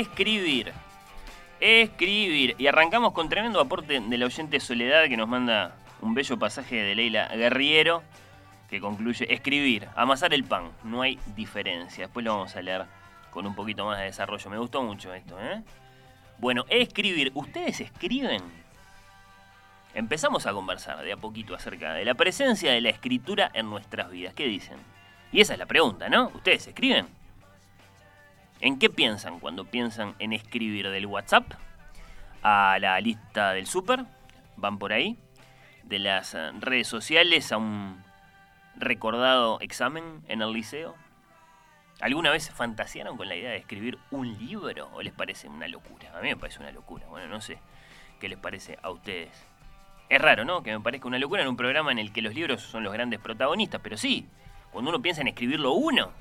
Escribir. Escribir. Y arrancamos con tremendo aporte de la oyente Soledad que nos manda un bello pasaje de Leila Guerriero que concluye escribir, amasar el pan, no hay diferencia. Después lo vamos a leer con un poquito más de desarrollo. Me gustó mucho esto, ¿eh? Bueno, escribir. ¿Ustedes escriben? Empezamos a conversar de a poquito acerca de la presencia de la escritura en nuestras vidas. ¿Qué dicen? Y esa es la pregunta, ¿no? ¿Ustedes escriben? ¿En qué piensan cuando piensan en escribir del WhatsApp a la lista del súper? ¿Van por ahí? ¿De las eh, redes sociales a un recordado examen en el liceo? ¿Alguna vez fantasearon con la idea de escribir un libro o les parece una locura? A mí me parece una locura. Bueno, no sé qué les parece a ustedes. Es raro, ¿no? Que me parezca una locura en un programa en el que los libros son los grandes protagonistas, pero sí, cuando uno piensa en escribirlo uno,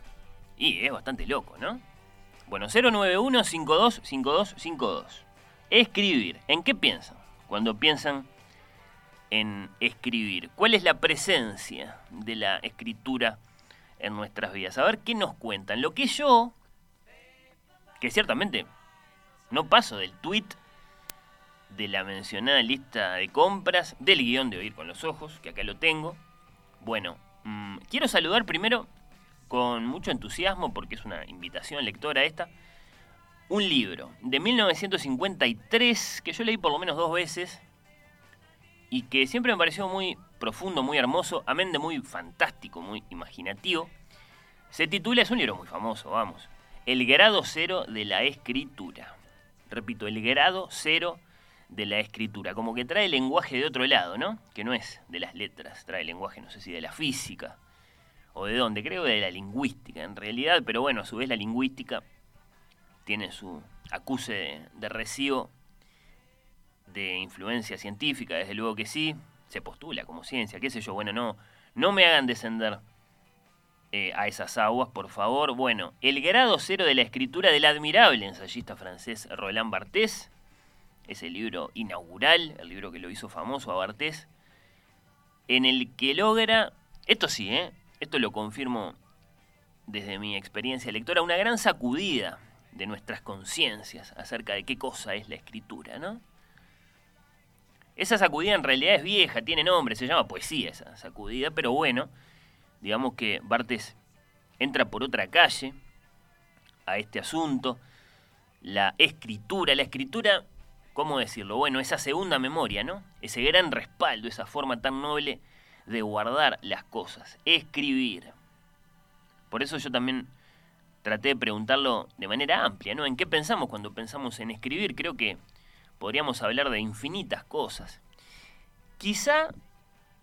y es bastante loco, ¿no? Bueno, 091-525252. Escribir. ¿En qué piensan cuando piensan en escribir? ¿Cuál es la presencia de la escritura en nuestras vidas? A ver qué nos cuentan. Lo que yo, que ciertamente no paso del tweet de la mencionada lista de compras, del guion de Oír con los Ojos, que acá lo tengo. Bueno, mm, quiero saludar primero con mucho entusiasmo, porque es una invitación lectora esta, un libro de 1953 que yo leí por lo menos dos veces y que siempre me pareció muy profundo, muy hermoso, amén de muy fantástico, muy imaginativo. Se titula, es un libro muy famoso, vamos, El grado cero de la escritura. Repito, el grado cero de la escritura, como que trae lenguaje de otro lado, ¿no? Que no es de las letras, trae lenguaje, no sé si de la física, o de dónde, creo de la lingüística en realidad, pero bueno, a su vez la lingüística tiene su acuse de, recibo de influencia científica, desde luego que sí, se postula como ciencia, qué sé yo, bueno, no, no me hagan descender eh, a esas aguas, por favor. Bueno, el grado cero de la escritura del admirable ensayista francés Roland Barthes, ese libro inaugural, el libro que lo hizo famoso a Barthes, en el que logra, esto sí, ¿eh? Esto lo confirmo desde mi experiencia lectora, una gran sacudida de nuestras conciencias acerca de qué cosa es la escritura, ¿no? Esa sacudida en realidad es vieja, tiene nombre, se llama poesía esa sacudida, pero bueno, digamos que Bartes entra por otra calle a este asunto, la escritura, la escritura, ¿cómo decirlo? Bueno, esa segunda memoria, ¿no? Ese gran respaldo, esa forma tan noble de guardar las cosas, escribir. Por eso yo también traté de preguntarlo de manera amplia, ¿no? ¿En qué pensamos cuando pensamos en escribir? Creo que podríamos hablar de infinitas cosas. Quizá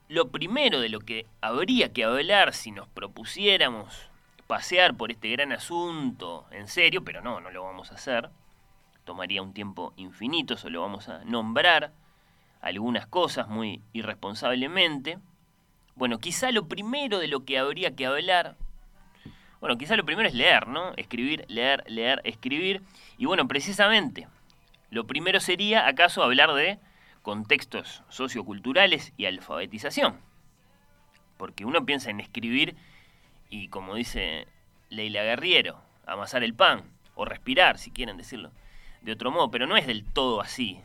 lo primero de lo que habría que hablar si nos propusiéramos pasear por este gran asunto en serio, pero no, no lo vamos a hacer. Tomaría un tiempo infinito, solo vamos a nombrar algunas cosas muy irresponsablemente. Bueno, quizá lo primero de lo que habría que hablar, bueno, quizá lo primero es leer, ¿no? Escribir, leer, leer, escribir. Y bueno, precisamente, lo primero sería, acaso, hablar de contextos socioculturales y alfabetización. Porque uno piensa en escribir y, como dice Leila Guerriero, amasar el pan, o respirar, si quieren decirlo de otro modo, pero no es del todo así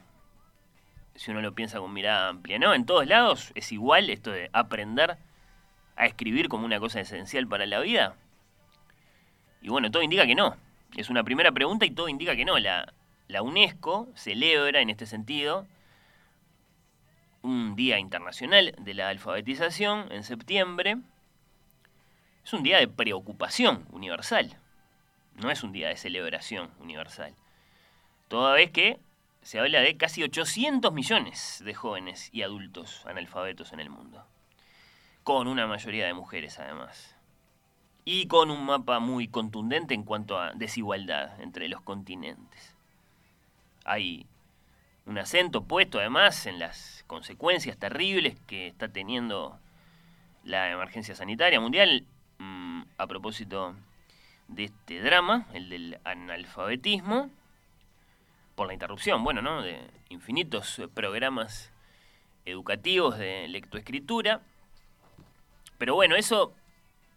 si uno lo piensa con mirada amplia, ¿no? En todos lados es igual esto de aprender a escribir como una cosa esencial para la vida. Y bueno, todo indica que no. Es una primera pregunta y todo indica que no. La, la UNESCO celebra en este sentido un Día Internacional de la Alfabetización en septiembre. Es un día de preocupación universal, no es un día de celebración universal. Toda vez que se habla de casi 800 millones de jóvenes y adultos analfabetos en el mundo, con una mayoría de mujeres además, y con un mapa muy contundente en cuanto a desigualdad entre los continentes. Hay un acento puesto además en las consecuencias terribles que está teniendo la emergencia sanitaria mundial mm, a propósito de este drama, el del analfabetismo, por la interrupción, bueno, ¿no? De infinitos programas educativos de lectoescritura. Pero bueno, eso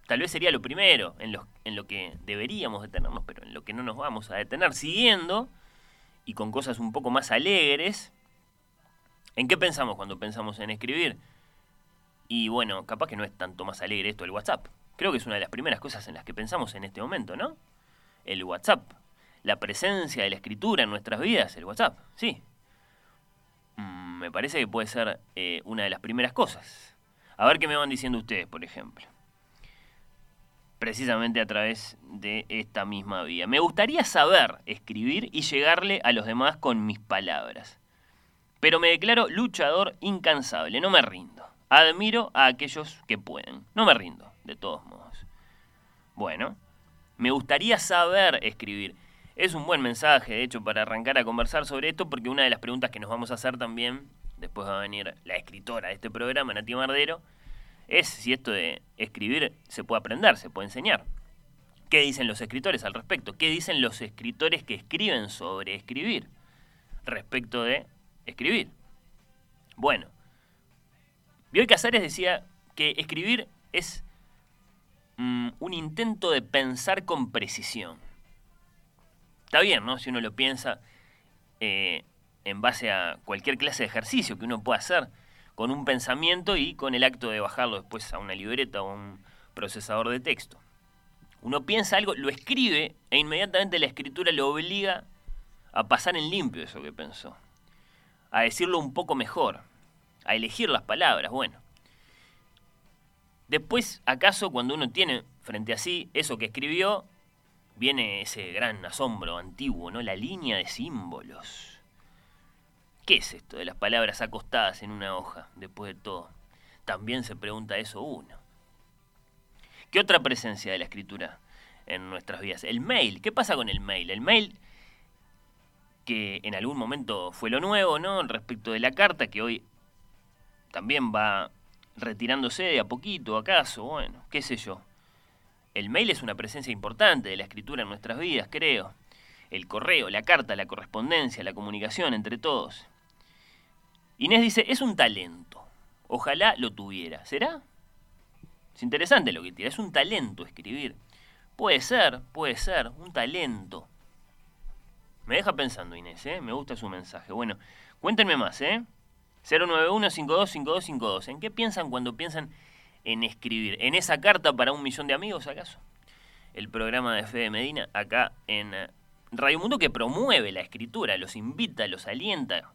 tal vez sería lo primero en lo, en lo que deberíamos detenernos, pero en lo que no nos vamos a detener, siguiendo y con cosas un poco más alegres. ¿En qué pensamos cuando pensamos en escribir? Y bueno, capaz que no es tanto más alegre esto el WhatsApp. Creo que es una de las primeras cosas en las que pensamos en este momento, ¿no? El WhatsApp. La presencia de la escritura en nuestras vidas, el WhatsApp, sí. Mm, me parece que puede ser eh, una de las primeras cosas. A ver qué me van diciendo ustedes, por ejemplo precisamente a través de esta misma vía. Me gustaría saber escribir y llegarle a los demás con mis palabras. Pero me declaro luchador incansable, no me rindo. Admiro a aquellos que pueden. No me rindo, de todos modos. Bueno, me gustaría saber escribir. Es un buen mensaje, de hecho, para arrancar a conversar sobre esto, porque una de las preguntas que nos vamos a hacer también, después va a venir la escritora de este programa, Nati Mardero, es si esto de escribir se puede aprender, se puede enseñar. ¿Qué dicen los escritores al respecto? ¿Qué dicen los escritores que escriben sobre escribir respecto de escribir? Bueno, Bioy Casares decía que escribir es mm, un intento de pensar con precisión. Está bien, ¿no? Si uno lo piensa eh, en base a cualquier clase de ejercicio que uno pueda hacer, con un pensamiento y con el acto de bajarlo después a una libreta o a un procesador de texto. Uno piensa algo, lo escribe e inmediatamente la escritura lo obliga a pasar en limpio eso que pensó, a decirlo un poco mejor, a elegir las palabras, bueno. Después, acaso cuando uno tiene frente a sí eso que escribió, viene ese gran asombro antiguo, ¿no? La línea de símbolos ¿Qué es esto de las palabras acostadas en una hoja, después de todo? También se pregunta eso uno. ¿Qué otra presencia de la escritura en nuestras vidas? El mail. ¿Qué pasa con el mail? El mail que en algún momento fue lo nuevo, ¿no? Respecto de la carta, que hoy también va retirándose de a poquito, acaso, bueno, qué sé yo. El mail es una presencia importante de la escritura en nuestras vidas, creo. El correo, la carta, la correspondencia, la comunicación entre todos. Inés dice, es un talento. Ojalá lo tuviera. ¿Será? Es interesante lo que tira. Es un talento escribir. Puede ser, puede ser, un talento. Me deja pensando Inés, ¿eh? Me gusta su mensaje. Bueno, cuéntenme más, ¿eh? 091-525252. ¿En qué piensan cuando piensan en escribir? ¿En esa carta para un millón de amigos, acaso? El programa de Fede Medina, acá en eh, Radio Mundo, que promueve la escritura, los invita, los alienta,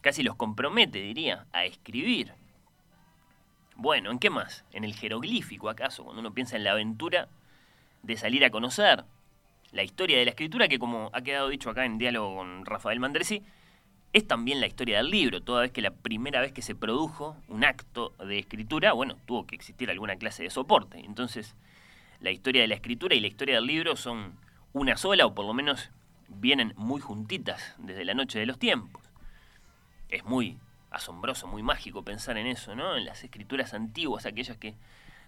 casi los compromete, diría, a escribir. Bueno, ¿en qué más? ¿En el jeroglífico acaso? Cuando uno piensa en la aventura de salir a conocer la historia de la escritura, que como ha quedado dicho acá en diálogo con Rafael Mandresi, es también la historia del libro, toda vez que la primera vez que se produjo un acto de escritura, bueno, tuvo que existir alguna clase de soporte. Entonces, la historia de la escritura y la historia del libro son una sola, o por lo menos vienen muy juntitas desde la noche de los tiempos es muy asombroso, muy mágico pensar en eso, ¿no? En las escrituras antiguas, aquellas que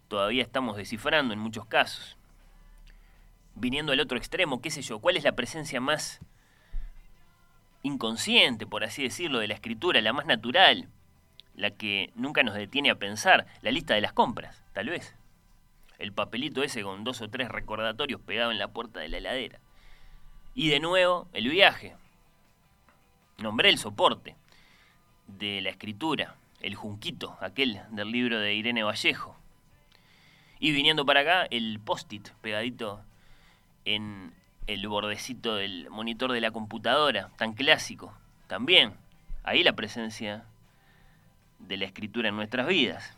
todavía estamos descifrando en muchos casos. Viniendo al otro extremo, qué sé yo, ¿cuál es la presencia más inconsciente, por así decirlo, de la escritura, la más natural, la que nunca nos detiene a pensar? La lista de las compras, tal vez. El papelito ese con dos o tres recordatorios pegado en la puerta de la heladera. Y de nuevo, el viaje. Nombré el soporte de la escritura, el junquito, aquel del libro de Irene Vallejo. Y viniendo para acá, el post-it pegadito en, el bordecito del monitor de la computadora, tan clásico. También, ahí la presencia de la escritura en nuestras vidas.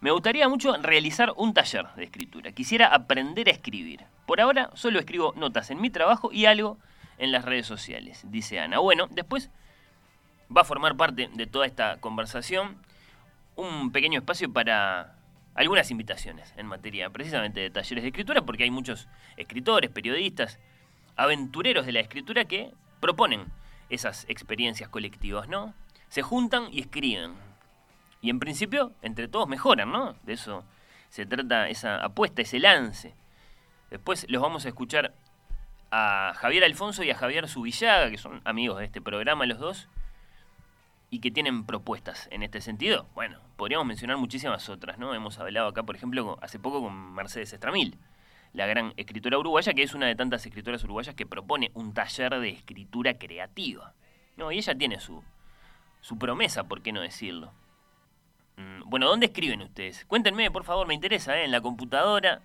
Me gustaría mucho realizar un taller de escritura. Quisiera aprender a escribir. Por ahora solo escribo notas en mi trabajo y algo en las redes sociales, dice Ana. Bueno, después va a formar parte de toda esta conversación un pequeño espacio para algunas invitaciones en materia precisamente de talleres de escritura, porque hay muchos escritores, periodistas, aventureros de la escritura que proponen esas experiencias colectivas, ¿no? Se juntan y escriben. Y en principio, entre todos mejoran, ¿no? De eso se trata esa apuesta, ese lance. Después los vamos a escuchar a Javier Alfonso y a Javier Subillaga, que son amigos de este programa los dos, y que tienen propuestas en este sentido. Bueno, podríamos mencionar muchísimas otras, ¿no? Hemos hablado acá, por ejemplo, hace poco con Mercedes Estramil, la gran escritora uruguaya, que es una de tantas escritoras uruguayas que propone un taller de escritura creativa. No, y ella tiene su, su promesa, ¿por qué no decirlo? Mm, bueno, ¿dónde escriben ustedes? Cuéntenme, por favor, me interesa, ¿eh? En la computadora,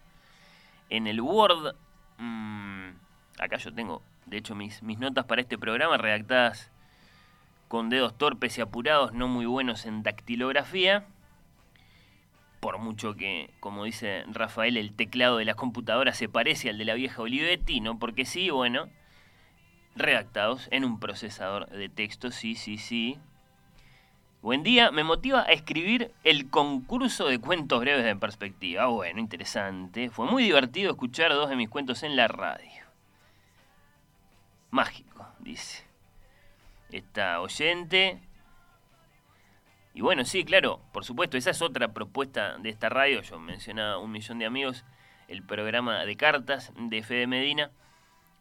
en el Word. Mm, acá yo tengo, de hecho, mis, mis notas para este programa redactadas con dedos torpes y apurados, no muy buenos en dactilografía. Por mucho que, como dice Rafael, el teclado de la computadora se parece al de la vieja Olivetti, ¿no? Porque sí, bueno, redactados en un procesador de texto, sí, sí, sí. Buen día, me motiva a escribir el concurso de cuentos breves de perspectiva. Bueno, interesante. Fue muy divertido escuchar dos de mis cuentos en la radio. Mágico, dice esta oyente. Y bueno, sí, claro, por supuesto, esa es otra propuesta de esta radio. Yo mencionaba un millón de amigos, el programa de cartas de Fede Medina.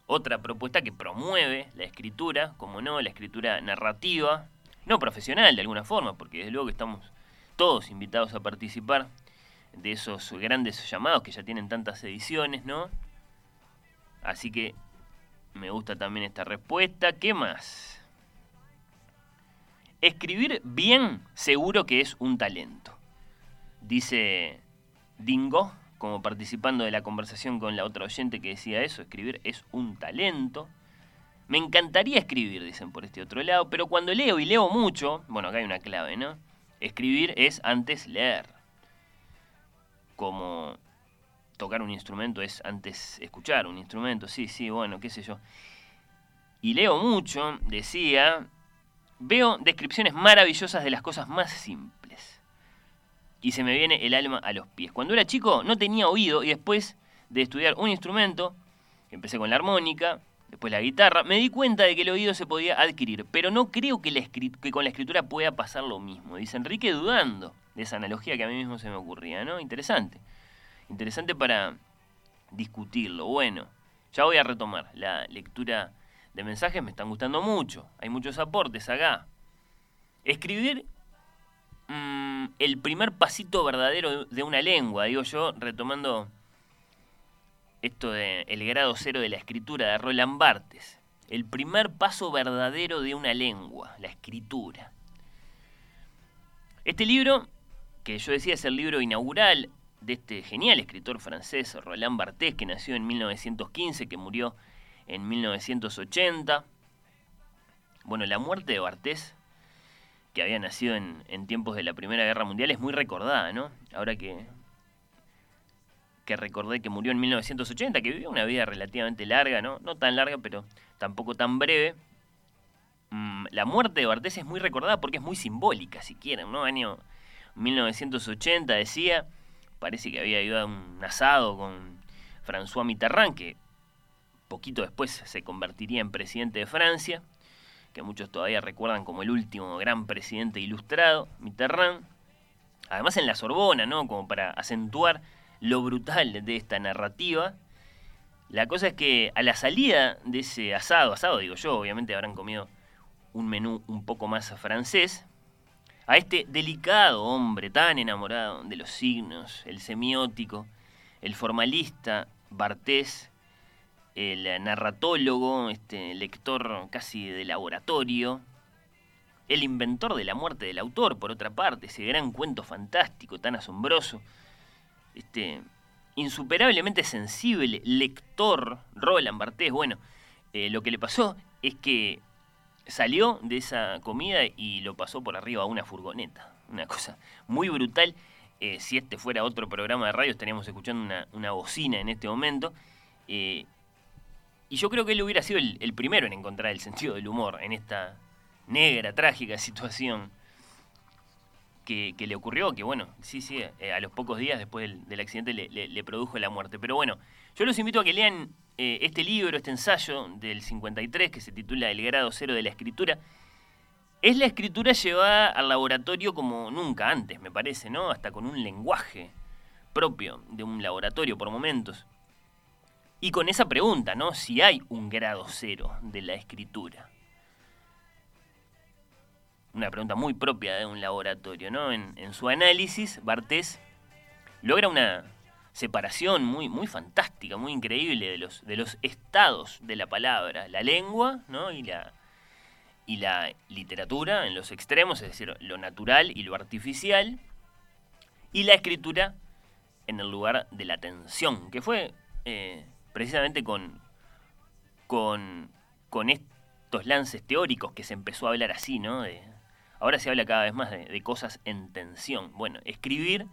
Otra propuesta que promueve la escritura, como no, la escritura narrativa, no profesional de alguna forma, porque desde luego que estamos todos invitados a participar de esos grandes llamados que ya tienen tantas ediciones, ¿no? Así que me gusta también esta respuesta. ¿Qué más? Escribir bien seguro que es un talento, dice Dingo, como participando de la conversación con la otra oyente que decía eso, escribir es un talento. Me encantaría escribir, dicen por este otro lado, pero cuando leo y leo mucho, bueno, acá hay una clave, ¿no? Escribir es antes leer. Como tocar un instrumento es antes escuchar un instrumento, sí, sí, bueno, qué sé yo. Y leo mucho, decía, Veo descripciones maravillosas de las cosas más simples. Y se me viene el alma a los pies. Cuando era chico no tenía oído y después de estudiar un instrumento, empecé con la armónica, después la guitarra, me di cuenta de que el oído se podía adquirir, pero no creo que, con la escritura pueda pasar lo mismo. Dice Enrique dudando de esa analogía que a mí mismo se me ocurría, ¿no? Interesante. Interesante para discutirlo. Bueno, ya voy a retomar la lectura de mensajes me están gustando mucho. Hay muchos aportes acá. Escribir mm, el primer pasito verdadero de una lengua, digo yo, retomando esto de el grado cero de la escritura de Roland Barthes. El primer paso verdadero de una lengua, la escritura. Este libro, que yo decía es el libro inaugural de este genial escritor francés, Roland Barthes, que nació en 1915, que murió en 1980. Bueno, la muerte de Bartés, que había nacido en, tiempos de la Primera Guerra Mundial, es muy recordada, ¿no? Ahora que, que recordé que murió en 1980, que vivió una vida relativamente larga, ¿no? No tan larga, pero tampoco tan breve. Mm, la muerte de Bartés es muy recordada porque es muy simbólica, si quieren, ¿no? Año 1980 decía, parece que había ido a un asado con François Mitterrand, que poquito después se convertiría en presidente de Francia, que muchos todavía recuerdan como el último gran presidente ilustrado, Mitterrand. Además en la Sorbona, ¿no? Como para acentuar lo brutal de esta narrativa. La cosa es que a la salida de ese asado, asado digo yo, obviamente habrán comido un menú un poco más francés, a este delicado hombre tan enamorado de los signos, el semiótico, el formalista Bartés, el narratólogo, este lector casi de laboratorio, el inventor de la muerte del autor, por otra parte, ese gran cuento fantástico, tan asombroso, este insuperablemente sensible, lector, Roland Barthes, bueno, eh, lo que le pasó es que salió de esa comida y lo pasó por arriba a una furgoneta. Una cosa muy brutal. Eh, si este fuera otro programa de radio, estaríamos escuchando una, bocina en este momento. Eh, y yo creo que él hubiera sido el, primero en encontrar el sentido del humor en esta negra, trágica situación que, le ocurrió, que bueno, sí, sí, a los pocos días después del, accidente le, produjo la muerte. Pero bueno, yo los invito a que lean eh, este libro, este ensayo del 53 que se titula El grado cero de la escritura, es la escritura llevada al laboratorio como nunca antes, me parece, ¿no? Hasta con un lenguaje propio de un laboratorio por momentos. Y con esa pregunta, ¿no? Si hay un grado cero de la escritura. Una pregunta muy propia de un laboratorio, ¿no? En, su análisis, Bartés logra una, separación muy, muy fantástica, muy increíble de los, de los estados de la palabra, la lengua ¿no? y, la, y la literatura en los extremos, es decir, lo natural y lo artificial, y la escritura en el lugar de la tensión, que fue eh, precisamente con, con, con, estos lances teóricos que se empezó a hablar así, ¿no? De, ahora se habla cada vez más de, cosas en tensión. Bueno, escribir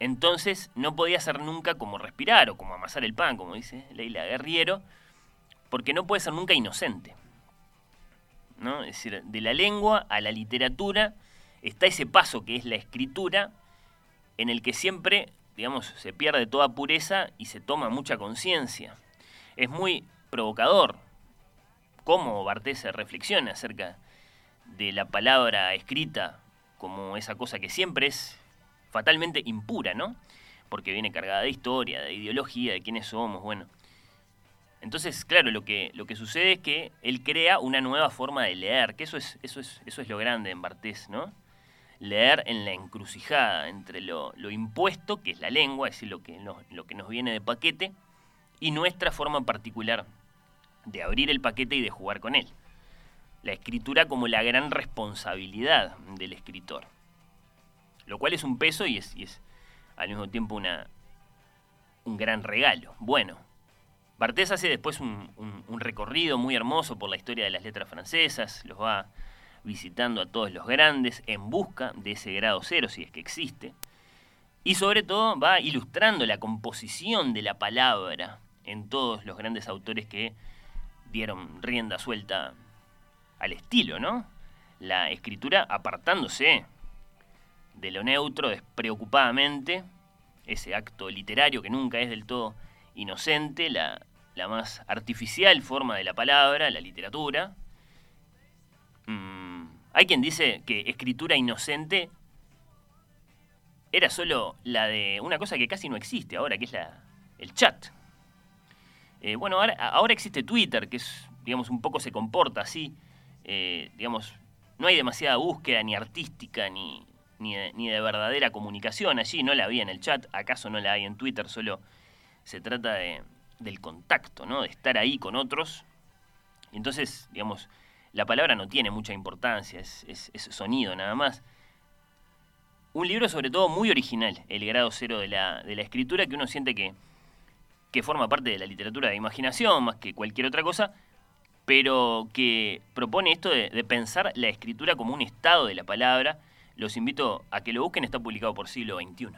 entonces no podía ser nunca como respirar o como amasar el pan, como dice Leila Guerriero, porque no puede ser nunca inocente. ¿no? Es decir, de la lengua a la literatura está ese paso que es la escritura, en el que siempre, digamos, se pierde toda pureza y se toma mucha conciencia. Es muy provocador cómo Bartés se reflexiona acerca de la palabra escrita como esa cosa que siempre es fatalmente impura, ¿no? Porque viene cargada de historia, de ideología, de quiénes somos, bueno. Entonces, claro, lo que, lo que sucede es que él crea una nueva forma de leer, que eso es, eso es, eso es lo grande en Bartés, ¿no? Leer en la encrucijada entre lo, impuesto, que es la lengua, es decir, lo que, lo que nos viene de paquete, y nuestra forma particular de abrir el paquete y de jugar con él. La escritura como la gran responsabilidad del escritor lo cual es un peso y es, al mismo tiempo una, un gran regalo. Bueno, Bartés hace después un, recorrido muy hermoso por la historia de las letras francesas, los va visitando a todos los grandes en busca de ese grado cero, si es que existe, y sobre todo va ilustrando la composición de la palabra en todos los grandes autores que dieron rienda suelta al estilo, ¿no? La escritura apartándose de lo neutro despreocupadamente, ese acto literario que nunca es del todo inocente, la, más artificial forma de la palabra, la literatura. Mm, hay quien dice que escritura inocente era solo la de una cosa que casi no existe ahora, que es la, el chat. Eh, bueno, ahora, existe Twitter, que es, digamos, un poco se comporta así. Eh, digamos, no hay demasiada búsqueda ni artística ni, ni de, verdadera comunicación allí, no la había en el chat, acaso no la hay en Twitter, solo se trata de, del contacto, ¿no? de estar ahí con otros. Entonces, digamos, la palabra no tiene mucha importancia, es, sonido nada más. Un libro sobre todo muy original, El grado cero de la, de la escritura, que uno siente que, que forma parte de la literatura de imaginación más que cualquier otra cosa, pero que propone esto de, de pensar la escritura como un estado de la palabra, los invito a que lo busquen, está publicado por siglo XXI.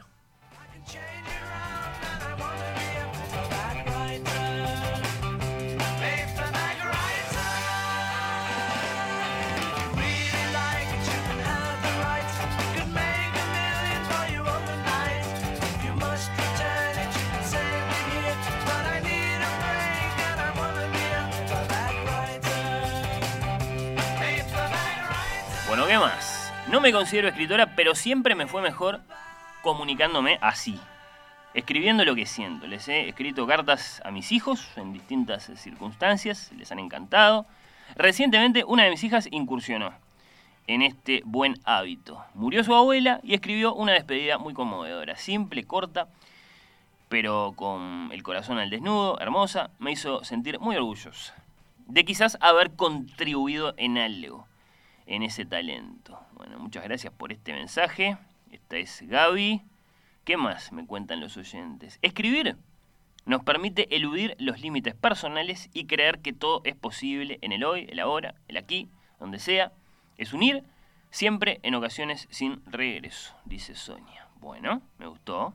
No me considero escritora, pero siempre me fue mejor comunicándome así, escribiendo lo que siento. Les he escrito cartas a mis hijos en distintas circunstancias, les han encantado. Recientemente una de mis hijas incursionó en este buen hábito. Murió su abuela y escribió una despedida muy conmovedora, simple, corta, pero con el corazón al desnudo, hermosa, me hizo sentir muy orgullosa de quizás haber contribuido en algo en ese talento. Bueno, muchas gracias por este mensaje. Esta es Gaby, ¿Qué más me cuentan los oyentes? Escribir nos permite eludir los límites personales y creer que todo es posible en el hoy, el ahora, el aquí, donde sea. Es unir, siempre en ocasiones sin regreso, dice Sonia. Bueno, me gustó.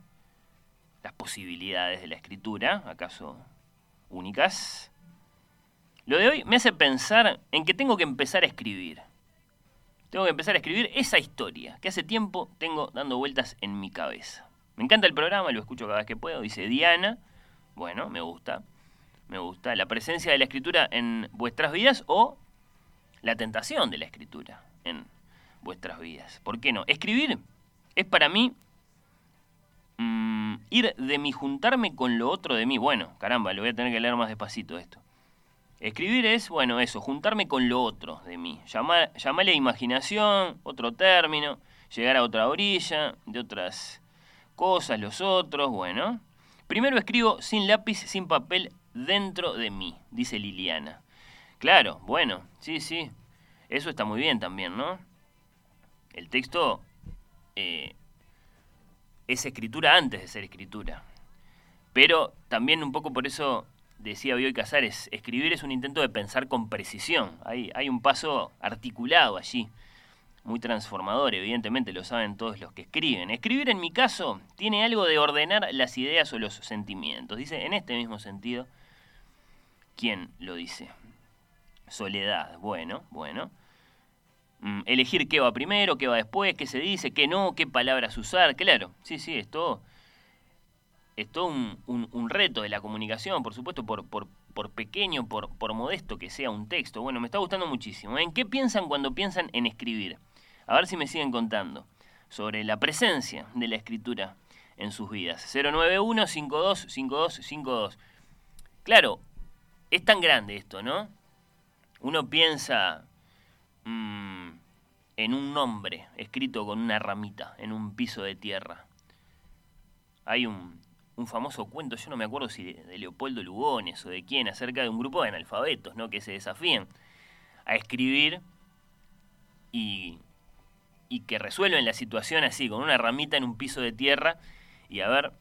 Las posibilidades de la escritura, acaso únicas. Lo de hoy me hace pensar en que tengo que empezar a escribir. Tengo que empezar a escribir esa historia que hace tiempo tengo dando vueltas en mi cabeza. Me encanta el programa, lo escucho cada vez que puedo, dice Diana. Bueno, me gusta. Me gusta. La presencia de la escritura en vuestras vidas o la tentación de la escritura en vuestras vidas. ¿Por qué no? Escribir es para mí mm, ir de mi juntarme con lo otro de mí. Bueno, caramba, lo voy a tener que leer más despacito esto. Escribir es, bueno, eso, juntarme con lo otro de mí. Llamar, llamarle imaginación, otro término, llegar a otra orilla, de otras cosas, los otros, bueno. Primero escribo sin lápiz, sin papel, dentro de mí, dice Liliana. Claro, bueno, sí, sí. Eso está muy bien también, ¿no? El texto eh, es escritura antes de ser escritura. Pero también un poco por eso decía Bioy Casares, escribir es un intento de pensar con precisión. Hay, hay un paso articulado allí muy transformador, evidentemente lo saben todos los que escriben. Escribir en mi caso tiene algo de ordenar las ideas o los sentimientos. Dice, en este mismo sentido, ¿quién lo dice? Soledad, bueno, bueno. Mm, elegir qué va primero, qué va después, qué se dice, qué no, qué palabras usar, claro, sí, sí, es todo, es todo un, reto de la comunicación, por supuesto, por, por, pequeño, por, por modesto que sea un texto. Bueno, me está gustando muchísimo. ¿En qué piensan cuando piensan en escribir? A ver si me siguen contando sobre la presencia de la escritura en sus vidas. 091-525252. Claro, es tan grande esto, ¿no? Uno piensa mm, en un nombre escrito con una ramita en un piso de tierra. Hay un, un famoso cuento, yo no me acuerdo si de, Leopoldo Lugones o de quién, acerca de un grupo de analfabetos, ¿no? Que se desafían a escribir y y que resuelven la situación así, con una ramita en un piso de tierra y a ver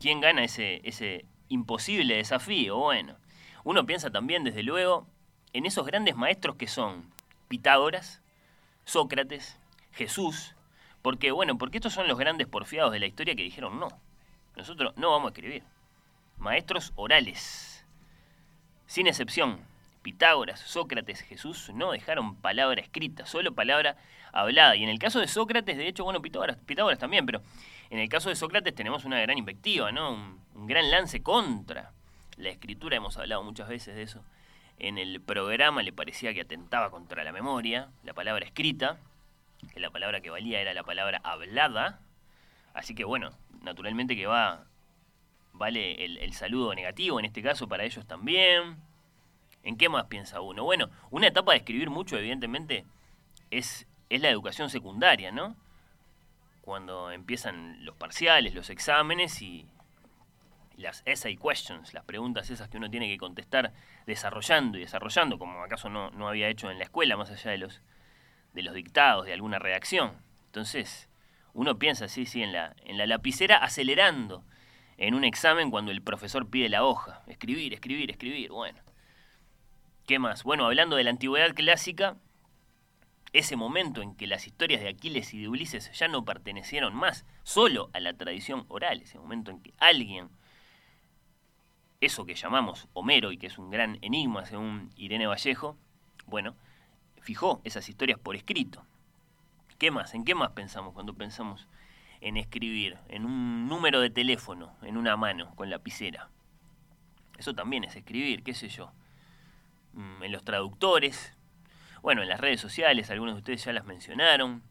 quién gana ese, ese imposible desafío. Bueno, uno piensa también, desde luego, en esos grandes maestros que son Pitágoras, Sócrates, Jesús, porque, bueno, porque estos son los grandes porfiados de la historia que dijeron no, nosotros no vamos a escribir. Maestros orales, sin excepción. Pitágoras, Sócrates, Jesús no dejaron palabra escrita, solo palabra hablada. Y en el caso de Sócrates, de hecho, bueno, Pitágoras, Pitágoras también, pero en el caso de Sócrates tenemos una gran invectiva, ¿no? Un, gran lance contra la escritura, hemos hablado muchas veces de eso. En el programa le parecía que atentaba contra la memoria, la palabra escrita, que la palabra que valía era la palabra hablada. Así que bueno, naturalmente que va, vale el, saludo negativo en este caso para ellos también. ¿En qué más piensa uno? Bueno, una etapa de escribir mucho, evidentemente, es es la educación secundaria, ¿no? Cuando empiezan los parciales, los exámenes y las essay questions, las preguntas esas que uno tiene que contestar desarrollando y desarrollando, como acaso no, no había hecho en la escuela, más allá de los, de los dictados, de alguna redacción. Entonces, uno piensa, sí, sí, en la, en la lapicera acelerando en un examen cuando el profesor pide la hoja. Escribir, escribir, escribir. Bueno. ¿Qué más? Bueno, hablando de la antigüedad clásica, ese momento en que las historias de Aquiles y de Ulises ya no pertenecieron más solo a la tradición oral, ese momento en que alguien, eso que llamamos Homero y que es un gran enigma según Irene Vallejo, bueno, fijó esas historias por escrito. ¿Qué más? ¿En qué más pensamos cuando pensamos en escribir? En un número de teléfono, en una mano, con lapicera. Eso también es escribir, qué sé yo. Mm, en los traductores, bueno, en las redes sociales, algunos de ustedes ya las mencionaron.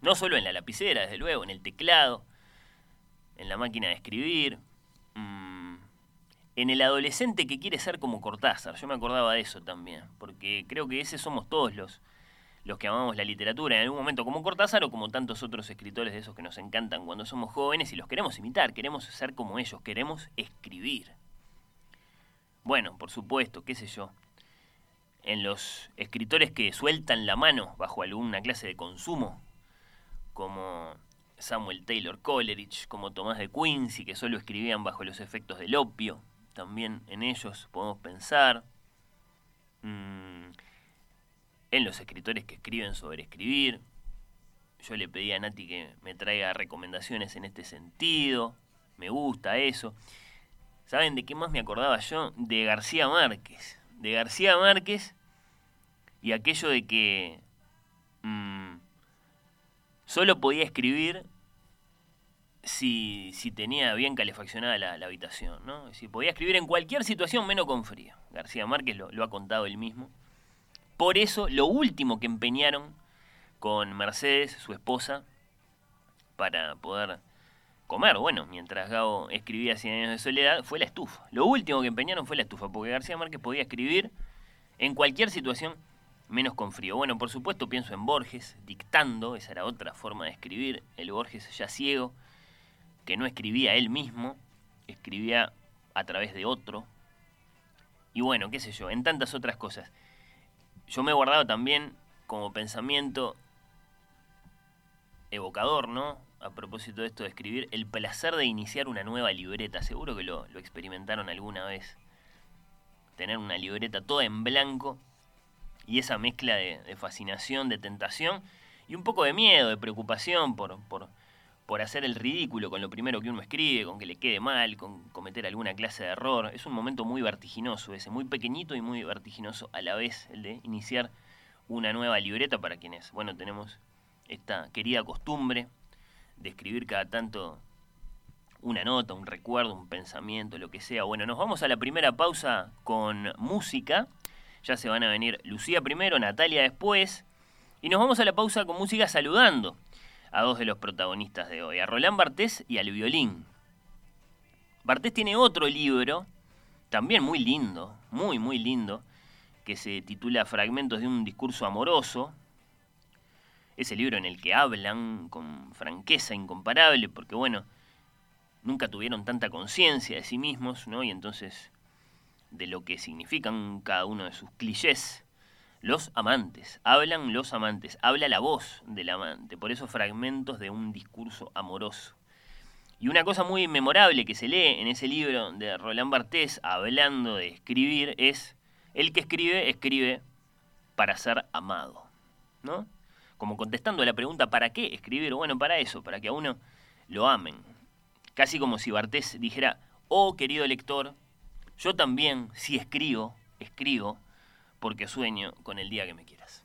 No solo en la lapicera, desde luego, en el teclado, en la máquina de escribir, mm, en el adolescente que quiere ser como Cortázar. Yo me acordaba de eso también, porque creo que ese somos todos los, los que amamos la literatura en algún momento, como Cortázar o como tantos otros escritores de esos que nos encantan cuando somos jóvenes y los queremos imitar, queremos ser como ellos, queremos escribir. Bueno, por supuesto, qué sé yo en los escritores que sueltan la mano bajo alguna clase de consumo, como Samuel Taylor Coleridge, como Tomás de Quincy, que solo escribían bajo los efectos del opio. También en ellos podemos pensar. Mm, en los escritores que escriben sobre escribir. Yo le pedí a Nati que me traiga recomendaciones en este sentido. Me gusta eso. ¿Saben de qué más me acordaba yo? De García Márquez. De García Márquez y aquello de que mm, solo podía escribir si, si, tenía bien calefaccionada la, habitación, ¿no? Si podía escribir en cualquier situación menos con frío. García Márquez lo, lo ha contado él mismo. Por eso, lo último que empeñaron con Mercedes, su esposa, para poder comer, bueno, mientras Gao escribía Cien años de soledad, fue la estufa. Lo último que empeñaron fue la estufa, porque García Márquez podía escribir en cualquier situación menos con frío. Bueno, por supuesto pienso en Borges, dictando, esa era otra forma de escribir, el Borges ya ciego, que no escribía él mismo, escribía a través de otro. Y bueno, qué sé yo, en tantas otras cosas. Yo me he guardado también como pensamiento evocador, ¿no? A propósito de esto de escribir, el placer de iniciar una nueva libreta. Seguro que lo, lo experimentaron alguna vez. Tener una libreta toda en blanco y esa mezcla de, fascinación, de tentación y un poco de miedo, de preocupación por, por, por, hacer el ridículo con lo primero que uno escribe, con que le quede mal, con cometer alguna clase de error. Es un momento muy vertiginoso ese, muy pequeñito y muy vertiginoso a la vez el de iniciar una nueva libreta para quienes, bueno, tenemos esta querida costumbre de escribir cada tanto una nota, un recuerdo, un pensamiento, lo que sea. Bueno, nos vamos a la primera pausa con música. Ya se van a venir Lucía primero, Natalia después. Y nos vamos a la pausa con música saludando a dos de los protagonistas de hoy, a Roland Bartés y al violín. Bartés tiene otro libro, también muy lindo, muy, muy lindo, que se titula Fragmentos de un discurso amoroso. Ese libro en el que hablan con franqueza incomparable, porque bueno, nunca tuvieron tanta conciencia de sí mismos, ¿no? Y entonces de lo que significan cada uno de sus clichés. Los amantes, hablan los amantes, habla la voz del amante, por esos fragmentos de un discurso amoroso. Y una cosa muy memorable que se lee en ese libro de Roland Barthes, hablando de escribir, es el que escribe, escribe para ser amado. ¿No? Como contestando a la pregunta, ¿para qué escribir? Bueno, para eso, para que a uno lo amen. Casi como si Bartés dijera, oh querido lector, yo también, si escribo, escribo porque sueño con el día que me quieras.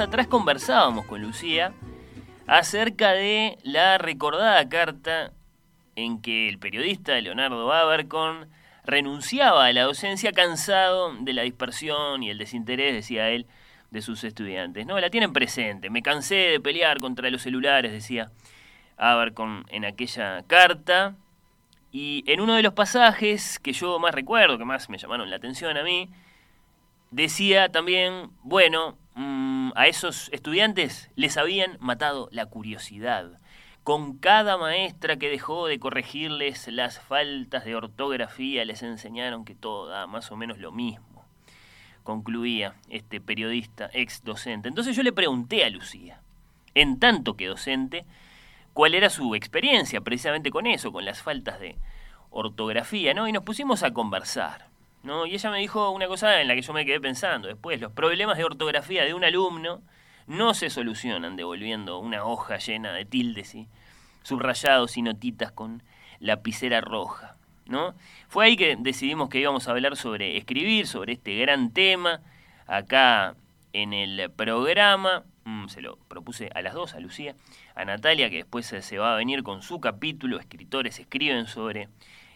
Atrás conversábamos con Lucía acerca de la recordada carta en que el periodista Leonardo Abercon renunciaba a la docencia cansado de la dispersión y el desinterés, decía él, de sus estudiantes. No, la tienen presente. Me cansé de pelear contra los celulares, decía Abercon en aquella carta. Y en uno de los pasajes que yo más recuerdo, que más me llamaron la atención a mí, decía también, bueno, a esos estudiantes les habían matado la curiosidad. Con cada maestra que dejó de corregirles las faltas de ortografía les enseñaron que todo da más o menos lo mismo concluía este periodista ex docente. Entonces yo le pregunté a Lucía, en tanto que docente, cuál era su experiencia precisamente con eso, con las faltas de ortografía, ¿no? Y nos pusimos a conversar, ¿no? Y ella me dijo una cosa en la que yo me quedé pensando después, los problemas de ortografía de un alumno no se solucionan devolviendo una hoja llena de tildes y subrayados y notitas con lapicera roja. ¿no? Fue ahí que decidimos que íbamos a hablar sobre escribir, sobre este gran tema, acá en el programa. Mm, se lo propuse a las dos, a Lucía, a Natalia, que después se va a venir con su capítulo, escritores escriben sobre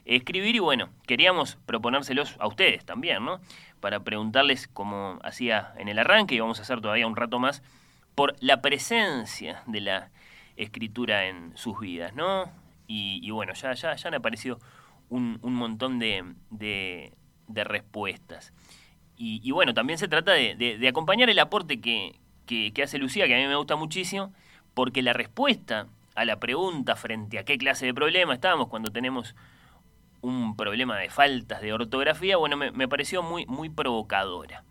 escribir y bueno, queríamos proponérselos a ustedes también, ¿no? Para preguntarles, como hacía en el arranque, y vamos a hacer todavía un rato más, por la presencia de la escritura en sus vidas, ¿no? Y, bueno, ya, ya, ya han aparecido un, montón de, respuestas. Y, bueno, también se trata de, acompañar el aporte que, hace Lucía, que a mí me gusta muchísimo, porque la respuesta a la pregunta frente a qué clase de problema estábamos cuando tenemos un problema de faltas de ortografía, bueno, me, pareció muy, muy provocadora.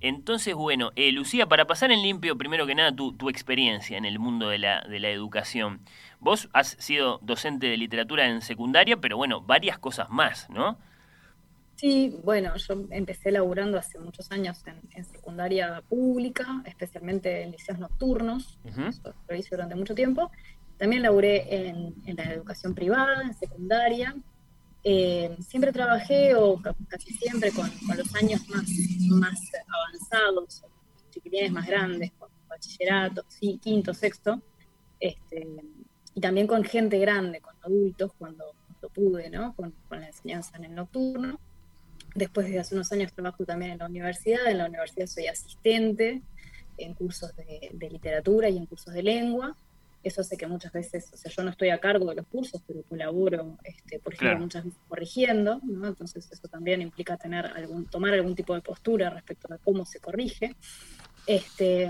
Entonces, bueno, eh, Lucía, para pasar en limpio, primero que nada, tu, tu experiencia en el mundo de la, de la educación. Vos has sido docente de literatura en secundaria, pero bueno, varias cosas más, ¿no? Sí, bueno, yo empecé laburando hace muchos años en, secundaria pública, especialmente en liceos nocturnos, lo hice durante mucho tiempo. También laburé en, la educación privada, en secundaria. Eh, siempre trabajé, o casi siempre, con, los años más, más avanzados, chiquilines más grandes, con bachillerato, sí, quinto, sexto. Este, y también con gente grande, con adultos, cuando, pude, ¿no? Con, la enseñanza en el nocturno. Después, desde hace unos años, trabajo también en la universidad. En la universidad soy asistente en cursos de, literatura y en cursos de lengua. Eso hace que muchas veces, o sea, yo no estoy a cargo de los cursos, pero colaboro, este, por ejemplo, muchas veces corrigiendo, ¿no? Entonces eso también implica tener algún, tomar algún tipo de postura respecto a cómo se corrige. Este,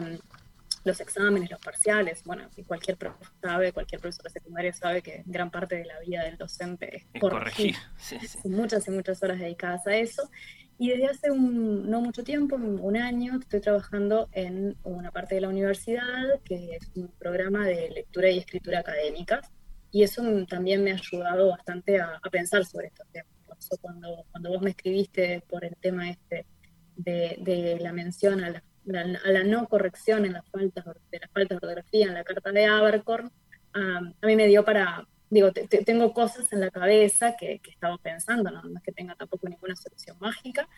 los exámenes, los parciales, bueno, y cualquier profesor sabe, cualquier profesor de secundaria sabe que gran parte de la vida del docente es, corregir. Muchas y muchas horas dedicadas a eso. Y desde hace un, no mucho tiempo, un año, estoy trabajando en una parte de la universidad que es un programa de lectura y escritura académica. Y eso también me ha ayudado bastante a, pensar sobre estos temas. Por eso cuando, cuando vos me escribiste por el tema este de, de la mención a las a la no corrección en las faltas de las faltas de ortografía en la carta de Abercorn, a mí me dio para, digo, tengo cosas en la cabeza que, que estaba pensando, ¿no? es que tenga tampoco ninguna solución mágica,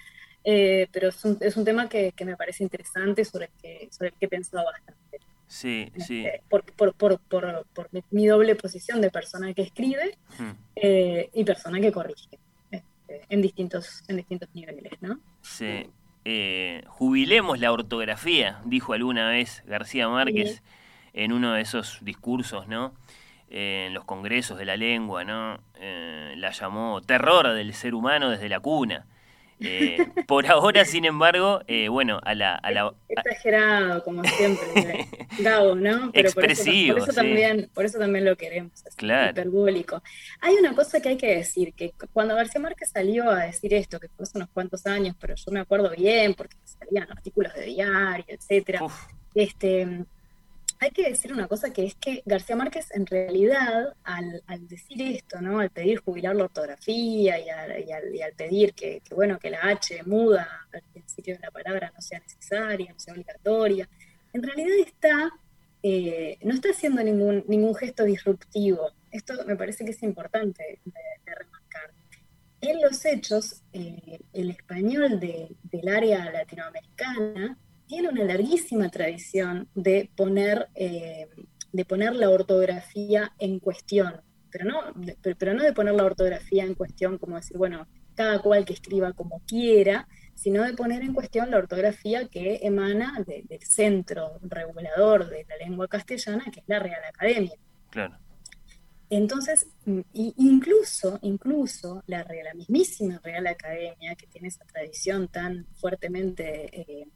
eh, pero es un, es un tema que, que, me parece interesante sobre el que, sobre el que he pensado bastante. Sí, sí. Por, por, por, por, mi doble posición de persona que escribe eh, y persona que corrige este, en, distintos, en distintos niveles, ¿no? Sí. Eh, jubilemos la ortografía, dijo alguna vez García Márquez en uno de esos discursos, ¿no? Eh, en los congresos de la lengua, ¿no? Eh, la llamó terror del ser humano desde la cuna. Eh, por ahora, sin embargo, eh, bueno, a la... A la Exagerado, como siempre, Gabo, ¿no? Pero Expresivo, por eso, también, por eso también lo queremos, claro. hiperbólico. Hay una cosa que hay que decir, que cuando García Márquez salió a decir esto, que fue hace unos cuantos años, pero yo me acuerdo bien, porque salían artículos de diario, etcétera, este hay que decir una cosa que es que García Márquez en realidad al, decir esto, ¿no? al pedir jubilar la ortografía y, al, pedir que, bueno, que la H muda al principio de la palabra no sea necesaria, no sea obligatoria, en realidad está, eh, no está haciendo ningún, ningún gesto disruptivo. Esto me parece que es importante de, remarcar. En los hechos, eh, el español del área latinoamericana tiene una larguísima tradición de poner, eh, de poner la ortografía en cuestión, pero no, de, pero no de poner la ortografía en cuestión como decir, bueno, cada cual que escriba como quiera, sino de poner en cuestión la ortografía que emana del centro regulador de la lengua castellana, que es la Real Academia. Claro. Entonces, mm, incluso, incluso la, la mismísima Real Academia, que tiene esa tradición tan fuertemente eh,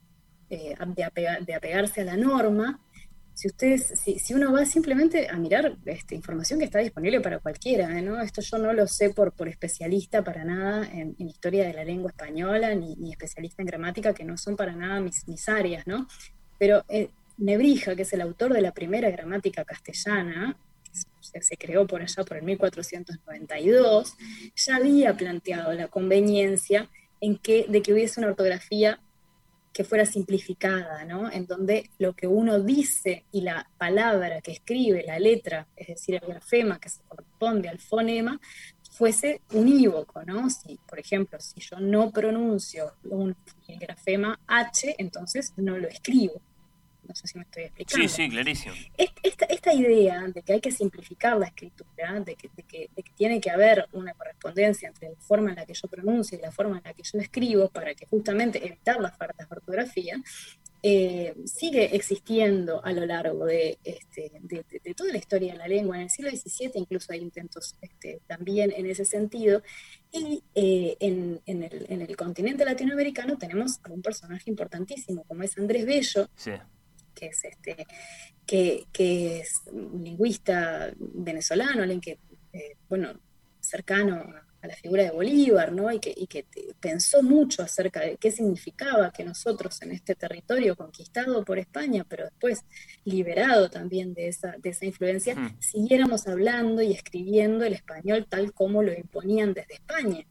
eh, de, apegarse a la norma, si ustedes, si, uno va simplemente a mirar este, información que está disponible para cualquiera, ¿eh? ¿no? Esto yo no lo sé por, por especialista para nada en, historia de la lengua española, ni, especialista en gramática, que no son para nada mis, áreas, ¿no? Pero eh, Nebrija, que es el autor de la primera gramática castellana, se creó por allá por el 1492, ya había planteado la conveniencia en que, de que hubiese una ortografía que fuera simplificada, ¿no? En donde lo que uno dice y la palabra que escribe, la letra, es decir, el grafema que se corresponde al fonema, fuese unívoco, ¿no? Si, por ejemplo, si yo no pronuncio un, el grafema H, entonces no lo escribo. No sé si me estoy explicando. Sí, sí, clarísimo. Esta, esta idea de que hay que simplificar la escritura, de que, de, que, tiene que haber una correspondencia entre la forma en la que yo pronuncio y la forma en la que yo escribo para que justamente evitar las faltas de ortografía, eh, sigue existiendo a lo largo de, este, de, toda la historia de la lengua. En el siglo XVII incluso hay intentos este, también en ese sentido. Y eh, en, en, el, en, el, continente latinoamericano tenemos a un personaje importantísimo, como es Andrés Bello, sí que es, este, que, es un lingüista venezolano, alguien que, eh, bueno, cercano a la figura de Bolívar, ¿no? Y que, que pensó mucho acerca de qué significaba que nosotros en este territorio conquistado por España, pero después liberado también de esa, de esa influencia, siguiéramos hablando y escribiendo el español tal como lo imponían desde España.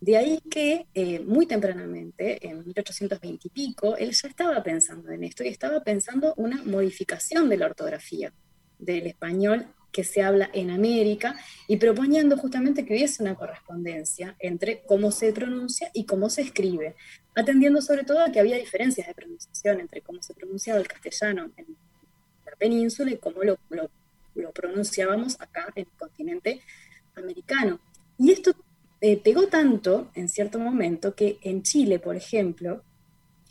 De ahí que eh, muy tempranamente, en 1820 y pico, él ya estaba pensando en esto y estaba pensando una modificación de la ortografía del español que se habla en América y proponiendo justamente que hubiese una correspondencia entre cómo se pronuncia y cómo se escribe, atendiendo sobre todo a que había diferencias de pronunciación entre cómo se pronunciaba el castellano en la península y cómo lo, lo pronunciábamos acá en el continente americano. Y esto eh, pegó tanto en cierto momento que en Chile, por ejemplo,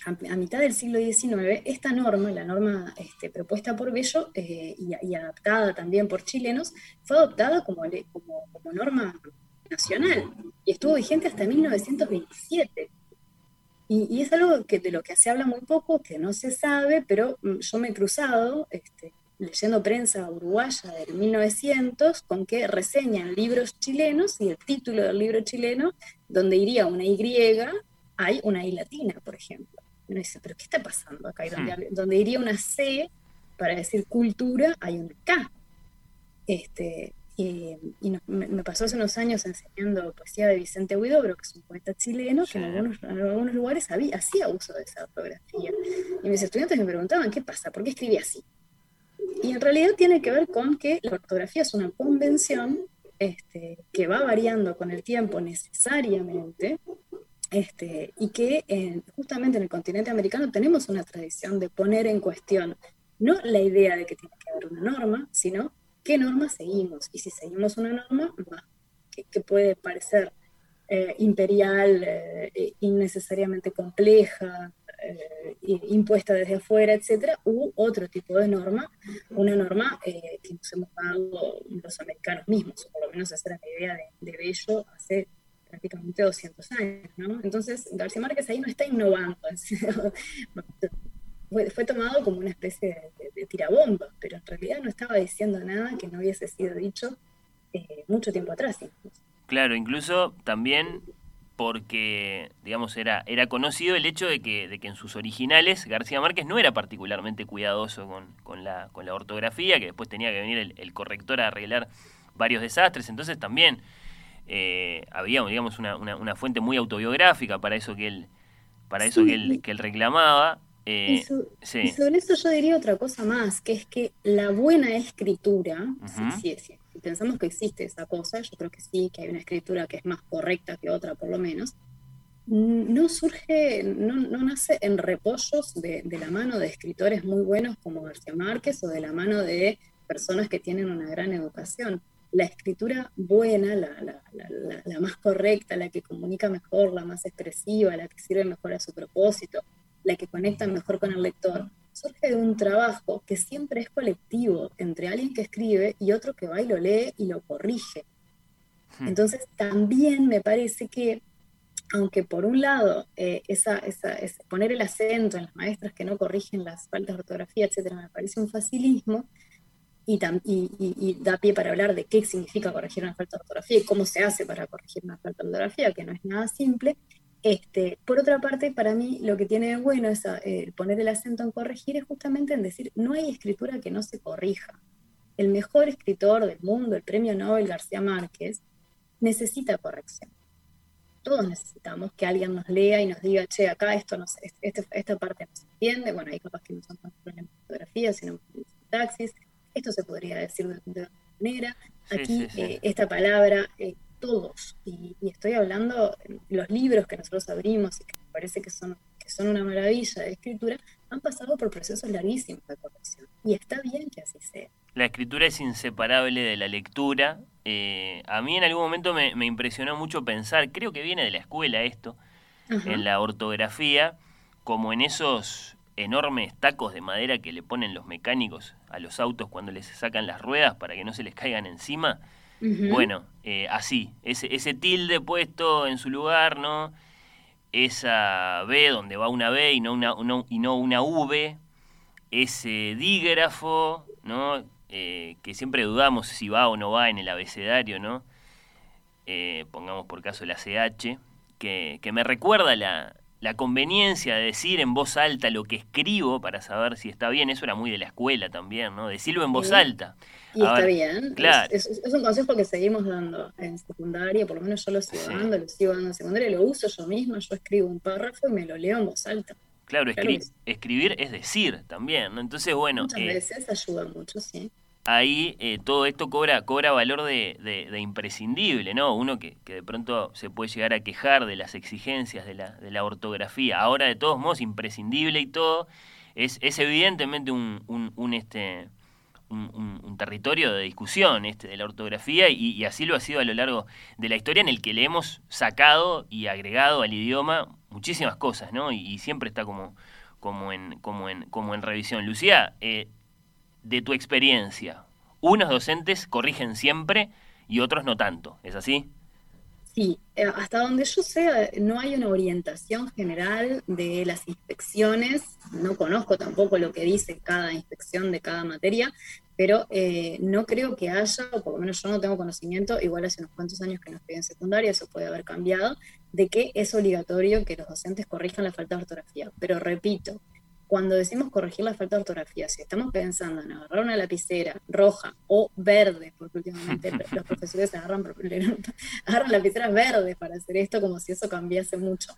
a, mitad del siglo XIX, esta norma, la norma este, propuesta por Bello eh, y, adaptada también por chilenos, fue adoptada como, norma nacional y estuvo vigente hasta 1927. Y, es algo que, de lo que se habla muy poco, que no se sabe, pero mm, yo me he cruzado este, leyendo prensa uruguaya del 1900 con que reseñan libros chilenos y el título del libro chileno, donde iría una Y, hay una I latina, por ejemplo. uno dice, ¿pero qué está pasando acá? donde, hmm. donde iría una C para decir cultura, hay una K. Este, y, me, pasó hace unos años enseñando poesía de Vicente Huidobro, que es un poeta chileno, que en algunos, en algunos lugares había, hacía uso de esa ortografía. Y mis estudiantes me preguntaban, ¿qué pasa? ¿Por qué escribía así? Y en realidad tiene que ver con que la ortografía es una convención este, que va variando con el tiempo necesariamente, este, y que justamente en el continente americano tenemos una tradición de poner en cuestión no la idea de que tiene que haber una norma, sino qué norma seguimos. Y si seguimos una norma, que, puede parecer eh, imperial, eh, innecesariamente compleja, eh, impuesta desde afuera, etcétera, hubo otro tipo de norma, una norma eh, que nos hemos dado los americanos mismos, o por lo menos esa era la idea de, Bello hace prácticamente 200 años, ¿no? Entonces, García Márquez ahí no está innovando, fue, tomado como una especie de, tirabomba, pero en realidad no estaba diciendo nada que no hubiese sido dicho eh, mucho tiempo atrás. Claro, incluso también porque, digamos, era, era conocido el hecho de que, de que en sus originales García Márquez no era particularmente cuidadoso con, con, la, con la ortografía, que después tenía que venir el, corrector a arreglar varios desastres, entonces también eh, había, digamos, una, una, fuente muy autobiográfica para eso que él, para eso que él, que él reclamaba. Eh, y, sobre eso yo diría otra cosa más, que es que la buena escritura, sí, si pensamos que existe esa cosa, yo creo que sí, que hay una escritura que es más correcta que otra por lo menos, no surge, no, nace en repollos de, la mano de escritores muy buenos como García Márquez o de la mano de personas que tienen una gran educación. La escritura buena, la, la más correcta, la que comunica mejor, la más expresiva, la que sirve mejor a su propósito, la que conecta mejor con el lector, surge de un trabajo que siempre es colectivo entre alguien que escribe y otro que va y lo lee y lo corrige. Hmm. Entonces también me parece que, aunque por un lado eh, esa, poner el acento en las maestras que no corrigen las faltas de ortografía, etcétera, me parece un facilismo, y, y, da pie para hablar de qué significa corregir una falta de ortografía y cómo se hace para corregir una falta de ortografía, que no es nada simple, este, por otra parte, para mí lo que tiene de bueno es eh, poner el acento en corregir es justamente en decir, no hay escritura que no se corrija. El mejor escritor del mundo, el premio Nobel García Márquez, necesita corrección. Todos necesitamos que alguien nos lea y nos diga, che, acá esto no este, esta parte no se entiende, bueno, hay capaz que no son problemas de fotografía, sino de taxis, esto se podría decir de, otra manera, aquí eh, esta palabra eh, todos. Y, estoy hablando, los libros que nosotros abrimos y que me parece que son, que son una maravilla de escritura, han pasado por procesos larguísimos de corrección. Y está bien que así sea. La escritura es inseparable de la lectura. Eh, a mí en algún momento me, impresionó mucho pensar, creo que viene de la escuela esto, en la ortografía, como en esos enormes tacos de madera que le ponen los mecánicos a los autos cuando les sacan las ruedas para que no se les caigan encima bueno, eh, así, ese, tilde puesto en su lugar, ¿no? Esa B donde va una B y no una, y no una V, ese dígrafo, ¿no? Eh, que siempre dudamos si va o no va en el abecedario, ¿no? Eh, pongamos por caso la CH, que, que me recuerda la, la conveniencia de decir en voz alta lo que escribo para saber si está bien, eso era muy de la escuela también, ¿no? Decirlo en voz alta. Y está bien. Claro. Es, un consejo que seguimos dando en secundaria, por lo menos yo lo sigo dando, lo sigo dando en secundaria, lo uso yo misma, yo escribo un párrafo y me lo leo en voz alta. Claro, escribir es decir también, ¿no? Entonces, bueno. Muchas eh, veces ayuda mucho, sí ahí eh, todo esto cobra, cobra valor de, imprescindible, ¿no? Uno que, de pronto se puede llegar a quejar de las exigencias de la, de la ortografía. Ahora, de todos modos, imprescindible y todo, es, es evidentemente un, un, este, un, territorio de discusión este, de la ortografía y, así lo ha sido a lo largo de la historia en el que le hemos sacado y agregado al idioma muchísimas cosas, ¿no? Y, siempre está como, como, en, como, en, como en revisión. Lucía, eh, de tu experiencia, unos docentes corrigen siempre y otros no tanto, ¿es así? Sí, eh, hasta donde yo sé, no hay una orientación general de las inspecciones, no conozco tampoco lo que dice cada inspección de cada materia, pero eh, no creo que haya, o por lo menos yo no tengo conocimiento, igual hace unos cuantos años que no estoy en secundaria, eso puede haber cambiado, de que es obligatorio que los docentes corrijan la falta de ortografía. Pero repito, cuando decimos corregir la falta de ortografía, si estamos pensando en agarrar una lapicera roja o verde, porque últimamente los profesores agarran, agarran lapiceras verdes para hacer esto como si eso cambiase mucho.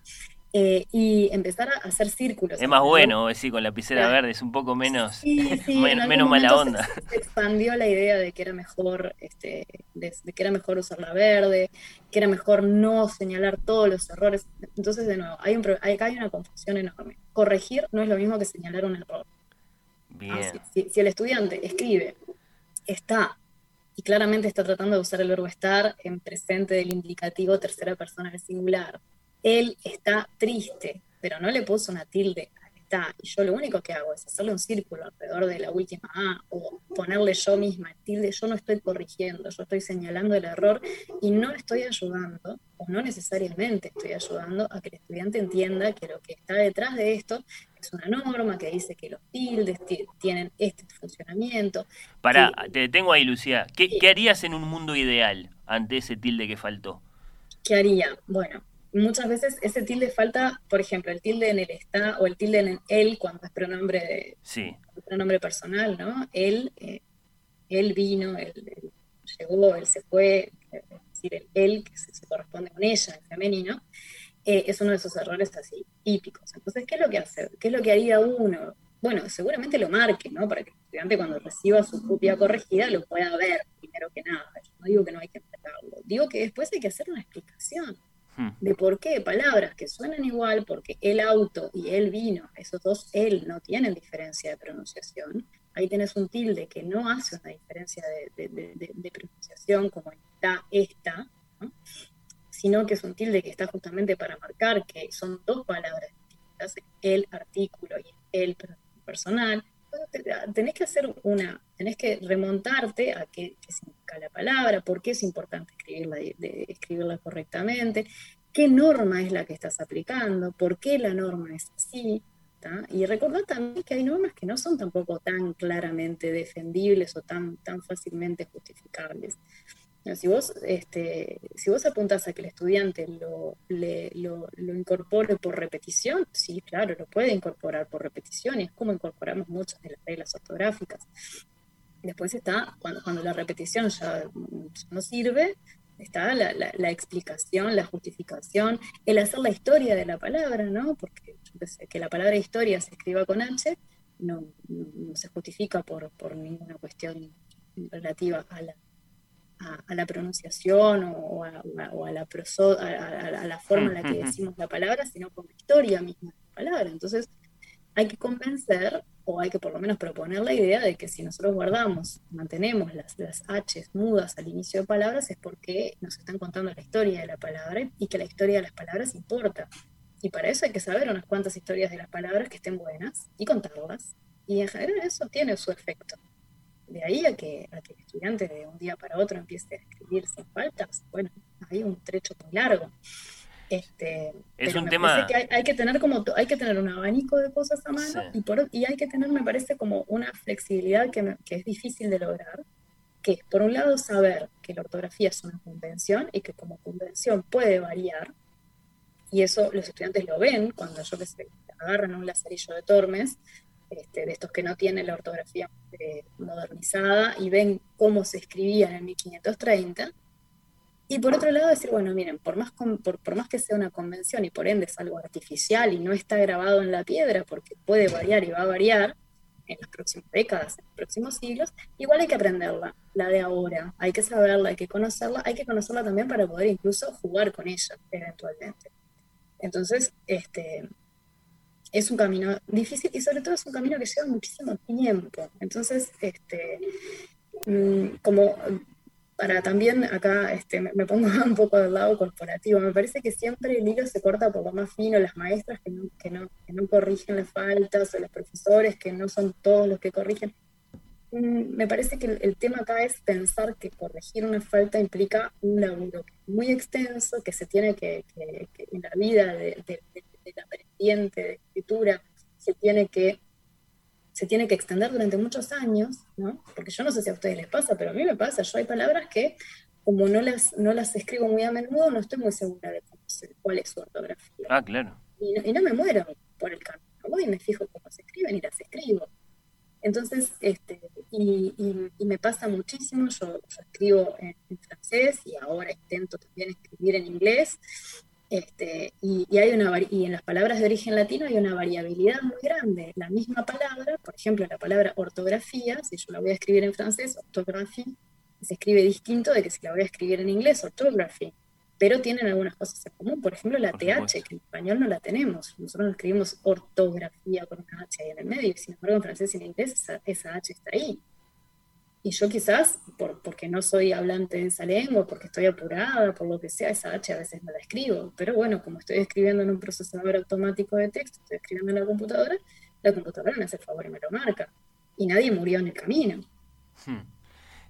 Eh, y empezar a hacer círculos. Es más bueno, decir, con lapicera verde, es un poco menos, menos mala onda. Se, expandió la idea de que era mejor, este, de, que era mejor usar la verde, que era mejor no señalar todos los errores. Entonces, de nuevo, hay, un, hay, hay una confusión enorme. Corregir no es lo mismo que señalar un error. Bien. si, si el estudiante escribe, está y claramente está tratando de usar el verbo estar en presente del indicativo tercera persona del singular él está triste, pero no le puso una tilde al está. Y yo lo único que hago es hacerle un círculo alrededor de la última A o ponerle yo misma el tilde. Yo no estoy corrigiendo, yo estoy señalando el error y no estoy ayudando, o no necesariamente estoy ayudando a que el estudiante entienda que lo que está detrás de esto es una norma que dice que los tildes tienen este funcionamiento. Para, te detengo ahí, Lucía. ¿Qué, ¿Qué harías en un mundo ideal ante ese tilde que faltó? ¿Qué haría? Bueno, muchas veces ese tilde falta, por ejemplo, el tilde en el está o el tilde en el él cuando es pronombre, sí. pronombre personal, ¿no? Él, eh, él vino, él, llegó, él se fue, es decir, el él que se, corresponde con ella, en femenino, eh, es uno de esos errores así típicos. Entonces, ¿qué es lo que hace? ¿Qué es lo que haría uno? Bueno, seguramente lo marque, ¿no? Para que el estudiante cuando reciba su copia corregida lo pueda ver, primero que nada. no digo que no hay que marcarlo, digo que después hay que hacer una explicación. De por qué palabras que suenan igual, porque el auto y el vino, esos dos él no tienen diferencia de pronunciación. Ahí tenés un tilde que no hace una diferencia de, pronunciación como está esta, sino que es un tilde que está justamente para marcar que son dos palabras distintas, el artículo y el personal. Tenés que hacer una, tenés que remontarte a qué, significa la palabra, por qué es importante escribirla, de, correctamente, qué norma es la que estás aplicando, por qué la norma es así. Y recordar también que hay normas que no son tampoco tan claramente defendibles o tan, tan fácilmente justificables. Si vos, este, si vos apuntás a que el estudiante lo, lo, incorpore por repetición, sí, claro, lo puede incorporar por repetición y es como incorporamos muchas de las reglas ortográficas. Después está, cuando, cuando la repetición ya no sirve, está la, la, explicación, la justificación, el hacer la historia de la palabra, ¿no? Porque que la palabra historia se escriba con H no, no se justifica por, por, ninguna cuestión relativa a la, a, la pronunciación o a, o a la, forma en la que decimos la palabra, sino por la historia misma de la palabra. Entonces, hay que convencer o hay que por lo menos proponer la idea de que si nosotros guardamos, mantenemos las, las H mudas al inicio de palabras es porque nos están contando la historia de la palabra y que la historia de las palabras importa. Y para eso hay que saber unas cuantas historias de las palabras que estén buenas y contarlas. Y en general eso tiene su efecto. De ahí a que, a que el estudiante de un día para otro empiece a escribir sin faltas, bueno, hay un trecho muy largo. Este, es un tema. Que hay, que tener como hay que tener un abanico de cosas a mano y, por, y hay que tener, me parece, como una flexibilidad que, que, es difícil de lograr, que es, por un lado, saber que la ortografía es una convención y que como convención puede variar, y eso los estudiantes lo ven cuando yo les agarran un lazarillo de Tormes, este, de estos que no tienen la ortografía eh, modernizada, y ven cómo se escribía en el 1530 y por otro lado decir, bueno, miren, por más, por, más que sea una convención y por ende es algo artificial y no está grabado en la piedra porque puede variar y va a variar en las próximas décadas, en los próximos siglos, igual hay que aprenderla, la de ahora, hay que saberla, hay que conocerla, hay que conocerla también para poder incluso jugar con ella eventualmente. Entonces, este, es un camino difícil y sobre todo es un camino que lleva muchísimo tiempo. Entonces, este, mm, como para también acá este, me, pongo un poco del lado corporativo, me parece que siempre el hilo se corta por lo más fino, las maestras que no, que no, que corrigen las faltas, o los profesores que no son todos los que corrigen. Mm, me parece que el, tema acá es pensar que corregir una falta implica un laburo muy extenso, que se tiene que, que, en la vida de, la aprendiente de escritura, se tiene que se tiene que extender durante muchos años, ¿no? Porque yo no sé si a ustedes les pasa, pero a mí me pasa. Yo hay palabras que, como no las, no las escribo muy a menudo, no estoy muy segura de cuál es su ortografía. Ah, claro. Y no, me muero por el camino. Voy y me fijo cómo se escriben y las escribo. Entonces, este, y, me pasa muchísimo, yo, escribo en, francés y ahora intento también escribir en inglés, este, y, hay una, y en las palabras de origen latino hay una variabilidad muy grande. La misma palabra, por ejemplo, la palabra ortografía, si yo la voy a escribir en francés, ortografía, se escribe distinto de que si la voy a escribir en inglés, ortography. Pero tienen algunas cosas en común. Por ejemplo, la TH, que en español no la tenemos. Nosotros no escribimos ortografía con una H ahí en el medio, sin embargo en francés y en inglés esa, esa H está ahí. Y yo quizás, por, porque no soy hablante de esa lengua, porque estoy apurada, por lo que sea, esa H a veces no la escribo. Pero bueno, como estoy escribiendo en un procesador automático de texto, estoy escribiendo en la computadora, la computadora me hace el favor y me lo marca. Y nadie murió en el camino. Hmm.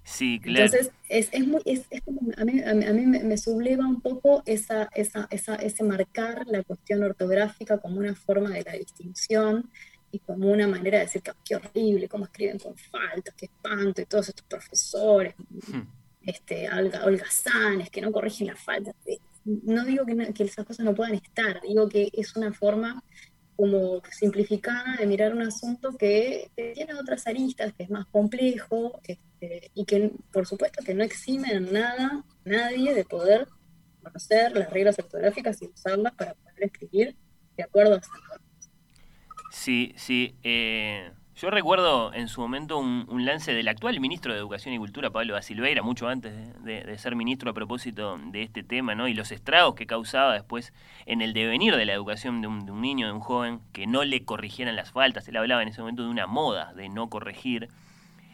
Sí, claro. Entonces, es, es, muy, es, es como, a mí, a mí, me, me, subleva un poco esa, esa, esa, ese marcar la cuestión ortográfica como una forma de la distinción y como una manera de decir que qué horrible, cómo escriben con faltas, qué espanto, y todos estos profesores, hmm. este, Olga, holgazanes, que no corrigen las faltas. No digo que, que esas cosas no puedan estar, digo que es una forma como simplificada de mirar un asunto que, tiene otras aristas, que es más complejo, este, y que por supuesto que no eximen nada, nadie de poder conocer las reglas ortográficas y usarlas para poder escribir de acuerdo a esas Sí, sí. Eh, yo recuerdo en su momento un, lance del actual ministro de Educación y Cultura, Pablo da Silveira, mucho antes de, ser ministro a propósito de este tema, ¿no? Y los estragos que causaba después en el devenir de la educación de un, de un niño, de un joven, que no le corrigieran las faltas. Él hablaba en ese momento de una moda de no corregir.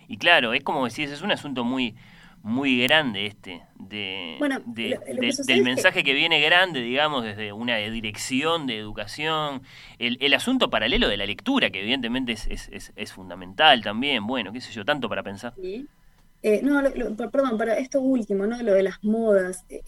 Y claro, es como decís, es un asunto muy, muy grande este, de, del mensaje que... viene grande, digamos, desde una dirección de educación, el, el, asunto paralelo de la lectura, que evidentemente es, es, es, fundamental también, bueno, qué sé yo, tanto para pensar. Eh, no, perdón, para esto último, ¿no? Lo de las modas, eh,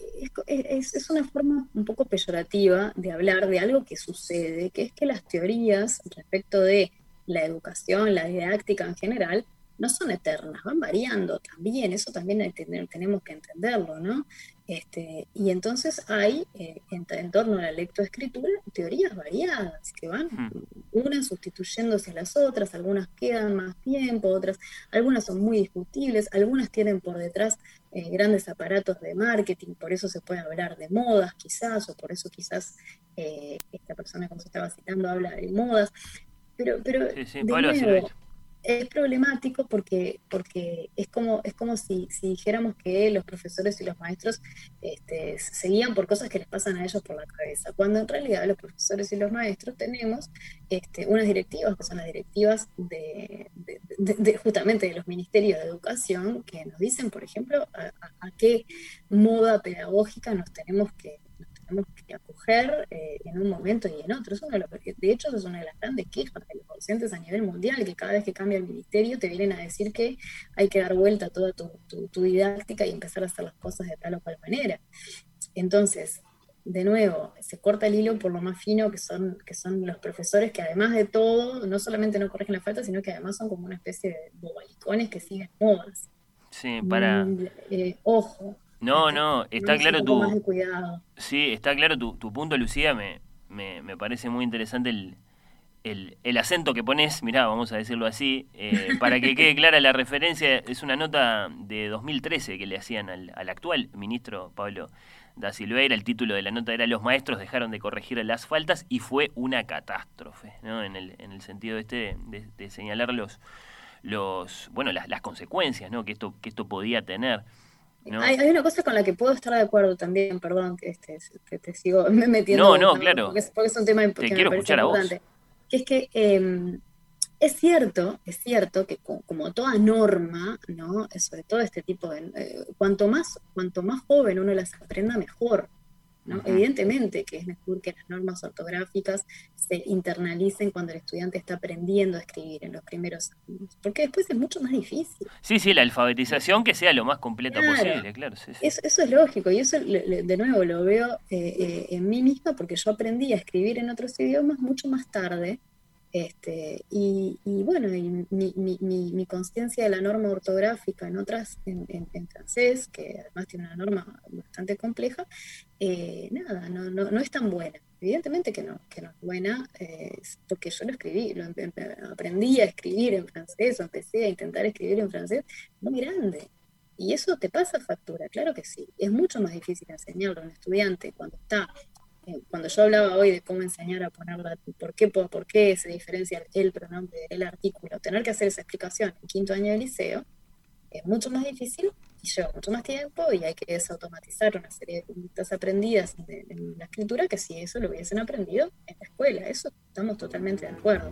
es, es, una forma un poco peyorativa de hablar de algo que sucede, que es que las teorías respecto de la educación, la didáctica en general, no son eternas, van variando también, eso también tenemos que entenderlo, ¿no? Este, y entonces hay, eh, en, torno a la lectoescritura, teorías variadas que van hmm. unas sustituyéndose a las otras, algunas quedan más tiempo, otras, algunas son muy discutibles, algunas tienen por detrás eh, grandes aparatos de marketing, por eso se puede hablar de modas quizás, o por eso quizás eh, esta persona como se estaba citando habla de modas, pero, pero de nuevo, es problemático porque, porque es como, es como si, si dijéramos que los profesores y los maestros este, seguían por cosas que les pasan a ellos por la cabeza, cuando en realidad los profesores y los maestros tenemos este, unas directivas, que son las directivas de, justamente de los ministerios de educación, que nos dicen, por ejemplo, a qué moda pedagógica nos tenemos que tenemos que acoger eh, en un momento y en otro. de, hecho, es una de las grandes quejas de los docentes a nivel mundial, que cada vez que cambia el ministerio te vienen a decir que hay que dar vuelta a toda tu, didáctica y empezar a hacer las cosas de tal o cual manera. Entonces, de nuevo, se corta el hilo por lo más fino que son, que son los profesores que además de todo, no solamente no corrigen la falta, sino que además son como una especie de bobalicones que siguen modas. Sí, para... Mm, eh, ojo, no, no, está claro tu. Sí, está claro tu, tu punto, Lucía. Me, me, me, parece muy interesante el, el, el, acento que pones, mirá, vamos a decirlo así, eh, para que quede clara la referencia. Es una nota de 2013 que le hacían al, al actual ministro Pablo da Silveira. El título de la nota era Los maestros dejaron de corregir las faltas y fue una catástrofe, ¿no? En el, en el sentido este de, de, señalar los, los bueno, las, las consecuencias ¿no? que, esto, que esto podía tener. Hay, una cosa con la que puedo estar de acuerdo también, perdón que, este, te sigo metiendo. No, no, claro. Porque es, un tema te quiero escuchar a vos. Que es que em, es cierto, es cierto que como, toda norma, ¿no? Sobre todo este tipo de. Eh, cuanto, más, cuanto más joven uno las aprenda, mejor. Evidentemente que es mejor que las normas ortográficas se internalicen cuando el estudiante está aprendiendo a escribir en los primeros años, porque después es mucho más difícil. Sí, sí, la alfabetización que sea lo más completa posible, claro. Eso, es lógico y eso de nuevo lo veo eh, eh, en mí misma porque yo aprendí a escribir en otros idiomas mucho más tarde este, y, bueno, mi, mi, mi, conciencia de la norma ortográfica en otras, en, en, francés, que además tiene una norma bastante compleja, eh, nada, no, no, no, es tan buena. Evidentemente que no, que no es buena, eh, porque yo lo escribí, lo aprendí a escribir en francés, o empecé a intentar escribir en francés muy grande. Y eso te pasa factura, claro que sí. Es mucho más difícil enseñarlo a un estudiante cuando está cuando yo hablaba hoy de cómo enseñar a ponerla, por qué, por, qué se diferencia el pronombre del artículo, tener que hacer esa explicación en quinto año de liceo es mucho más difícil y lleva mucho más tiempo y hay que desautomatizar una serie de conductas aprendidas en la escritura que si eso lo hubiesen aprendido en la escuela. Eso estamos totalmente de acuerdo.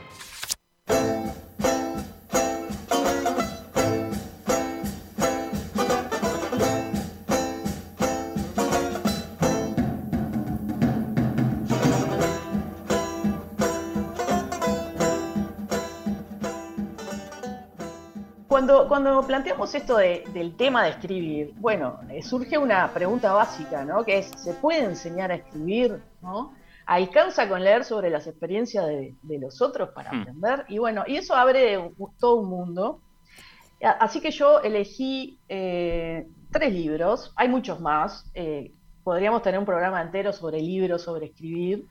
Cuando planteamos esto del tema de escribir, bueno, eh, surge una pregunta básica, ¿no? Que es, ¿se puede enseñar a escribir? ¿no? ¿Alcanza con leer sobre las experiencias de, los otros para hmm. aprender? Y bueno, y eso abre todo un mundo. Así que yo elegí eh, tres libros, hay muchos más, eh, podríamos tener un programa entero sobre libros, sobre escribir,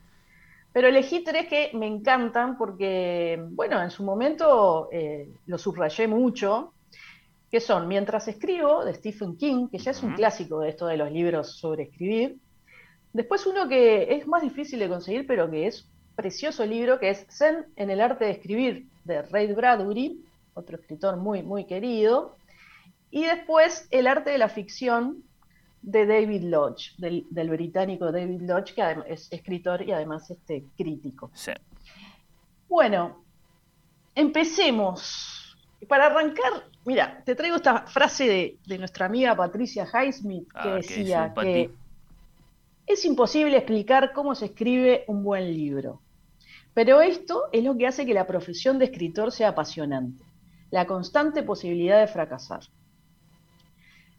pero elegí tres que me encantan porque, bueno, en su momento los subrayé mucho que son Mientras escribo, de Stephen King, que ya es un clásico de esto de los libros sobre escribir. Después uno que es más difícil de conseguir, pero que es precioso libro, que es Zen en el arte de escribir, de Ray Bradbury, otro escritor muy, muy querido. Y después El arte de la ficción, de David Lodge, del, británico David Lodge, que es escritor y además este, crítico. Bueno, empecemos para arrancar, mira, te traigo esta frase de, nuestra amiga Patricia Highsmith que ah, decía que es imposible explicar cómo se escribe un buen libro, pero esto es lo que hace que la profesión de escritor sea apasionante, la constante posibilidad de fracasar.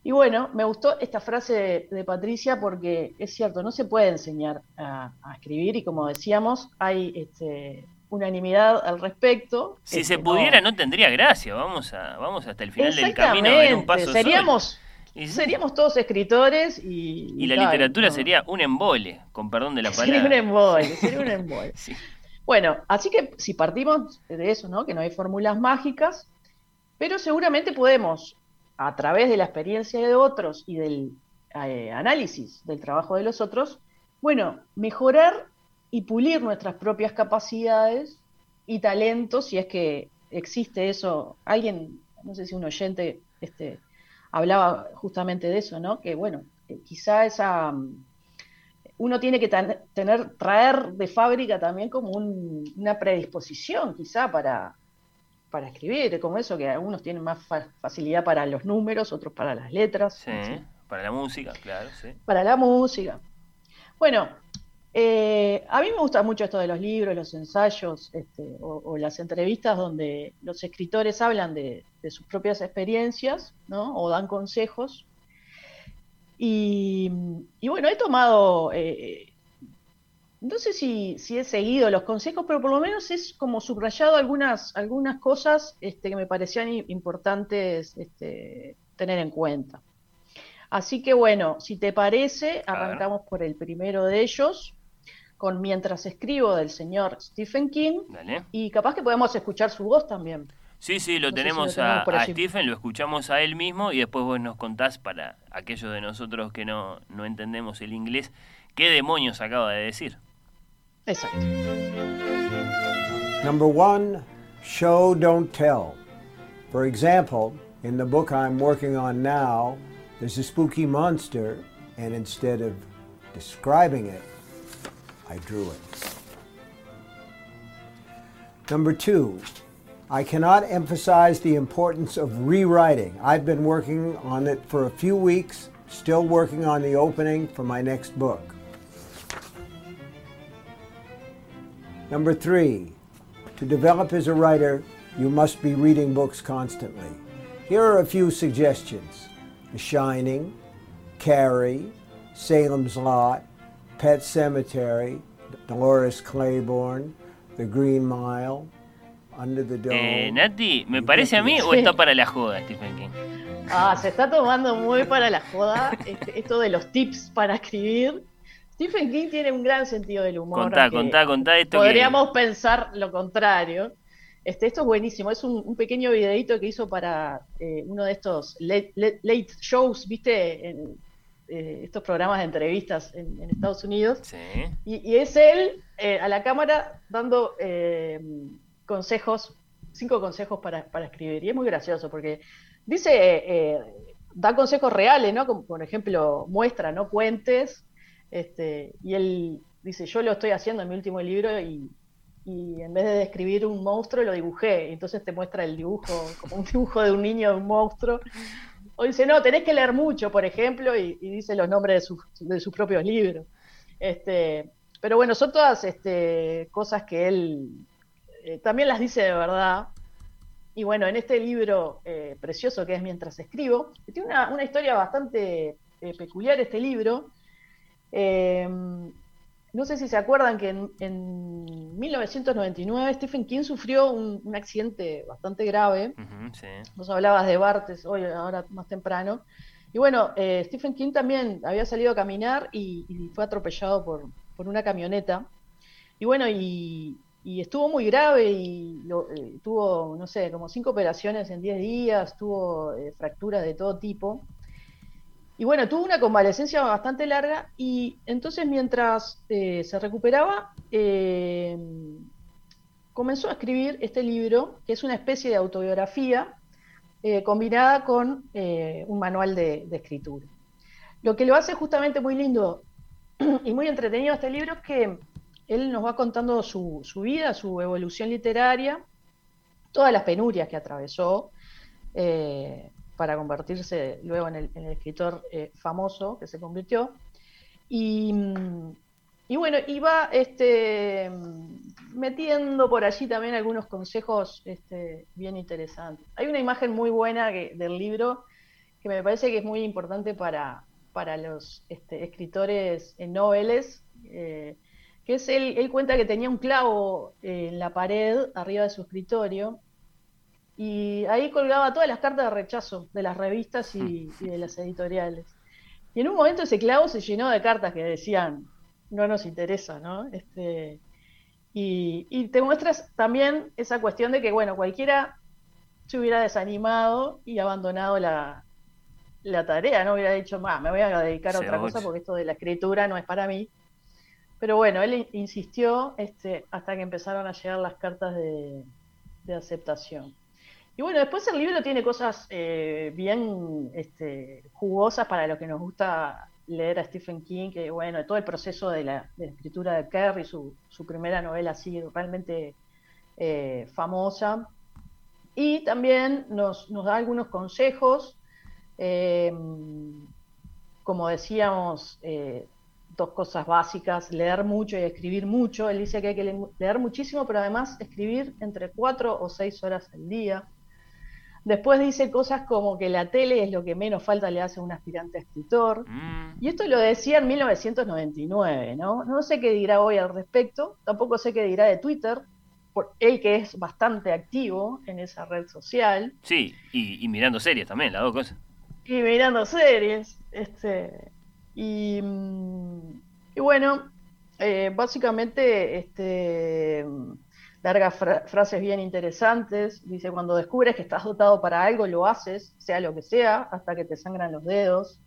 Y bueno, me gustó esta frase de, Patricia porque es cierto, no se puede enseñar a, a escribir y como decíamos, hay este, unanimidad al respecto. Si se pudiera no... tendría gracia, vamos a vamos hasta el final del camino en un paso seríamos seríamos todos escritores y y, la literatura sería un embole, con perdón de la palabra. Sería un embole, sería un embole. Bueno, así que si partimos de eso, ¿no? Que no hay fórmulas mágicas, pero seguramente podemos a través de la experiencia de otros y del eh, análisis del trabajo de los otros, bueno, mejorar y pulir nuestras propias capacidades y talentos, si es que existe eso. Alguien, no sé si un oyente este, hablaba justamente de eso, ¿no? Que bueno, quizá esa uno tiene que tener, traer de fábrica también como una predisposición, quizá para, para escribir, como eso, que algunos tienen más facilidad para los números, otros para las letras. Sí, para la música, claro, sí. Para la música. Bueno, eh, a mí me gusta mucho esto de los libros, los ensayos este, o, las entrevistas donde los escritores hablan de, sus propias experiencias ¿no? o dan consejos. Y, bueno, he tomado, eh, no sé si, he seguido los consejos, pero por lo menos es como subrayado algunas, algunas cosas este, que me parecían importantes este, tener en cuenta. Así que bueno, si te parece, arrancamos por el primero de ellos, con Mientras escribo del señor Stephen King. Y capaz que podemos escuchar su voz también. Sí, sí, lo tenemos, a, Stephen, lo escuchamos a él mismo y después vos nos contás para aquellos de nosotros que no, no entendemos el inglés, qué demonios acaba de decir. Exacto. Number one, show, don't tell. For example, in the book I'm working on now, there's a spooky monster, and instead of describing it, I drew it. Number two, I cannot emphasize the importance of rewriting. I've been working on it for a few weeks, still working on the opening for my next book. Number three, to develop as a writer, you must be reading books constantly. Here are a few suggestions The Shining, Carrie, Salem's Lot, Pet Cemetery, Dolores Claiborne, The Green Mile, Under the Dome. Eh, Nati, ¿me parece a mí o está para la joda Stephen King? Ah, se está tomando muy para la joda este, esto de los tips para escribir. Stephen King tiene un gran sentido del humor. Contá, contá, contá esto. Podríamos pensar lo contrario. Este, esto es buenísimo, es un, pequeño videito que hizo para eh, uno de estos late, late, shows, ¿viste? En, eh, estos programas de entrevistas en, Estados Unidos. Y, es él eh, a la cámara dando eh, consejos, cinco consejos para, escribir. Y es muy gracioso porque dice, da consejos reales, ¿no? Como por ejemplo, muestra, ¿no? Puentes. Este, y él dice, yo lo estoy haciendo en mi último libro y, en vez de describir un monstruo lo dibujé. Entonces te muestra el dibujo, como un dibujo de un niño de un monstruo. O dice, no, tenés que leer mucho, por ejemplo, y, dice los nombres de, sus propios libros. Este, pero bueno, son todas este, cosas que él eh, también las dice de verdad. Y bueno, en este libro eh, precioso que es Mientras escribo, tiene una, historia bastante eh, peculiar este libro. No sé si se acuerdan que en, 1999 Stephen King sufrió un, accidente bastante grave. Vos hablabas de Bartes hoy, ahora más temprano. Y bueno, Stephen King también había salido a caminar y, fue atropellado por, por, una camioneta. Y bueno, y, y estuvo muy grave y eh, tuvo, no sé, como cinco operaciones en 10 días, tuvo eh, fracturas de todo tipo. Y bueno, tuvo una convalecencia bastante larga y entonces mientras eh, se recuperaba, comenzó a escribir este libro, que es una especie de autobiografía combinada con un manual de, escritura. Lo que lo hace justamente muy lindo y muy entretenido este libro es que él nos va contando su, vida, su evolución literaria, todas las penurias que atravesó eh, para convertirse luego en el, escritor eh, famoso que se convirtió. Y, bueno, iba este, metiendo por allí también algunos consejos este, bien interesantes. Hay una imagen muy buena del libro que me parece que es muy importante para, para los este, escritores noveles. Eh, que es él, él cuenta que tenía un clavo en la pared arriba de su escritorio y ahí colgaba todas las cartas de rechazo de las revistas y, de las editoriales. Y en un momento ese clavo se llenó de cartas que decían, no nos interesa, ¿no? Este, y, te muestras también esa cuestión de que, bueno, cualquiera se hubiera desanimado y abandonado la, tarea, ¿no? Hubiera dicho, me voy a dedicar a otra cosa porque esto de la escritura no es para mí. Pero bueno, él insistió este, hasta que empezaron a llegar las cartas de, aceptación. Y bueno, después el libro tiene cosas eh, bien este, jugosas para los que nos gusta leer a Stephen King, que bueno, todo el proceso de la, escritura de Kerry, su, primera novela así realmente eh, famosa. Y también nos, da algunos consejos, eh, como decíamos, dos cosas básicas, leer mucho y escribir mucho. Él dice que hay que leer muchísimo, pero además escribir entre cuatro o seis horas al día. Después dice cosas como que la tele es lo que menos falta le hace a un aspirante a escritor. Mm. Y esto lo decía en 1999, ¿no? No sé qué dirá hoy al respecto, tampoco sé qué dirá de Twitter, por él que es bastante activo en esa red social. Sí, y, y mirando series también, las dos cosas. Y mirando series, este, y, y bueno, eh, básicamente este, largas frases bien interesantes. Dice, cuando descubres que estás dotado para algo, lo haces, sea lo que sea, hasta que te sangran los dedos.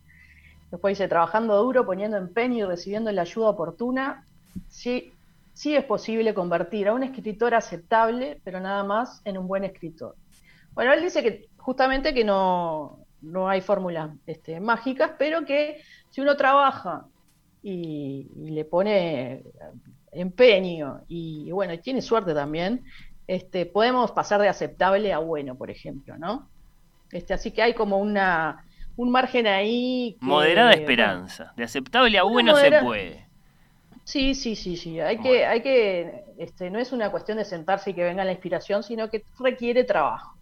Después dice, trabajando duro, poniendo empeño y recibiendo la ayuda oportuna, sí, sí es posible convertir a un escritor aceptable, pero nada más, en un buen escritor. Bueno, él dice que justamente que no, no hay fórmulas este, mágicas, pero que si uno trabaja y, le pone empeño y, bueno, tiene suerte también, este, podemos pasar de aceptable a bueno, por ejemplo, ¿no? Este, así que hay como una un margen ahí. Moderada esperanza. de aceptable a bueno se puede. Sí, sí, sí, sí. Hay que, hay que, este, no es una cuestión de sentarse y que venga la inspiración, sino que requiere trabajo.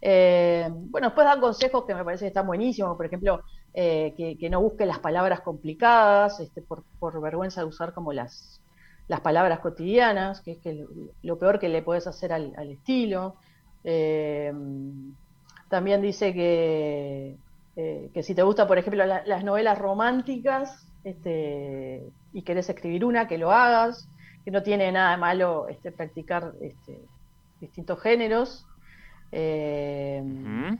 Eh, bueno, después dan consejos que me parece que están buenísimos, por ejemplo, eh, que, no busque las palabras complicadas, este, por, vergüenza de usar como las, las palabras cotidianas, que es que lo, peor que le puedes hacer al, estilo. Eh, también dice que, que si te gusta, por ejemplo, las novelas románticas este, y querés escribir una, que lo hagas, que no tiene nada de malo este, practicar este, distintos géneros. Eh,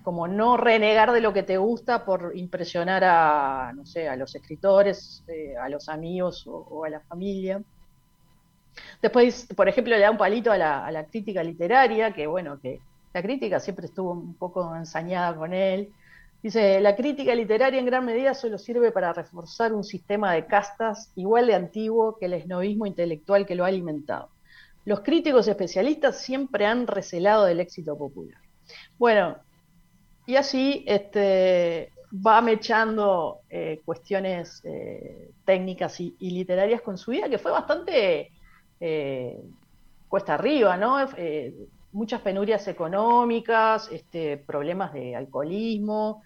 como no renegar de lo que te gusta por impresionar a, no sé, a los escritores, eh, a los amigos o, a la familia. Después, por ejemplo, le da un palito a la, crítica literaria, que bueno, que la crítica siempre estuvo un poco ensañada con él, Dice, la crítica literaria en gran medida solo sirve para reforzar un sistema de castas igual de antiguo que el esnovismo intelectual que lo ha alimentado. Los críticos especialistas siempre han recelado del éxito popular. Bueno, y así este, va mechando eh, cuestiones eh, técnicas y, literarias con su vida, que fue bastante eh, cuesta arriba, ¿no? muchas penurias económicas, este, problemas de alcoholismo.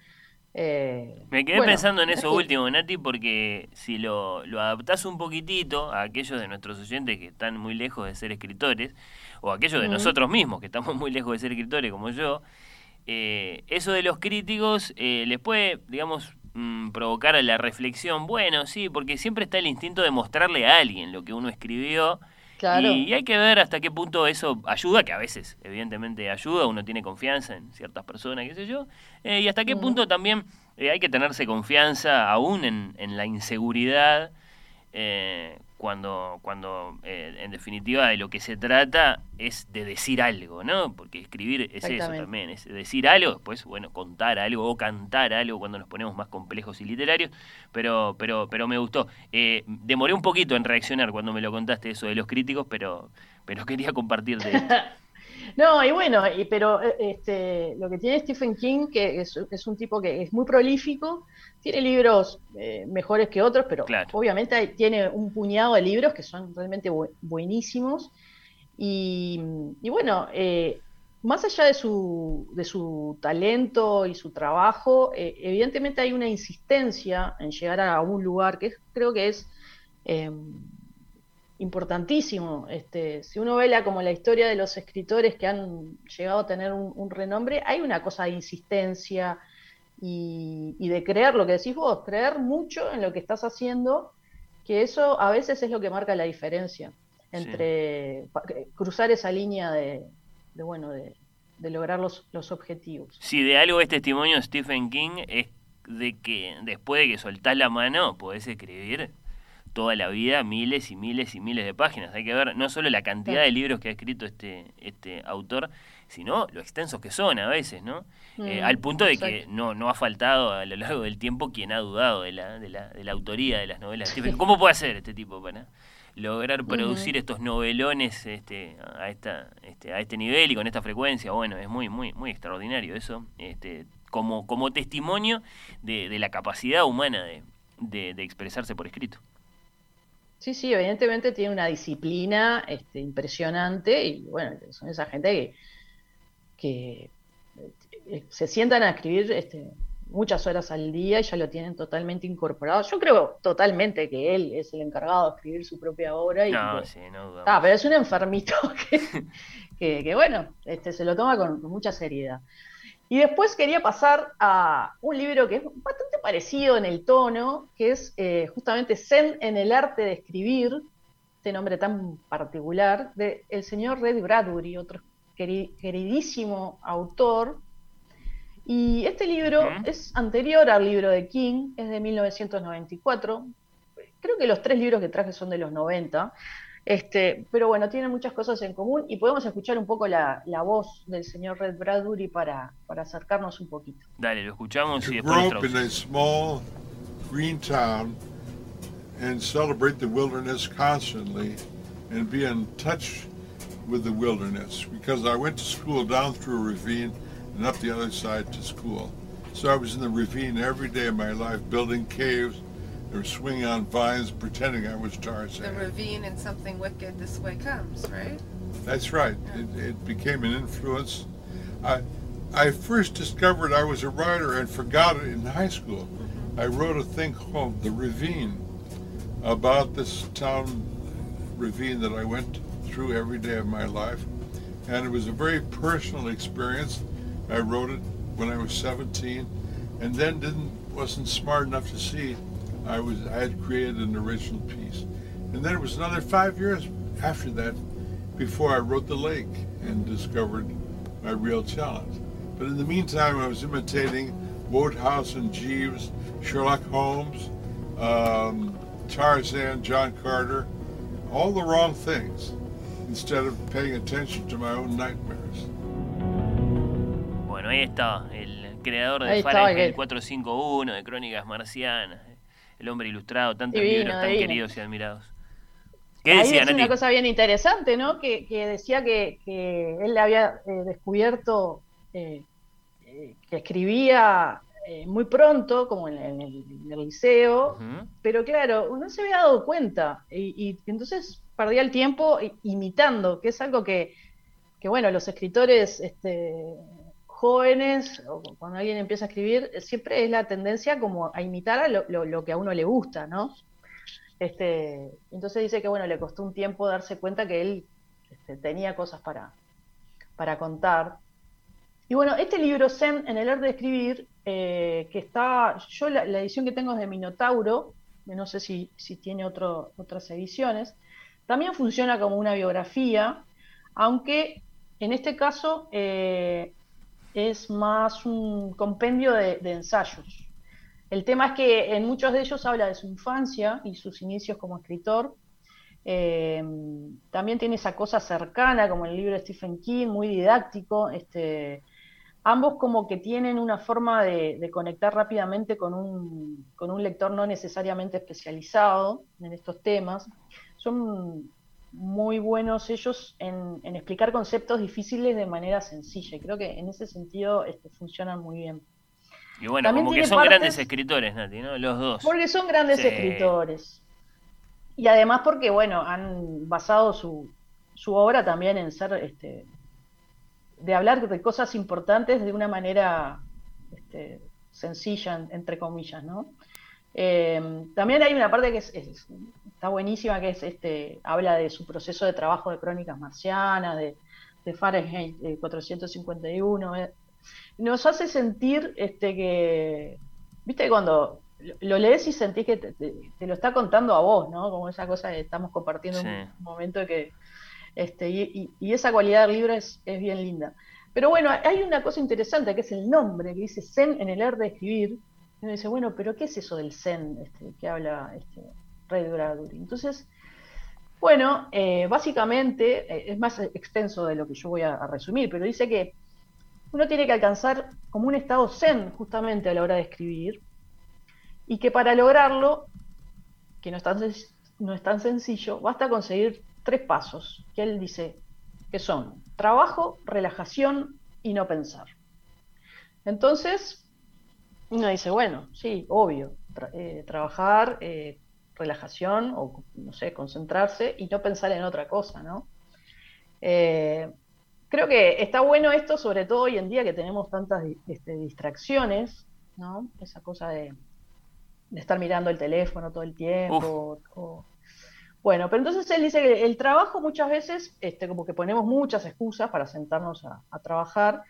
Me quedé pensando en eso último, Nati, porque si lo, lo adaptás un poquitito a aquellos de nuestros oyentes que están muy lejos de ser escritores, o aquellos de nosotros mismos que estamos muy lejos de ser escritores como yo, eh, eso de los críticos eh, les puede, digamos, mm, provocar la reflexión. Bueno, sí, porque siempre está el instinto de mostrarle a alguien lo que uno escribió. Y, hay que ver hasta qué punto eso ayuda, que a veces evidentemente ayuda, uno tiene confianza en ciertas personas, qué sé yo, eh, y hasta qué punto también hay que tenerse confianza aún en, en la inseguridad cuando, cuando eh, en definitiva de lo que se trata es de decir algo, ¿no? Porque escribir es eso también, es decir algo, después, bueno, contar algo o cantar algo cuando nos ponemos más complejos y literarios, pero, pero, pero me gustó. Eh, demoré un poquito en reaccionar cuando me lo contaste eso de los críticos, pero, pero quería compartirte. No, y bueno, y, pero eh, este, lo que tiene Stephen King, que es, es un tipo que es muy prolífico, tiene libros eh, mejores que otros, pero obviamente tiene un puñado de libros que son realmente buenísimos. Y, bueno, eh, más allá de su, de su, talento y su trabajo, eh, evidentemente hay una insistencia en llegar a un lugar que creo que es importantísimo. Este, si uno ve la, como la historia de los escritores que han llegado a tener un renombre, hay una cosa de insistencia, y, de creer lo que decís vos, creer mucho en lo que estás haciendo, que eso a veces es lo que marca la diferencia entre cruzar esa línea de, bueno, de, lograr los, los, objetivos. Si de algo es testimonio Stephen King es de que después de que soltás la mano podés escribir toda la vida miles y miles y miles de páginas. Hay que ver no solo la cantidad de libros que ha escrito este, este autor, sino lo extensos que son a veces, ¿no? Eh, mm, al punto de que no, no ha faltado a lo largo del tiempo quien ha dudado de la, de la, de la autoría de las novelas. ¿Cómo puede hacer este tipo para lograr producir estos novelones este, a, esta, este, a este nivel y con esta frecuencia? Bueno, es muy, muy, muy extraordinario eso, este, como, como testimonio de, de la capacidad humana de, de, expresarse por escrito. Sí, sí, evidentemente tiene una disciplina este, impresionante y bueno, son esa gente que que eh, se sientan a escribir este, muchas horas al día y ya lo tienen totalmente incorporado. Yo creo totalmente que él es el encargado de escribir su propia obra. Y no, sí, no Ah, pero es un enfermito que, bueno, este, se lo toma con, mucha seriedad. Y después quería pasar a un libro que es bastante parecido en el tono, que es eh, justamente Zen en el arte de escribir, este nombre tan particular, de el señor Red Bradbury, otro queridísimo autor. Y este libro es anterior al libro de King, es de 1994. Creo que los tres libros que traje son de los 90. Este, pero bueno, tienen muchas cosas en común y podemos escuchar un poco la, la voz del señor Red Bradbury para, para acercarnos un poquito. Dale, lo escuchamos y después. in a small green town and celebrate the wilderness constantly and be in touch with the wilderness because I went to school down through a ravine and up the other side to school. So I was in the ravine every day of my life, building caves or swinging on vines, pretending I was Tarzan. The ravine and something wicked this way comes, right? That's right. Yeah. It, it, became an influence. I, I first discovered I was a writer and forgot it in high school. Mm-hmm. I wrote a thing called The Ravine about this town ravine that I went through every day of my life. And it was a very personal experience. I wrote it when I was 17 and then didn't wasn't smart enough to see I was I had created an original piece. And then it was another five years after that before I wrote The Lake and discovered my real talent. But in the meantime, I was imitating Wodehouse and Jeeves, Sherlock Holmes, um, Tarzan, John Carter, all the wrong things. Instead of paying attention to my own nightmares. Bueno, ahí está el creador de Fahrenheit que- 451, de Crónicas Marcianas, El Hombre Ilustrado, tantos Divino, libros tan divino. queridos y admirados. ¿Qué Ahí decía, decía una Nati? cosa bien interesante, ¿no? Que, que decía que, que él había eh, descubierto eh, eh, que escribía eh, muy pronto, como en, en el, en el liceo, Ujú. pero claro, no se había dado cuenta y, y entonces perdía el tiempo imitando, que es algo que, que, bueno, los escritores este, jóvenes, o cuando alguien empieza a escribir, siempre es la tendencia como a imitar a lo, que a uno le gusta, ¿no? Este, entonces dice que, bueno, le costó un tiempo darse cuenta que él este, tenía cosas para, para contar. Y bueno, este libro, Zen en el arte de escribir, eh, que está, yo la, edición que tengo es de Minotauro, no sé si, si tiene otras ediciones, también funciona como una biografía, aunque en este caso eh, es más un compendio de, ensayos. El tema es que en muchos de ellos habla de su infancia y sus inicios como escritor. Eh, también tiene esa cosa cercana, como el libro de Stephen King, muy didáctico. Este, ambos como que tienen una forma de, de conectar rápidamente con un, con un lector no necesariamente especializado en estos temas. Son muy buenos ellos en, en explicar conceptos difíciles de manera sencilla. Y creo que en ese sentido este, funcionan muy bien. Y bueno, También como que son partes- grandes escritores, Nati, ¿no? Los dos. Porque son grandes Sí. escritores. Y además porque, bueno, han basado su, su obra también en ser, este, de hablar de cosas importantes de una manera este, sencilla, en- entre comillas, ¿no? Eh, también hay una parte que es, es- está buenísima, que es, este, habla de su proceso de trabajo de crónicas marcianas, de, de Fahrenheit eh, 451, eh, nos hace sentir este que, viste, cuando lo- lees y sentís que te, te- te lo está contando a vos, ¿no? Como esa cosa de estamos compartiendo Sí. un momento que, este, y, y- y esa cualidad del libro es, es bien linda. Pero bueno, hay una cosa interesante que es el nombre, que dice Zen en el arte de escribir. Y uno dice, bueno, pero ¿qué es eso del Zen este, que habla este, Ray Bradbury? Entonces, bueno, eh, básicamente eh, es más extenso de lo que yo voy a, a resumir, pero dice que uno tiene que alcanzar como un estado zen justamente a la hora de escribir y que para lograrlo, que no es tan, no es tan sencillo, basta conseguir tres pasos, que él dice que son trabajo, relajación y no pensar. Entonces, uno dice, bueno, sí, obvio, tra- eh, trabajar, eh, relajación o, no sé, concentrarse y no pensar en otra cosa, ¿no? Eh, creo que está bueno esto, sobre todo hoy en día que tenemos tantas este, distracciones, ¿no? Esa cosa de, de estar mirando el teléfono todo el tiempo. o- bueno, pero entonces él dice que el trabajo muchas veces, este, como que ponemos muchas excusas para sentarnos a, a trabajar,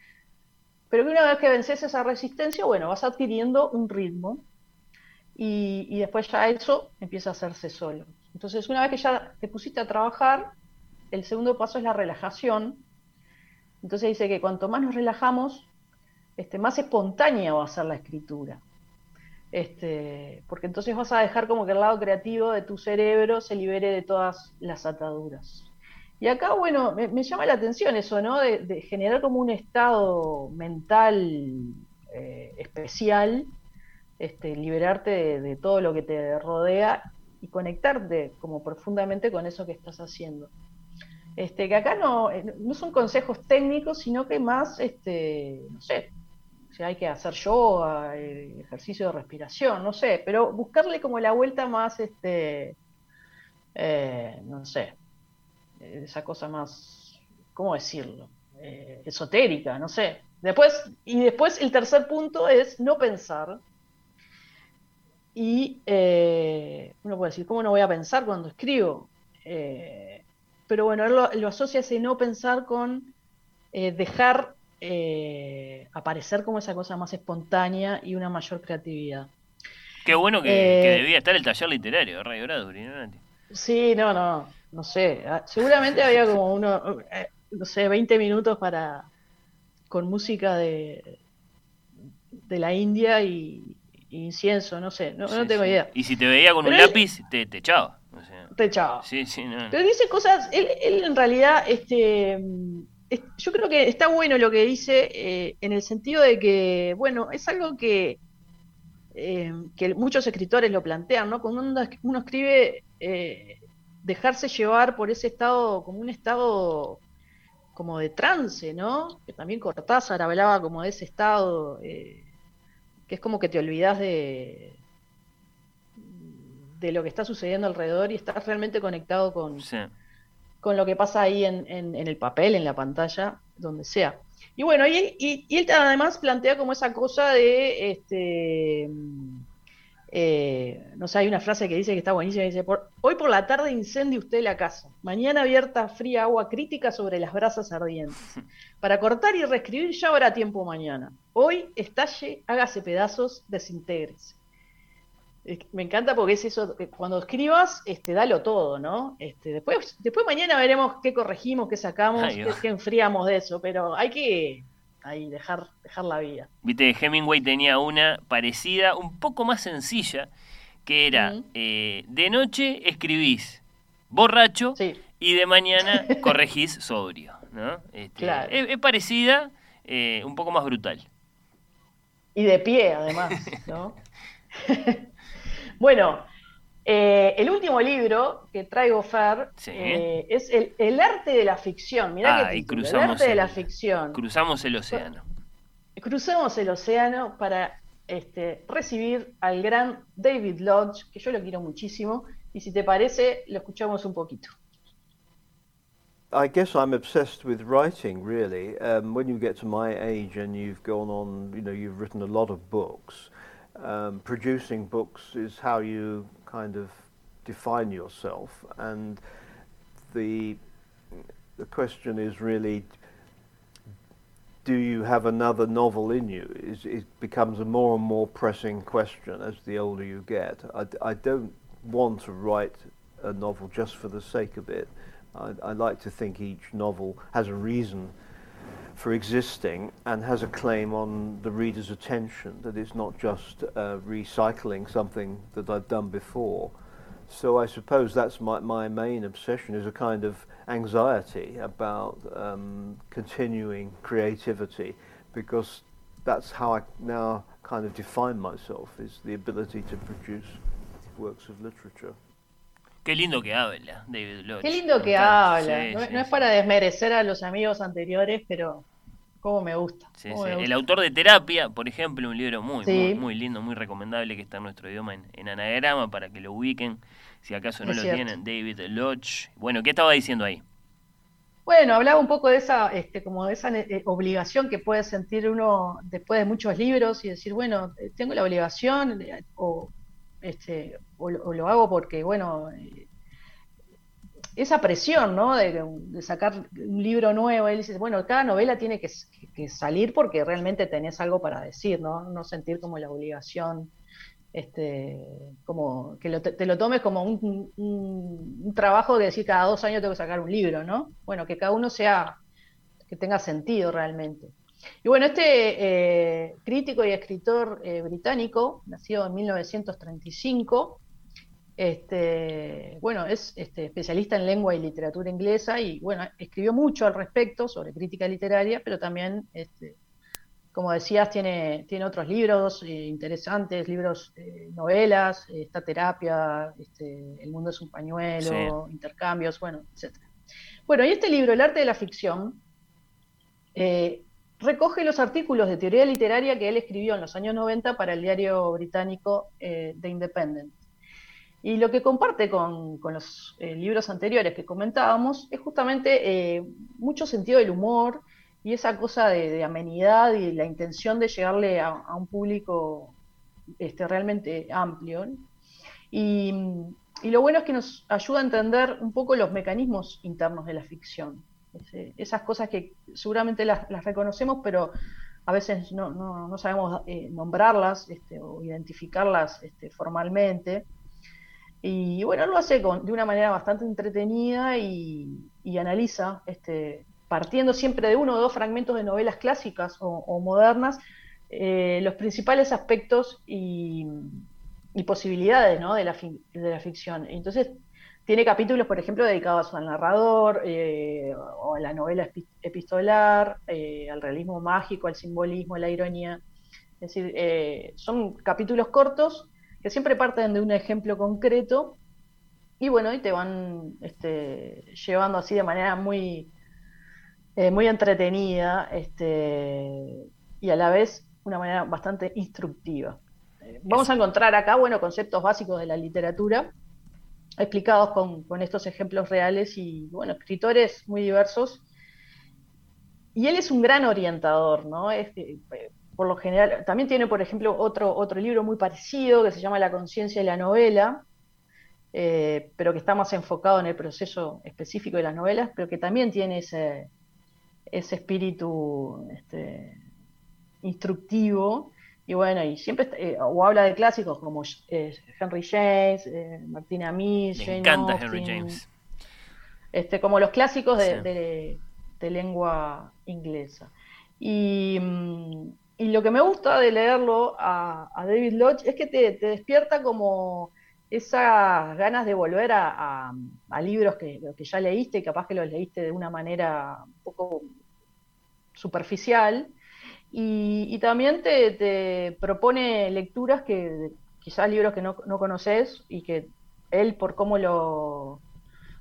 pero que una vez que vences esa resistencia, bueno, vas adquiriendo un ritmo y, y después ya eso empieza a hacerse solo. Entonces, una vez que ya te pusiste a trabajar, el segundo paso es la relajación. Entonces dice que cuanto más nos relajamos, este, más espontánea va a ser la escritura. Este, porque entonces vas a dejar como que el lado creativo de tu cerebro se libere de todas las ataduras. Y acá, bueno, me, llama la atención eso, ¿no? De, generar como un estado mental eh, especial, este, liberarte de, todo lo que te rodea y conectarte como profundamente con eso que estás haciendo. Este, que acá no, eh, no son consejos técnicos, sino que más, este, no sé, si hay que hacer yoga, eh, ejercicio de respiración, no sé, pero buscarle como la vuelta más, este, no sé, esa cosa más, ¿cómo decirlo? Eh, esotérica, no sé. Después, y después el tercer punto es no pensar. Y eh, uno puede decir, ¿cómo no voy a pensar cuando escribo? Eh, pero bueno, él lo, lo asocia ese no pensar con eh, dejar eh, aparecer como esa cosa más espontánea y una mayor creatividad. Qué bueno que, Eh, que debía estar el taller literario Radio Bradbury, ¿no, Nati? Sí, no, no, no sé. Ah, Seguramente había como uno, eh, no sé, 20 minutos para con música de, de la India y, y incienso, no sé, no, no Sí, tengo sí. idea. Y si te veía con un él- lápiz, te, te echaba. O sea, Te echaba. sí, sí, no. Pero dice cosas, él, él en realidad, este, yo creo que está bueno lo que dice eh, en el sentido de que, bueno, es algo que, eh, que muchos escritores lo plantean, ¿no? Cuando uno, escribe, dejarse llevar por ese estado, como un estado como de trance, ¿no? Que también Cortázar hablaba como de ese estado, que es como que te olvidas de, de lo que está sucediendo alrededor y estás realmente conectado con, con lo que pasa ahí en, en, el papel, en la pantalla, donde sea. Y bueno, y, y, él además plantea como esa cosa de, este, eh, no sé, hay una frase que dice que está buenísima, dice, hoy por la tarde incendie usted la casa, mañana abierta fría agua crítica sobre las brasas ardientes. Para cortar y reescribir ya habrá tiempo mañana. Hoy estalle, hágase pedazos, desintégrese me encanta porque es eso, cuando escribas, este, dalo todo, ¿no? Este, después, después mañana veremos qué corregimos, qué sacamos, qué, enfriamos de eso, pero hay que ahí dejar, dejar la vida. Viste, Hemingway tenía una parecida, un poco más sencilla, que era, eh, de noche escribís borracho y de mañana corregís sobrio, ¿no? Este, es, parecida, eh, un poco más brutal. Y de pie, además, ¿no? Bueno, eh, el último libro que traigo, Fer, eh, es el, arte de la ficción. Mirá ah, cruzamos el arte de la ficción. Cruzamos el océano. Cruzamos el océano para este, recibir al gran David Lodge, que yo lo quiero muchísimo, y si te parece, lo escuchamos un poquito. I guess I'm obsessed with writing, really. Um, when you get to my age and you've gone on, you know, you've written a lot of books. um, producing books is how you kind of define yourself, and the the question is really do you have another novel in you? Is, it becomes a more and more pressing question as the older you get. I, I don't want to write a novel just for the sake of it. I, I like to think each novel has a reason for existing and has a claim on the reader's attention, that it's not just uh, recycling something that I've done before. So I suppose that's my, my main obsession is a kind of anxiety about um, continuing creativity because that's how I now kind of define myself is the ability to produce works of literature. Qué lindo que habla, David Lodge. Qué lindo que habla. no, no, es para desmerecer a los amigos anteriores, pero cómo me gusta. El autor de Terapia, por ejemplo, un libro muy, muy, lindo, muy recomendable que está en nuestro idioma en, anagrama para que lo ubiquen, si acaso no lo tienen, David Lodge. Bueno, ¿qué estaba diciendo ahí? Bueno, hablaba un poco de esa, este, como de esa eh, obligación que puede sentir uno después de muchos libros y decir, bueno, eh, tengo la obligación o, este, o, lo hago porque, bueno, eh, esa presión, ¿no? De, sacar un libro nuevo, él dice, bueno, cada novela tiene que, salir porque realmente tenés algo para decir, ¿no? No sentir como la obligación, este, como que te lo tomes como un, trabajo de decir cada dos años tengo que sacar un libro, ¿no? Bueno, que cada uno sea, que tenga sentido realmente. Y bueno, este eh, crítico y escritor eh, británico, nacido en 1935, este, bueno, es este, especialista en lengua y literatura inglesa y bueno, escribió mucho al respecto sobre crítica literaria, pero también, este, como decías, tiene, tiene otros libros eh, interesantes, libros, novelas, esta terapia, este, El mundo es un pañuelo, intercambios, bueno, etc. Bueno, y este libro, El arte de la ficción, recoge los artículos de teoría literaria que él escribió en los años 90 para el diario británico eh, The Independent. Y lo que comparte con, los eh, libros anteriores que comentábamos es justamente eh, mucho sentido del humor y esa cosa de, amenidad y la intención de llegarle a, un público este, realmente amplio. Y, lo bueno es que nos ayuda a entender un poco los mecanismos internos de la ficción esas cosas que seguramente las, reconocemos, pero a veces no, sabemos eh, nombrarlas este, o identificarlas este, formalmente. Y bueno, lo hace de una manera bastante entretenida y, analiza, este, partiendo siempre de uno o dos fragmentos de novelas clásicas o, modernas, eh, los principales aspectos y, posibilidades de, la de la ficción. Entonces, tiene capítulos, por ejemplo, dedicados al narrador, eh, o a la novela epistolar, eh, al realismo mágico, al simbolismo, a la ironía. Es decir, eh, son capítulos cortos que siempre parten de un ejemplo concreto y bueno, y te van este, llevando así de manera muy, muy entretenida este, y a la vez una manera bastante instructiva. vamos a encontrar acá, bueno, conceptos básicos de la literatura explicados con, estos ejemplos reales y, bueno, escritores muy diversos. Y él es un gran orientador, ¿no? Eh, por lo general, también tiene, por ejemplo, otro, otro libro muy parecido que se llama La conciencia de la novela, eh, pero que está más enfocado en el proceso específico de las novelas, pero que también tiene ese, ese espíritu este, instructivo y bueno, y siempre, eh, o habla de clásicos como eh, Henry James, eh, Martina Me encanta Henry James. Este, como los clásicos de, lengua inglesa. Mm, y, lo que me gusta de leerlo a, David Lodge es que te, despierta como esas ganas de volver a, libros que, que, ya leíste y capaz que los leíste de una manera un poco superficial y, también te, propone lecturas que quizás libros que no, conoces y que él por cómo lo,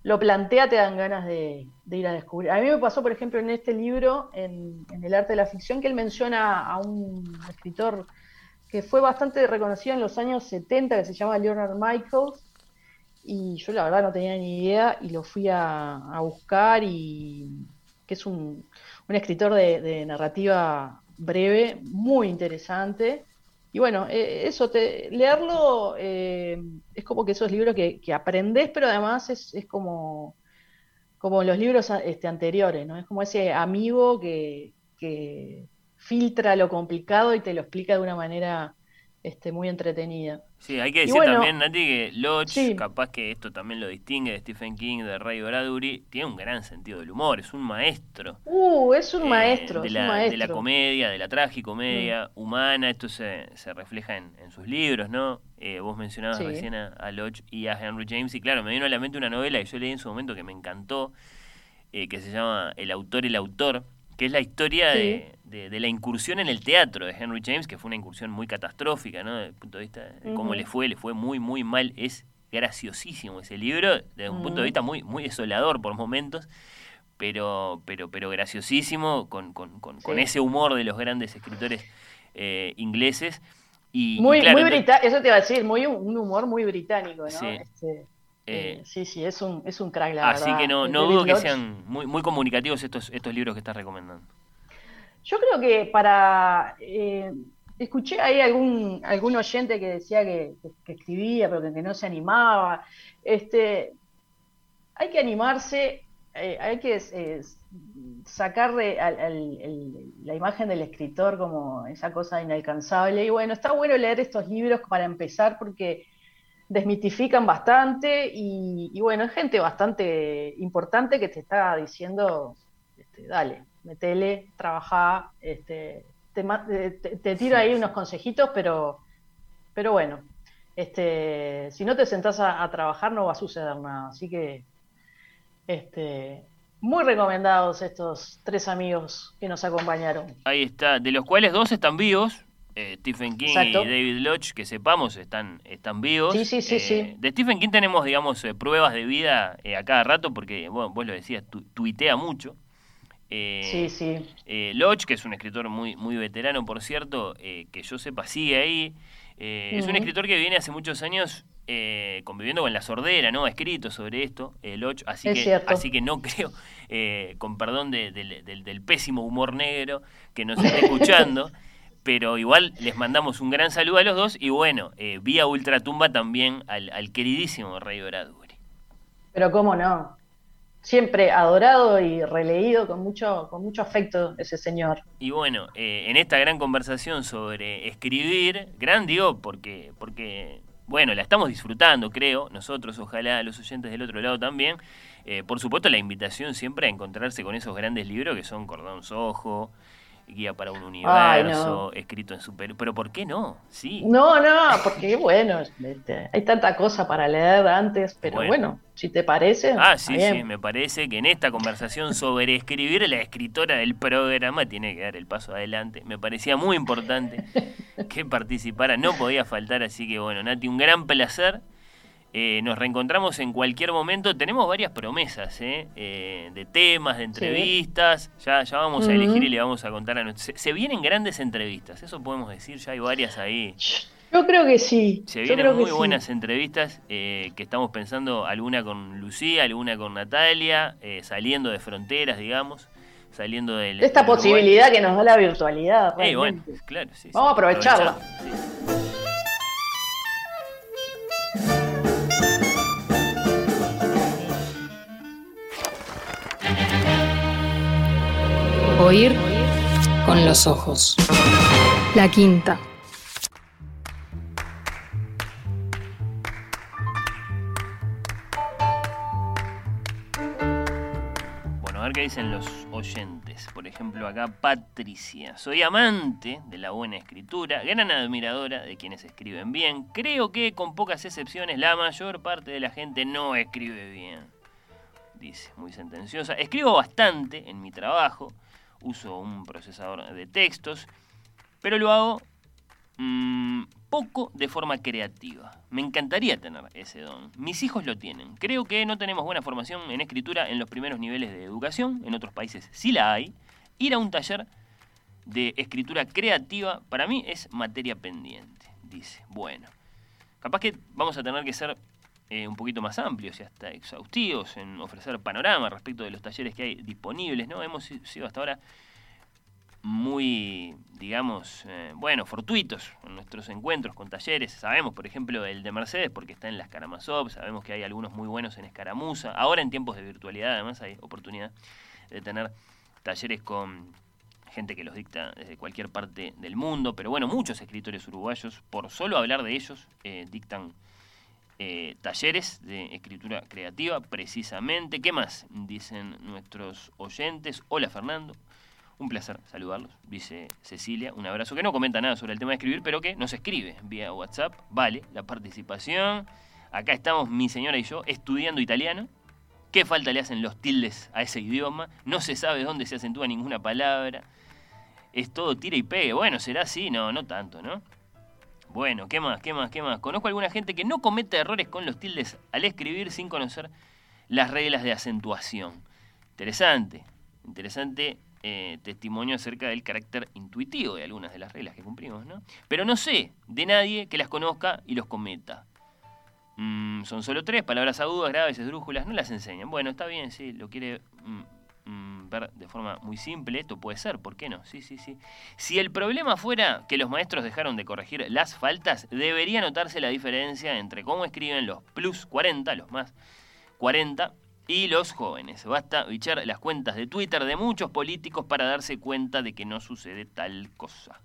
lo plantea te dan ganas de, ir a descubrir. A mí me pasó, por ejemplo, en este libro, en, El arte de la ficción, que él menciona a un escritor que fue bastante reconocido en los años 70, que se llama Leonard Michaels, y yo la verdad no tenía ni idea y lo fui a, buscar y que es un, un escritor de narrativa breve, muy interesante. Y bueno, eh, eso, te, leerlo eh, es como que esos libros que, que aprendes, pero además es, es como, como los libros este, anteriores, ¿no? Es como ese amigo que, que filtra lo complicado y te lo explica de una manera este, muy entretenida. Sí, hay que decir también, Nati, que Lodge, capaz que esto también lo distingue de Stephen King, de Ray Bradbury, tiene un gran sentido del humor, es un maestro. Uh, es un eh, maestro, de, la, un maestro. de la comedia, de la tragicomedia mm. humana, esto se, se refleja en, sus libros, ¿no? Eh, vos mencionabas recién a, Lodge y a Henry James, y claro, me vino a la mente una novela que yo leí en su momento que me encantó, eh, que se llama El autor, el autor, que es la historia de, la incursión en el teatro de Henry James, que fue una incursión muy catastrófica, ¿no? Desde el punto de vista de cómo le fue, le fue muy, muy mal. Es graciosísimo ese libro, desde un punto de vista muy, muy desolador por momentos, pero, pero, pero graciosísimo, con, con, con, ese humor de los grandes escritores eh, ingleses. Y, muy, muy eso te iba a decir, muy un humor muy británico, ¿no? Este, eh, sí, sí, es un, es un crack, la así que no, no dudo que sean muy, muy comunicativos estos, estos libros que estás recomendando. Yo creo que para... Eh, escuché ahí algún, algún oyente que decía que, escribía, pero que, no se animaba. Este, hay que animarse, eh, hay que sacarle la imagen del escritor como esa cosa inalcanzable. Y bueno, está bueno leer estos libros para empezar porque desmitifican bastante y, bueno, es gente bastante importante que te está diciendo, este, dale, metele, trabajá, este, te, tiro ahí unos consejitos, pero, pero bueno, este, si no te sentás a, trabajar no va a suceder nada, así que este, muy recomendados estos tres amigos que nos acompañaron. Ahí está, de los cuales dos están vivos, eh, Stephen King y David Lodge, que sepamos, están, están vivos. Sí, sí, sí, eh, De Stephen King tenemos, digamos, eh, pruebas de vida a cada rato, porque, bueno, vos lo decías, tuitea mucho. sí, sí. Lodge, que es un escritor muy, muy veterano, por cierto, que yo sepa, sigue ahí. Es un escritor que viene hace muchos años conviviendo con la sordera, ¿no? Ha escrito sobre esto, Lodge, así, que, así que no creo, con perdón del, pésimo humor negro que nos está escuchando, pero igual les mandamos un gran saludo a los dos y bueno, eh, vía Ultratumba también al, queridísimo Rey Bradbury. Pero cómo no, siempre adorado y releído con mucho, con mucho afecto ese señor. Y bueno, eh, en esta gran conversación sobre escribir, gran digo, porque, porque, bueno, la estamos disfrutando, creo, nosotros, ojalá los oyentes del otro lado también. Eh, por supuesto, la invitación siempre a encontrarse con esos grandes libros que son Cordón Sojo, guía para un Ay, universo, escrito en super... Pero ¿por qué no? Sí. No, no, porque bueno, hay tanta cosa para leer antes, pero Bueno. bueno, si te parece. Ah, sí, bien. sí, me parece que en esta conversación sobre escribir, la escritora del programa tiene que dar el paso adelante. Me parecía muy importante que participara, no podía faltar, así que bueno, Nati, un gran placer. Eh, nos reencontramos en cualquier momento. Tenemos varias promesas ¿eh? Eh, de temas, de entrevistas. Ya, ya vamos a elegir y le vamos a contar a nuestros. Se, se vienen grandes entrevistas, eso podemos decir. Ya hay varias ahí. Yo creo que sí. Se yo vienen creo muy sí. buenas entrevistas que estamos pensando, alguna con Lucía, alguna con Natalia, saliendo de fronteras, digamos, saliendo del... Esta del Uruguay. posibilidad que nos da la virtualidad. Bueno, realmente. claro, sí, sí, Vamos a aprovecharla. sí. Oír con los ojos. La quinta. Bueno, a ver qué dicen los oyentes. Por ejemplo, acá Patricia. Soy amante de la buena escritura, gran admiradora de quienes escriben bien. Creo que, con pocas excepciones, la mayor parte de la gente no escribe bien. Dice, muy sentenciosa. Escribo bastante en mi trabajo. Uso un procesador de textos. Pero lo hago mm, poco de forma creativa. Me encantaría tener ese don. Mis hijos lo tienen. Creo que no tenemos buena formación en escritura en los primeros niveles de educación. En otros países sí la hay. Ir a un taller de escritura creativa para mí es materia pendiente. Dice, bueno, capaz que vamos a tener que ser eh, un poquito más amplios y hasta exhaustivos en ofrecer panorama respecto de los talleres que hay disponibles. ¿no? Hemos si- sido hasta ahora muy, digamos, eh, bueno, fortuitos en nuestros encuentros con talleres. Sabemos, por ejemplo, el de Mercedes porque está en las Karamazov, sabemos que hay algunos muy buenos en Escaramuza. Ahora en tiempos de virtualidad además hay oportunidad de tener talleres con gente que los dicta desde cualquier parte del mundo, pero bueno, muchos escritores uruguayos, por solo hablar de ellos, eh, dictan eh, talleres de escritura creativa, precisamente. ¿Qué más? Dicen nuestros oyentes. Hola Fernando, un placer saludarlos, dice Cecilia. Un abrazo que no comenta nada sobre el tema de escribir, pero que nos escribe vía WhatsApp. Vale, la participación. Acá estamos mi señora y yo estudiando italiano. ¿Qué falta le hacen los tildes a ese idioma? No se sabe dónde se acentúa ninguna palabra. Es todo tira y pegue. Bueno, será así, no, no tanto, ¿no? Bueno, ¿qué más? ¿Qué más? ¿Qué más? Conozco a alguna gente que no comete errores con los tildes al escribir sin conocer las reglas de acentuación. Interesante, interesante eh, testimonio acerca del carácter intuitivo de algunas de las reglas que cumplimos, ¿no? Pero no sé de nadie que las conozca y los cometa. Mm, son solo tres, palabras agudas, graves, esdrújulas, no las enseñan. Bueno, está bien, sí, lo quiere mm, mm, de forma muy simple, esto puede ser, ¿por qué no? Sí, sí, sí. Si el problema fuera que los maestros dejaron de corregir las faltas, debería notarse la diferencia entre cómo escriben los plus 40, los más 40, y los jóvenes. Basta bichar las cuentas de Twitter de muchos políticos para darse cuenta de que no sucede tal cosa.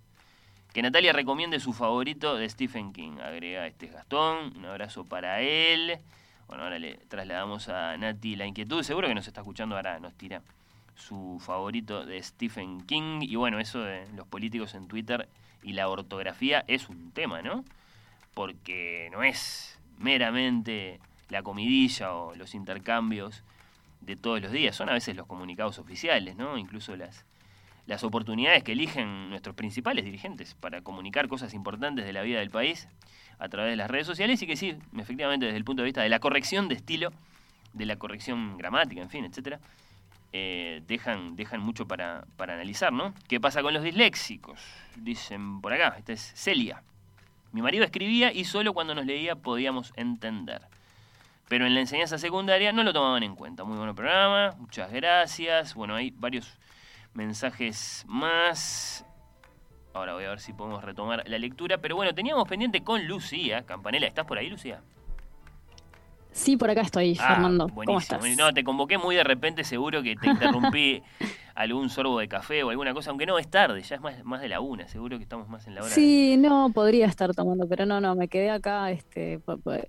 Que Natalia recomiende su favorito de Stephen King. Agrega este Gastón. Un abrazo para él. Bueno, ahora le trasladamos a Nati la inquietud. Seguro que nos está escuchando ahora. Nos tira su favorito de Stephen King. Y bueno, eso de los políticos en Twitter y la ortografía es un tema, ¿no? Porque no es meramente la comidilla o los intercambios de todos los días. Son a veces los comunicados oficiales, ¿no? Incluso las, las oportunidades que eligen nuestros principales dirigentes para comunicar cosas importantes de la vida del país a través de las redes sociales y que sí, efectivamente desde el punto de vista de la corrección de estilo, de la corrección gramática, en fin, etcétera, eh, dejan, dejan mucho para, para analizar, ¿no? ¿Qué pasa con los disléxicos? Dicen por acá, esta es Celia. Mi marido escribía y solo cuando nos leía podíamos entender. Pero en la enseñanza secundaria no lo tomaban en cuenta. Muy buen programa, muchas gracias. Bueno, hay varios mensajes más. Ahora voy a ver si podemos retomar la lectura. Pero bueno, teníamos pendiente con Lucía Campanella. ¿Estás por ahí, Lucía? Sí, por acá estoy, Ah, Fernando. buenísimo. ¿Cómo estás? No, te convoqué muy de repente, seguro que te interrumpí algún sorbo de café o alguna cosa, aunque no, es tarde, ya es más, más de la una, seguro que estamos más en la hora. de- Sí, no, podría estar tomando, pero no, no, me quedé acá este, eh,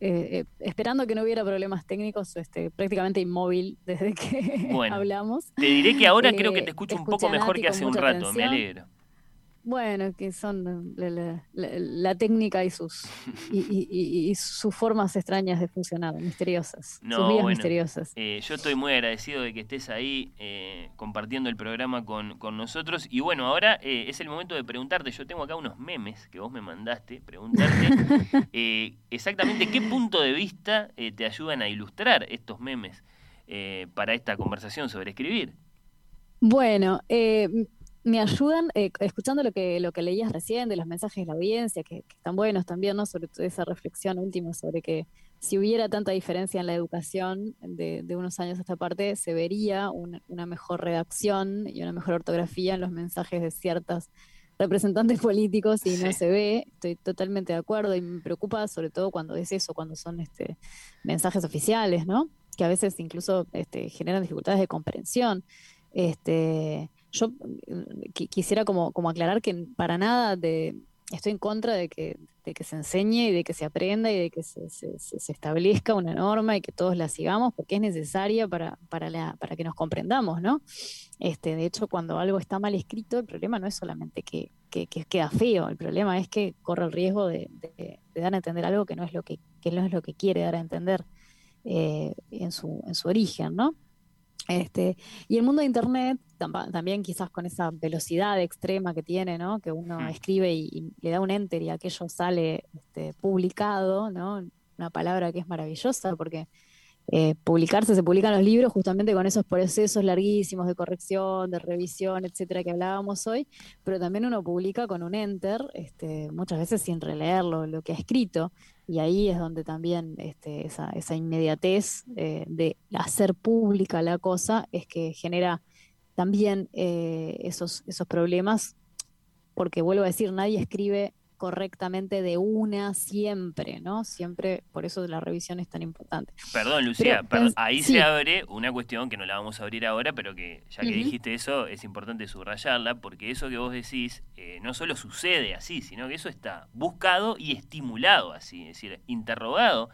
eh, esperando que no hubiera problemas técnicos, este, prácticamente inmóvil desde que Bueno. hablamos. Te diré que ahora creo que Eh, te escucho un poco mejor que hace un rato, me alegro. Bueno, que son la, la- la- la técnica y sus y, y- y- y sus formas extrañas de funcionar, misteriosas, No, sus vidas bueno, misteriosas. eh, yo estoy muy agradecido de que estés ahí eh, compartiendo el programa con, con nosotros. Y bueno, ahora eh, es el momento de preguntarte. Yo tengo acá unos memes que vos me mandaste. Preguntarte exactamente qué punto de vista te ayudan a ilustrar estos memes para esta conversación sobre escribir. Bueno, eh, me ayudan eh, escuchando lo que, lo que leías recién de los mensajes de la audiencia, que, que están buenos también, ¿no? Sobre todo esa reflexión última sobre que si hubiera tanta diferencia en la educación de, de unos años a esta parte, se vería una, una mejor redacción y una mejor ortografía en los mensajes de ciertas representantes políticos y no Sí. se ve. Estoy totalmente de acuerdo y me preocupa sobre todo cuando es eso, cuando son este, mensajes oficiales, ¿no? Que a veces incluso este, generan dificultades de comprensión. Este, yo mm, qui- quisiera como, aclarar que para nada estoy en contra de que, se enseñe y de que se aprenda y de que se, establezca una norma y que todos la sigamos porque es necesaria para, para, que nos comprendamos, ¿no? Este, de hecho, cuando algo está mal escrito, el problema no es solamente que, que- que queda feo, el problema es que corre el riesgo de, dar a entender algo que no es lo que, que no es lo que quiere dar a entender eh, en su, en su origen, ¿no? Este, y el mundo de Internet, también quizás con esa velocidad extrema que tiene, ¿no? Que uno Mm. escribe y, y le da un enter y aquello sale este, publicado, ¿no? Una palabra que es maravillosa porque eh, publicarse, se publican los libros justamente con esos procesos larguísimos de corrección, de revisión, etcétera, que hablábamos hoy, pero también uno publica con un enter, este, muchas veces sin releerlo, lo que ha escrito, y ahí es donde también este, esa, esa inmediatez eh, de hacer pública la cosa es que genera también eh, esos, esos problemas, porque vuelvo a decir, nadie escribe correctamente de una siempre, ¿no? Siempre, por eso la revisión es tan importante. Perdón, Lucía, Pero, perdón, ahí sí. se abre una cuestión que no la vamos a abrir ahora, pero que ya que dijiste eso, es importante subrayarla, porque eso que vos decís eh, no solo sucede así, sino que eso está buscado y estimulado así, es decir, interrogado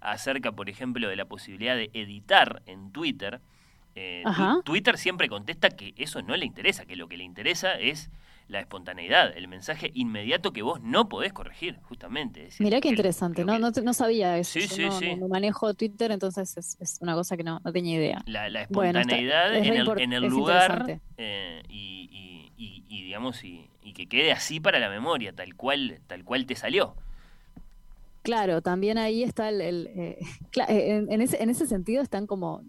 acerca, por ejemplo, de la posibilidad de editar en Twitter. Eh. Twitter siempre contesta que eso no le interesa, que lo que le interesa es la espontaneidad, el mensaje inmediato que vos no podés corregir, justamente. es Mirá qué interesante, no, no, no sabía eso. Sí, sí, no, sí. no- manejo Twitter, entonces es, es una cosa que no, no tenía idea. la, la Bueno, está- espontaneidad es en, el, en lugar eh, y, y- y- y, digamos y, y que quede así para la memoria tal cual tal cual te salió Claro, también ahí está el, el, eh, eh, en, en ese, en ese sentido están como,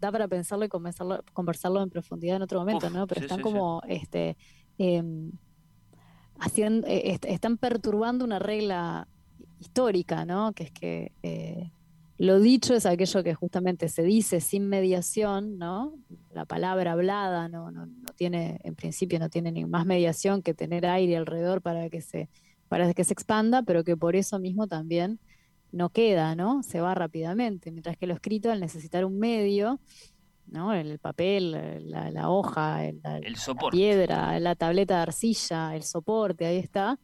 da para pensarlo y conversarlo, conversarlo en profundidad en otro momento, Uf, ¿no? Pero sí, están sí, sí. como, este, em, eh, est- están perturbando una regla histórica, ¿no? Que es que eh, lo dicho es aquello que justamente se dice sin mediación, ¿no? La palabra hablada no, no, no tiene, en principio no tiene ni más mediación que tener aire alrededor para que se, para que se expanda, pero que por eso mismo también no queda, ¿no? Se va rápidamente, mientras que lo escrito al necesitar un medio, ¿no? El papel, la, la hoja, el- la, el la soporte piedra, la tableta de arcilla, el soporte, ahí está.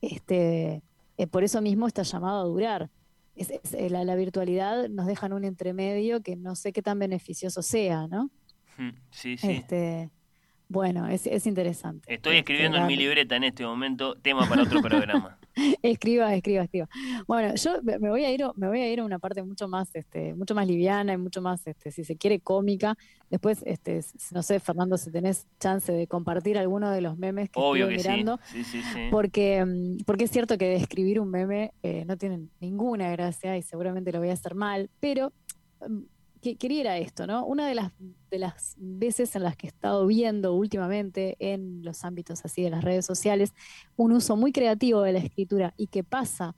Este, eh, por eso mismo está llamado a durar. Es- es- eh, la, la virtualidad nos deja en un entremedio que no sé qué tan beneficioso sea, ¿no? Sí sí Este, bueno, es, es interesante. estoy Este, escribiendo en mi libreta en este momento tema para otro programa Escriba, escriba, escriba. Bueno, yo me voy a ir, me voy a ir a una parte mucho más, este, mucho más liviana y mucho más, este, si se quiere, cómica. Después, este, no sé, Fernando, si tenés chance de compartir alguno de los memes que obvio estuve que mirando, sí sí sí porque, mm, porque es cierto que describir un meme eh, no tiene ninguna gracia y seguramente lo voy a hacer mal, pero mm, que, quería ir a esto, ¿no? Una de las, de las veces en las que he estado viendo últimamente en los ámbitos así de las redes sociales un uso muy creativo de la escritura y que pasa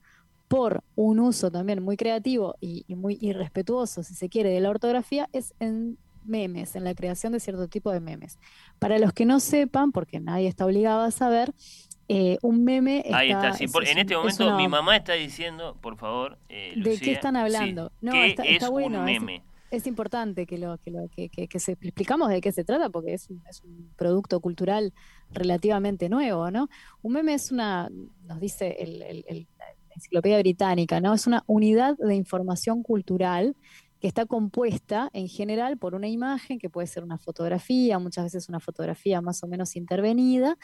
por un uso también muy creativo y, y muy irrespetuoso, si se quiere, de la ortografía, es en memes, en la creación de cierto tipo de memes. Para los que no sepan, porque nadie está obligado a saber, Eh, un meme Ahí está- está, sí. por- es en este es momento una- mi mamá está diciendo, por favor, eh, ¿De qué están hablando? sí, No, ¿qué está, es está bueno. un meme? Es, importante que lo que lo que, se explicamos de qué se trata porque es un, es producto cultural relativamente nuevo, ¿no? Un meme es una, nos dice el, la enciclopedia británica, ¿no? Es una unidad de información cultural que está compuesta en general por una imagen que puede ser una fotografía, muchas veces una fotografía más o menos intervenida,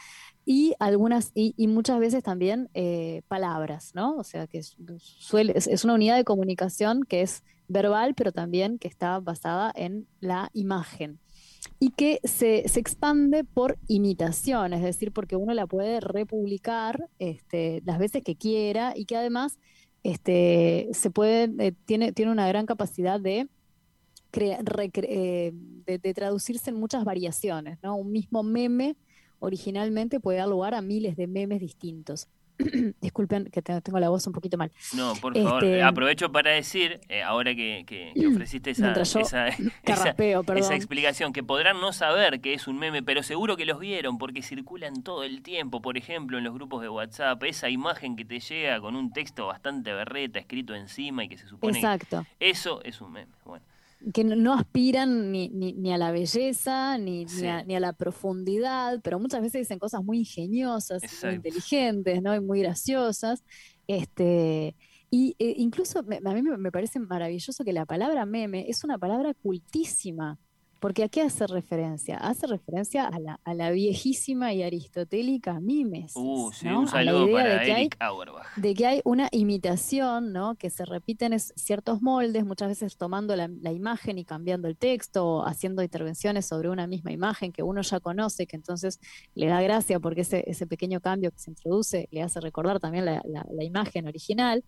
y algunas, y, y muchas veces también eh, palabras, ¿no? O sea que es, suele, es, es una unidad de comunicación que es verbal, pero también que está basada en la imagen. Y que se, se expande por imitación, es decir, porque uno la puede republicar este, las veces que quiera y que además este, se puede, eh, tiene, tiene una gran capacidad de, eh, de, de traducirse en muchas variaciones, ¿no? Un mismo meme originalmente puede dar lugar a miles de memes distintos. Disculpen que te- tengo la voz un poquito mal. No, por favor, Este, aprovecho para decir, eh, ahora que, que- que ofreciste esa, esa, esa- carraspeo, perdón. esa explicación, que podrán no saber que es un meme, pero seguro que los vieron porque circulan todo el tiempo, por ejemplo, en los grupos de WhatsApp, esa imagen que te llega con un texto bastante berreta escrito encima y que se supone Exacto. que eso es un meme. Bueno, que no- aspiran ni, ni, ni a la belleza, ni, Sí. a, ni a la profundidad, pero muchas veces dicen cosas muy ingeniosas, muy Exacto. inteligentes, ¿no? Y muy graciosas. Este, y eh, incluso me- a mí me, me parece maravilloso que la palabra meme es una palabra cultísima, porque ¿a qué hace referencia? Hace referencia a la, a la viejísima y aristotélica mimesis, uh, sí, ¿no? un A la saludo idea de para que hay Auerbach. de que hay una imitación, ¿no? Que se repiten es- ciertos moldes, muchas veces tomando la, la imagen y cambiando el texto, o haciendo intervenciones sobre una misma imagen que uno ya conoce, que entonces le da gracia porque ese, ese pequeño cambio que se introduce le hace recordar también la, la- la imagen original.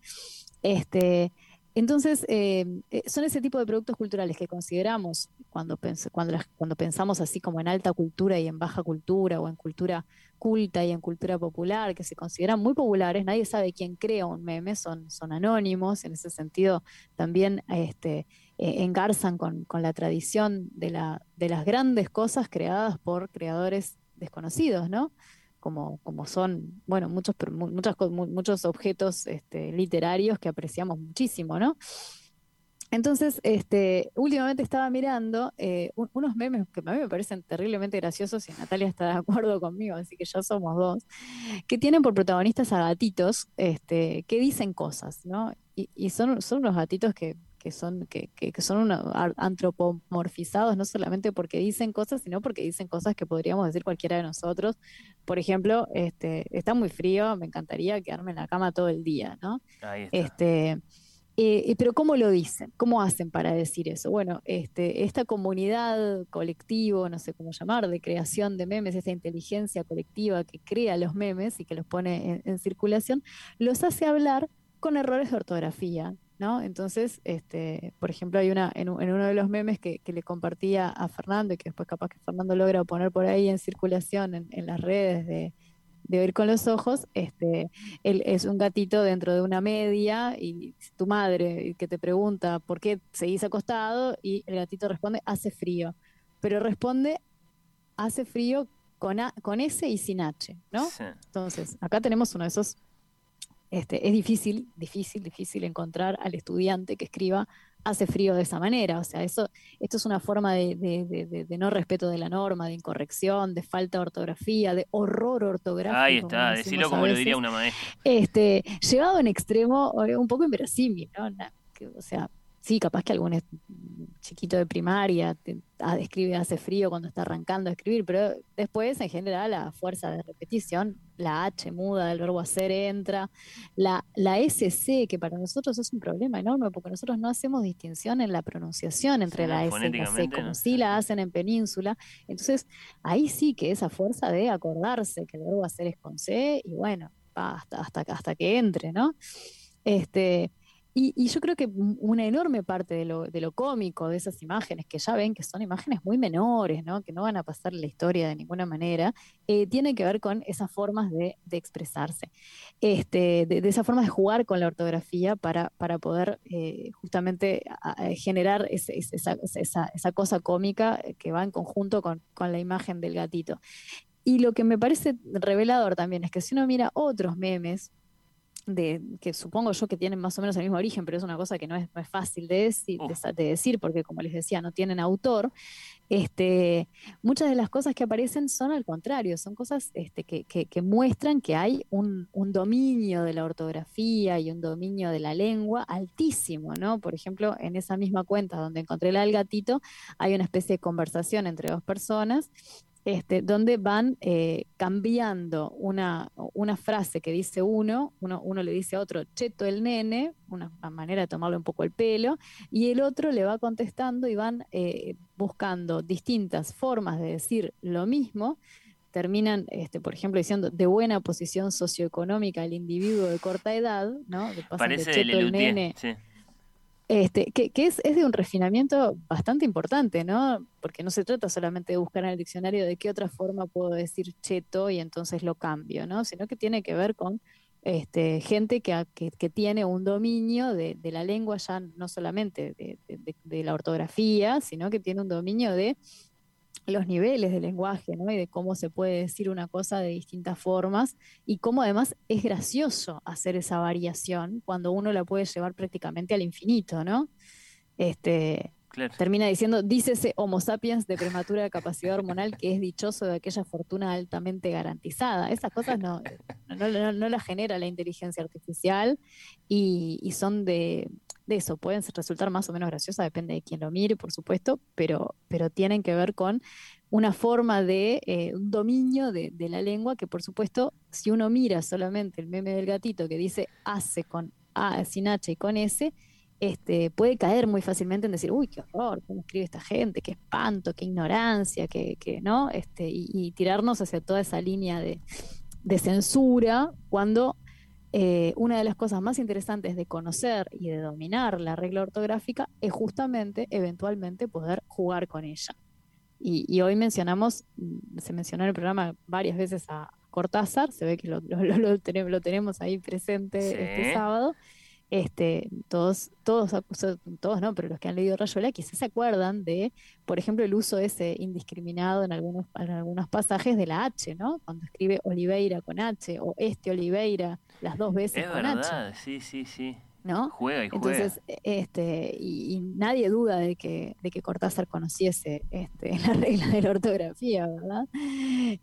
Este, entonces, eh, eh, son ese tipo de productos culturales que consideramos cuando, cuando, cuando pensamos así como en alta cultura y en baja cultura o en cultura culta y en cultura popular, que se consideran muy populares, nadie sabe quién crea un meme, son, son anónimos, en ese sentido también este, eh, engarzan con, con la tradición de, la, de las grandes cosas creadas por creadores desconocidos, ¿no? Como, como son, bueno, muchos, muchas, muchos objetos este, literarios que apreciamos muchísimo, ¿no? Entonces, este, últimamente estaba mirando eh, un- unos memes que a mí me parecen terriblemente graciosos y Natalia está de acuerdo conmigo, así que ya somos dos, que tienen por protagonistas a gatitos este, que dicen cosas, ¿no? Y, y son, son unos gatitos que, que son, que, que- que son antropomorfizados no solamente porque dicen cosas, sino porque dicen cosas que podríamos decir cualquiera de nosotros. Por ejemplo, este, está muy frío, me encantaría quedarme en la cama todo el día, ¿no? Ahí está. Este, eh, pero ¿cómo lo dicen? ¿Cómo hacen para decir eso? Bueno, este, esta comunidad colectivo, no sé cómo llamar, de creación de memes, esta inteligencia colectiva que crea los memes y que los pone en, en circulación, los hace hablar con errores de ortografía, ¿no? Entonces, este, por ejemplo, hay una, en, uno de los memes que, que le compartía a Fernando y que después capaz que Fernando logra poner por ahí en circulación en, en las redes de, de oír con los ojos, este, él es un gatito dentro de una media y tu madre que te pregunta por qué seguís acostado y el gatito responde hace frío, pero responde hace frío con, A- con S y sin H, ¿no? Sí. Entonces, acá tenemos uno de esos, este, es difícil, difícil, difícil encontrar al estudiante que escriba hace frío de esa manera, o sea, eso, esto es una forma de, de- de- no respeto de la norma, de incorrección, de falta de ortografía, de horror ortográfico. Ahí como está, decimos decilo a como lo diría una maestra. este, llevado a un extremo eh, un poco inverosímil, ¿no? O sea, sí, capaz que algún chiquito de primaria te- ah, escribe hace frío cuando está arrancando a escribir, pero después, en general, a fuerza de repetición, la H muda del verbo hacer entra, la, la SC, que para nosotros es un problema enorme, porque nosotros no hacemos distinción en la pronunciación entre Sí, la S y la C, como no. sí la hacen en península. Entonces, ahí sí que esa fuerza de acordarse que el verbo hacer es con C, y bueno, va hasta, hasta, hasta que entre, ¿no? Este, y, y yo creo que una enorme parte de lo, de lo cómico de esas imágenes, que ya ven que son imágenes muy menores, ¿no? que no van a pasar la historia de ninguna manera, eh, tiene que ver con esas formas de, expresarse, este, de, de esa forma de jugar con la ortografía para, para poder eh, justamente generar esa, esa- esa cosa cómica que va en conjunto con, con la imagen del gatito. y lo que me parece revelador también es que si uno mira otros memes, de, que supongo yo que tienen más o menos el mismo origen, pero es una cosa que no es, no es fácil de decir, de, decir, porque como les decía, no tienen autor, este, muchas de las cosas que aparecen son al contrario, son cosas este, que, que, muestran que hay un, un, dominio de la ortografía y un dominio de la lengua altísimo, ¿no? Por ejemplo, en esa misma cuenta donde encontré del gatito, hay una especie de conversación entre dos personas este, donde van eh, cambiando una, una, frase que dice uno, uno, uno, le dice a otro, cheto el nene, una, manera de tomarle un poco el pelo, y el otro le va contestando y van eh, buscando distintas formas de decir lo mismo. Terminan, este, por ejemplo, diciendo de buena posición socioeconómica el individuo de corta edad, ¿no? Parece de cheto el nene. Sí este, que, es, de un refinamiento bastante importante, ¿no? Porque no se trata solamente de buscar en el diccionario de qué otra forma puedo decir cheto y entonces lo cambio, ¿no? Sino que tiene que ver con este, gente que, que, tiene un dominio de, la lengua ya no solamente de, la ortografía, sino que tiene un dominio de los niveles de lenguaje, ¿no? Y de cómo se puede decir una cosa de distintas formas y cómo además es gracioso hacer esa variación cuando uno la puede llevar prácticamente al infinito, ¿no? Este, Termina diciendo, dícese Homo sapiens de prematura capacidad hormonal que es dichoso de aquella fortuna altamente garantizada. Esas cosas no, no, las genera la inteligencia artificial y son de, de eso. Pueden resultar más o menos graciosas, depende de quién lo mire, por supuesto, pero, pero tienen que ver con una forma de eh, un dominio de, la lengua que, por supuesto, si uno mira solamente el meme del gatito que dice hace con A sin H y con S, este, puede caer muy fácilmente en decir, uy, qué horror, cómo escribe esta gente, qué espanto, qué ignorancia, que, ¿no? Este, y, tirarnos hacia toda esa línea de, de censura cuando eh, una de las cosas más interesantes de conocer y de dominar la regla ortográfica es justamente, eventualmente, poder jugar con ella. Y, hoy mencionamos, mm, se mencionó en el programa varias veces a Cortázar, se ve que lo, tenemos, ahí presente este sábado. Este, todos, todos, todos no, pero los que han leído Rayuela quizás se acuerdan de, por ejemplo, el uso ese indiscriminado en algunos, en algunos pasajes de la H, ¿no? Cuando escribe Oliveira con H o este Oliveira las dos veces es con verdad, sí, sí, sí. ¿No? Juega y juega. Entonces, este, y, nadie duda de que, de que Cortázar conociese este, la regla de la ortografía, ¿verdad?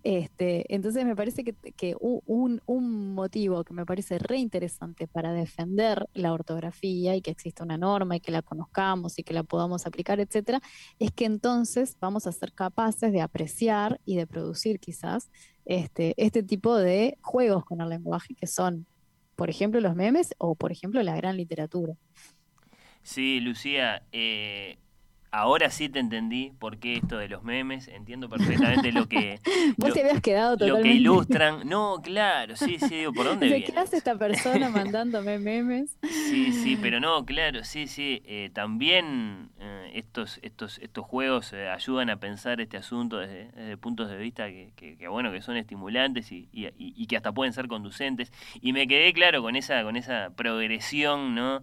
Este, entonces me parece que, que un, un, motivo que me parece re interesante para defender la ortografía y que exista una norma y que la conozcamos y que la podamos aplicar, etcétera, es que entonces vamos a ser capaces de apreciar y de producir quizás este, este tipo de juegos con el lenguaje que son por ejemplo, los memes o, por ejemplo, la gran literatura. Sí, Lucía, eh, Ahora sí te entendí por qué esto de los memes, entiendo perfectamente lo que... Vos te habías quedado totalmente... Lo que ilustran, no, claro, sí, sí, digo, ¿por dónde viene? ¿Qué hace esta persona mandándome memes? Sí, sí, pero no, claro, sí, sí, eh, también eh, estos, estos, estos juegos eh, ayudan a pensar este asunto desde, puntos de vista que, que, bueno, que son estimulantes y, y, y que hasta pueden ser conducentes. Y me quedé claro con esa, con esa progresión, ¿no?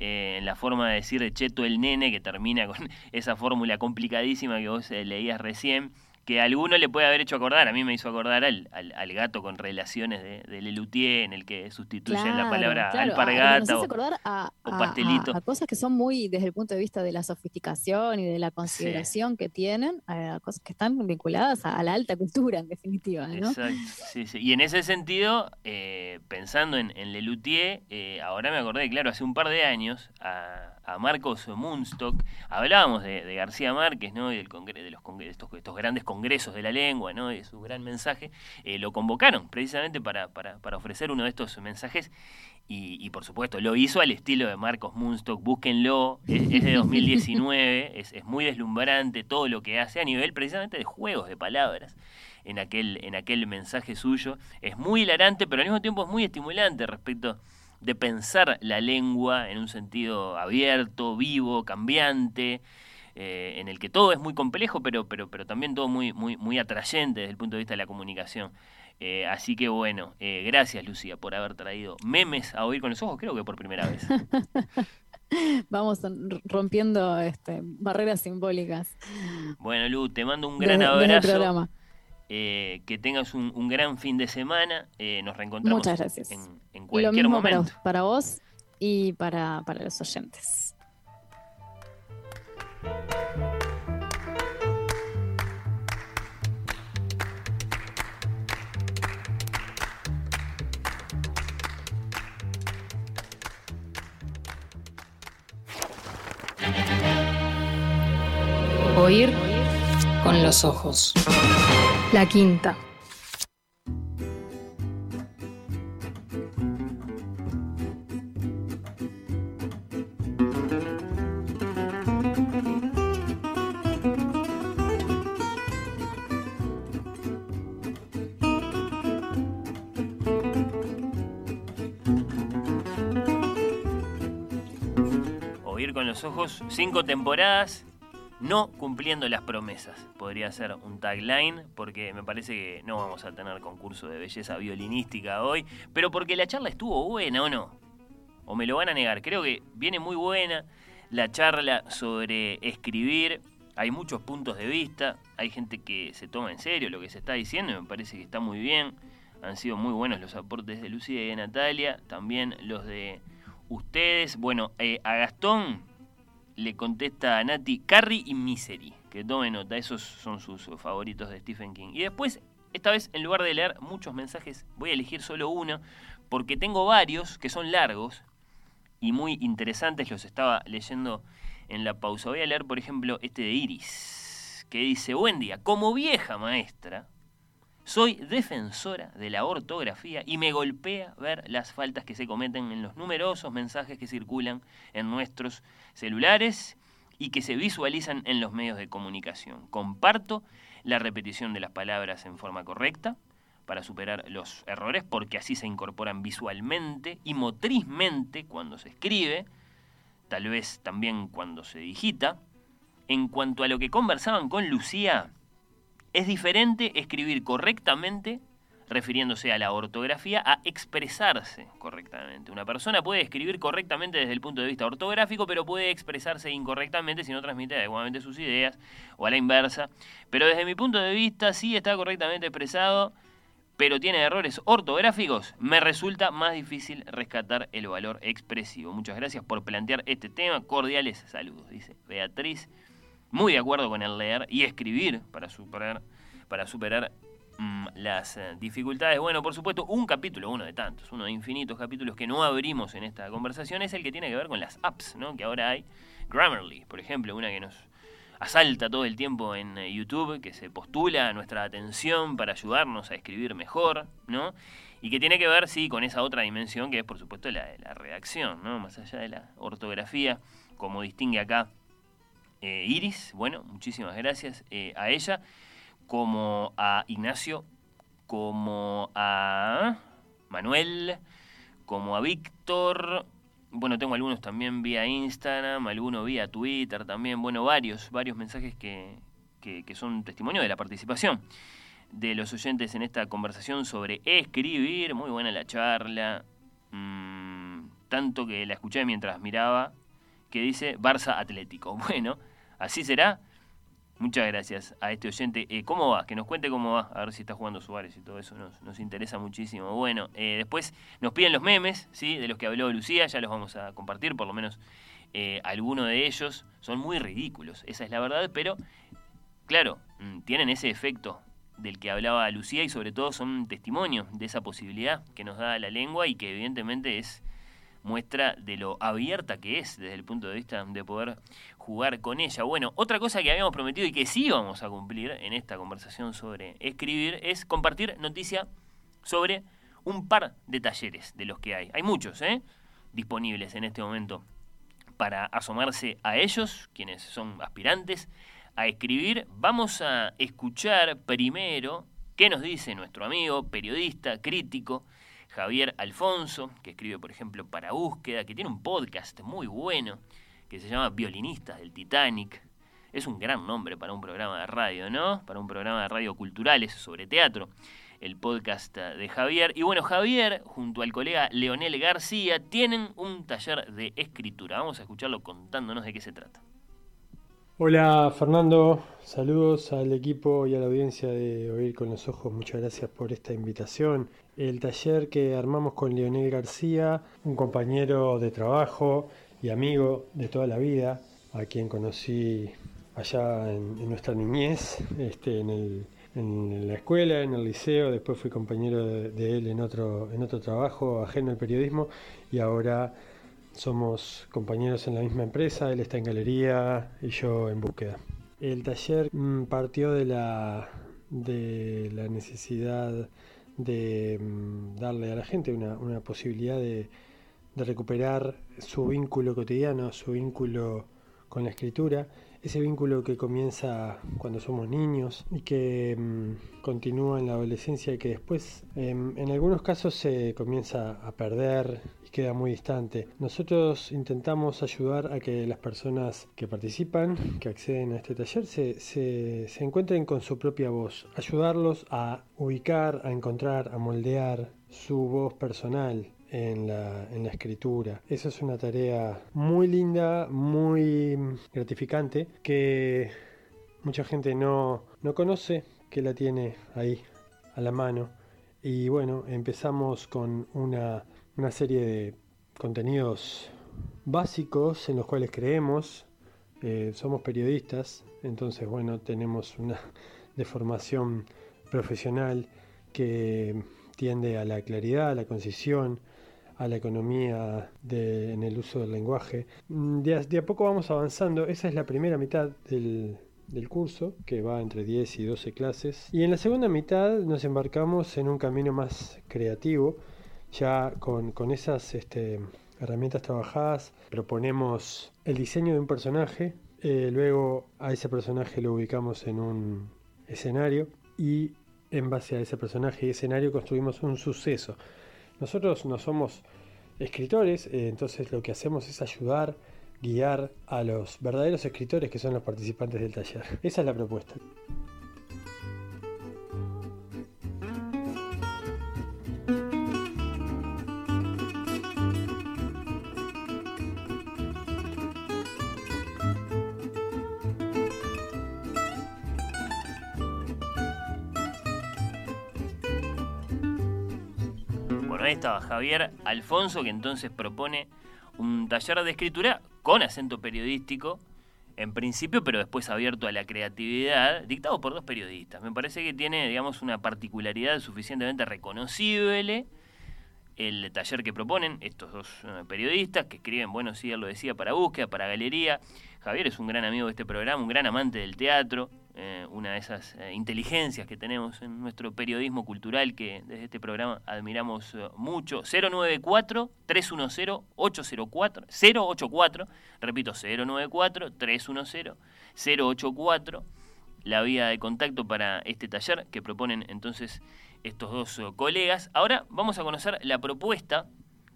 Eh, en la forma de decir de Cheto el nene, que termina con esa fórmula complicadísima que vos eh, leías recién que a alguno le puede haber hecho acordar, a mí me hizo acordar al, al, gato con relaciones de, de, Lelutier, en el que sustituyen la palabra alpargata o, a, pastelito. A, cosas que son muy desde el punto de vista de la sofisticación y de la consideración que tienen, a cosas que están vinculadas a, la alta cultura, en definitiva. ¿no? Exacto, sí, sí. Y en ese sentido, eh, pensando en, en Lelutier, eh, ahora me acordé, claro, hace un par de años, a, a Marcos Munstock, hablábamos de, García Márquez, ¿no? Y del de los estos, estos, grandes congresos de la lengua, ¿no? Y su gran mensaje, eh, lo convocaron precisamente para, para, para, ofrecer uno de estos mensajes. Y, por supuesto lo hizo al estilo de Marcos Munstock, búsquenlo, es, de 2019, es, es muy deslumbrante todo lo que hace a nivel precisamente de juegos de palabras en aquel, en aquel mensaje suyo, es muy hilarante, pero al mismo tiempo es muy estimulante respecto de pensar la lengua en un sentido abierto, vivo, cambiante, eh, en el que todo es muy complejo, pero, pero, pero también todo muy, muy, muy atrayente desde el punto de vista de la comunicación. Eh, así que bueno, eh, gracias Lucía por haber traído memes a oír con los ojos, creo que por primera vez. Vamos rompiendo este, barreras simbólicas. Bueno, Lu, te mando un gran abrazo. Eh, que tengas un, gran fin de semana. Eh, nos reencontramos Muchas gracias. En, en cualquier Lo mismo momento. Para, para vos y para, para los oyentes. Oír con los ojos. La quinta. Oír con los ojos, cinco temporadas, no cumpliendo las promesas. Podría ser un tagline, porque me parece que no vamos a tener concurso de belleza violinística hoy, pero porque la charla estuvo buena o no. O me lo van a negar. Creo que viene muy buena la charla sobre escribir. Hay muchos puntos de vista, hay gente que se toma en serio lo que se está diciendo y me parece que está muy bien. Han sido muy buenos los aportes de Lucía y de Natalia, también los de ustedes. Bueno, eh, a Gastón le contesta a Nati Carrie y Misery. Que tome nota, esos son sus favoritos de Stephen King. Y después, esta vez, en lugar de leer muchos mensajes, voy a elegir solo uno, porque tengo varios que son largos y muy interesantes. Los estaba leyendo en la pausa. Voy a leer, por ejemplo, este de Iris, que dice, buen día, como vieja maestra, soy defensora de la ortografía y me golpea ver las faltas que se cometen en los numerosos mensajes que circulan en nuestros celulares y que se visualizan en los medios de comunicación. Comparto la repetición de las palabras en forma correcta para superar los errores porque así se incorporan visualmente y motrizmente cuando se escribe, tal vez también cuando se digita. En cuanto a lo que conversaban con Lucía, es diferente escribir correctamente, refiriéndose a la ortografía, a expresarse correctamente. Una persona puede escribir correctamente desde el punto de vista ortográfico, pero puede expresarse incorrectamente si no transmite adecuadamente sus ideas, o a la inversa. Pero desde mi punto de vista, sí está correctamente expresado, pero tiene errores ortográficos, me resulta más difícil rescatar el valor expresivo. Muchas gracias por plantear este tema. Cordiales saludos, dice Beatriz muy de acuerdo con el leer y escribir para superar, para superar mm, las eh, dificultades. Bueno, por supuesto, un capítulo, uno de tantos, uno de infinitos capítulos que no abrimos en esta conversación es el que tiene que ver con las apps, ¿no? Que ahora hay. Grammarly, por ejemplo, una que nos asalta todo el tiempo en eh, YouTube, que se postula a nuestra atención para ayudarnos a escribir mejor, ¿no? Y que tiene que ver, sí, con esa otra dimensión que es, por supuesto, la de la redacción, ¿no? Más allá de la ortografía, como distingue acá eh, Iris, bueno, muchísimas gracias eh, a ella, como a Ignacio, como a Manuel, como a Víctor. Bueno, tengo algunos también vía Instagram, algunos vía Twitter también. Bueno, varios, varios mensajes que, que, son testimonio de la participación de los oyentes en esta conversación sobre escribir. Muy buena la charla. Mm, tanto que la escuché mientras miraba, que dice Barça Atlético. Bueno, Así será. Muchas gracias a este oyente. Eh, ¿Cómo va? Que nos cuente cómo va. A ver si está jugando Suárez y todo eso nos, interesa muchísimo. Bueno, eh, después nos piden los memes, ¿sí? De los que habló Lucía. Ya los vamos a compartir, por lo menos eh, algunos de ellos. Son muy ridículos, esa es la verdad. Pero, claro, mm, tienen ese efecto del que hablaba Lucía y sobre todo son testimonio de esa posibilidad que nos da la lengua y que evidentemente es muestra de lo abierta que es desde el punto de vista de poder jugar con ella. Bueno, otra cosa que habíamos prometido y que sí vamos a cumplir en esta conversación sobre escribir es compartir noticia sobre un par de talleres de los que hay. Hay muchos, ¿eh? Disponibles en este momento para asomarse a ellos, quienes son aspirantes a escribir. Vamos a escuchar primero qué nos dice nuestro amigo, periodista, crítico, Javier Alfonso, que escribe, por ejemplo, para Búsqueda, que tiene un podcast muy bueno que se llama Violinistas del Titanic. Es un gran nombre para un programa de radio, ¿no? Para un programa de radio culturales sobre teatro. El podcast de Javier. Y bueno, Javier, junto al colega Leonel García, tienen un taller de escritura. Vamos a escucharlo contándonos de qué se trata. Hola Fernando, saludos al equipo y a la audiencia de Oír con los Ojos, muchas gracias por esta invitación. El taller que armamos con Leonel García, un compañero de trabajo y amigo de toda la vida, a quien conocí allá en, nuestra niñez, este, en, la escuela, en el liceo, después fui compañero de, de, él en otro, en otro trabajo ajeno al periodismo y ahora somos compañeros en la misma empresa, él está en galería y yo en búsqueda. El taller mm, partió de la, de la necesidad de mm, darle a la gente una, posibilidad de, de recuperar su vínculo cotidiano, su vínculo con la escritura ese vínculo que comienza cuando somos niños y que mm, continúa en la adolescencia y que después em, en algunos casos se comienza a perder y queda muy distante. Nosotros intentamos ayudar a que las personas que participan, que acceden a este taller, se, se encuentren con su propia voz, ayudarlos a ubicar, a encontrar, a moldear su voz personal, en la, en la escritura. Esa es una tarea muy linda, muy gratificante, que mucha gente no, no conoce, que la tiene ahí a la mano. Y bueno, empezamos con una, una serie de contenidos básicos en los cuales creemos. Eh, somos periodistas, entonces bueno, tenemos una deformación profesional que tiende a la claridad, a la concisión, a la economía en el uso del lenguaje. Mm, de a, poco vamos avanzando, esa es la primera mitad del, curso, que va entre 10 y 12 clases. Y en la segunda mitad nos embarcamos en un camino más creativo, ya con, esas este, herramientas trabajadas, proponemos el diseño de un personaje, eh, luego a ese personaje lo ubicamos en un escenario y en base a ese personaje y escenario construimos un suceso. Nosotros no somos escritores, eh, entonces lo que hacemos es ayudar, guiar a los verdaderos escritores que son los participantes del taller. Esa es la propuesta. Estaba Javier Alfonso, que entonces propone un taller de escritura con acento periodístico, en principio, pero después abierto a la creatividad, dictado por dos periodistas. Me parece que tiene, digamos, una particularidad suficientemente reconocible el taller que proponen estos dos eh, periodistas que escriben, bueno, sí, él lo decía, para búsqueda, para galería. Javier es un gran amigo de este programa, un gran amante del teatro, eh, una de esas eh, inteligencias que tenemos en nuestro periodismo cultural que desde este programa admiramos mucho. 094-310-804, 084, repito, 094-310-084, la vía de contacto para este taller que proponen entonces estos dos eh, colegas. Ahora vamos a conocer la propuesta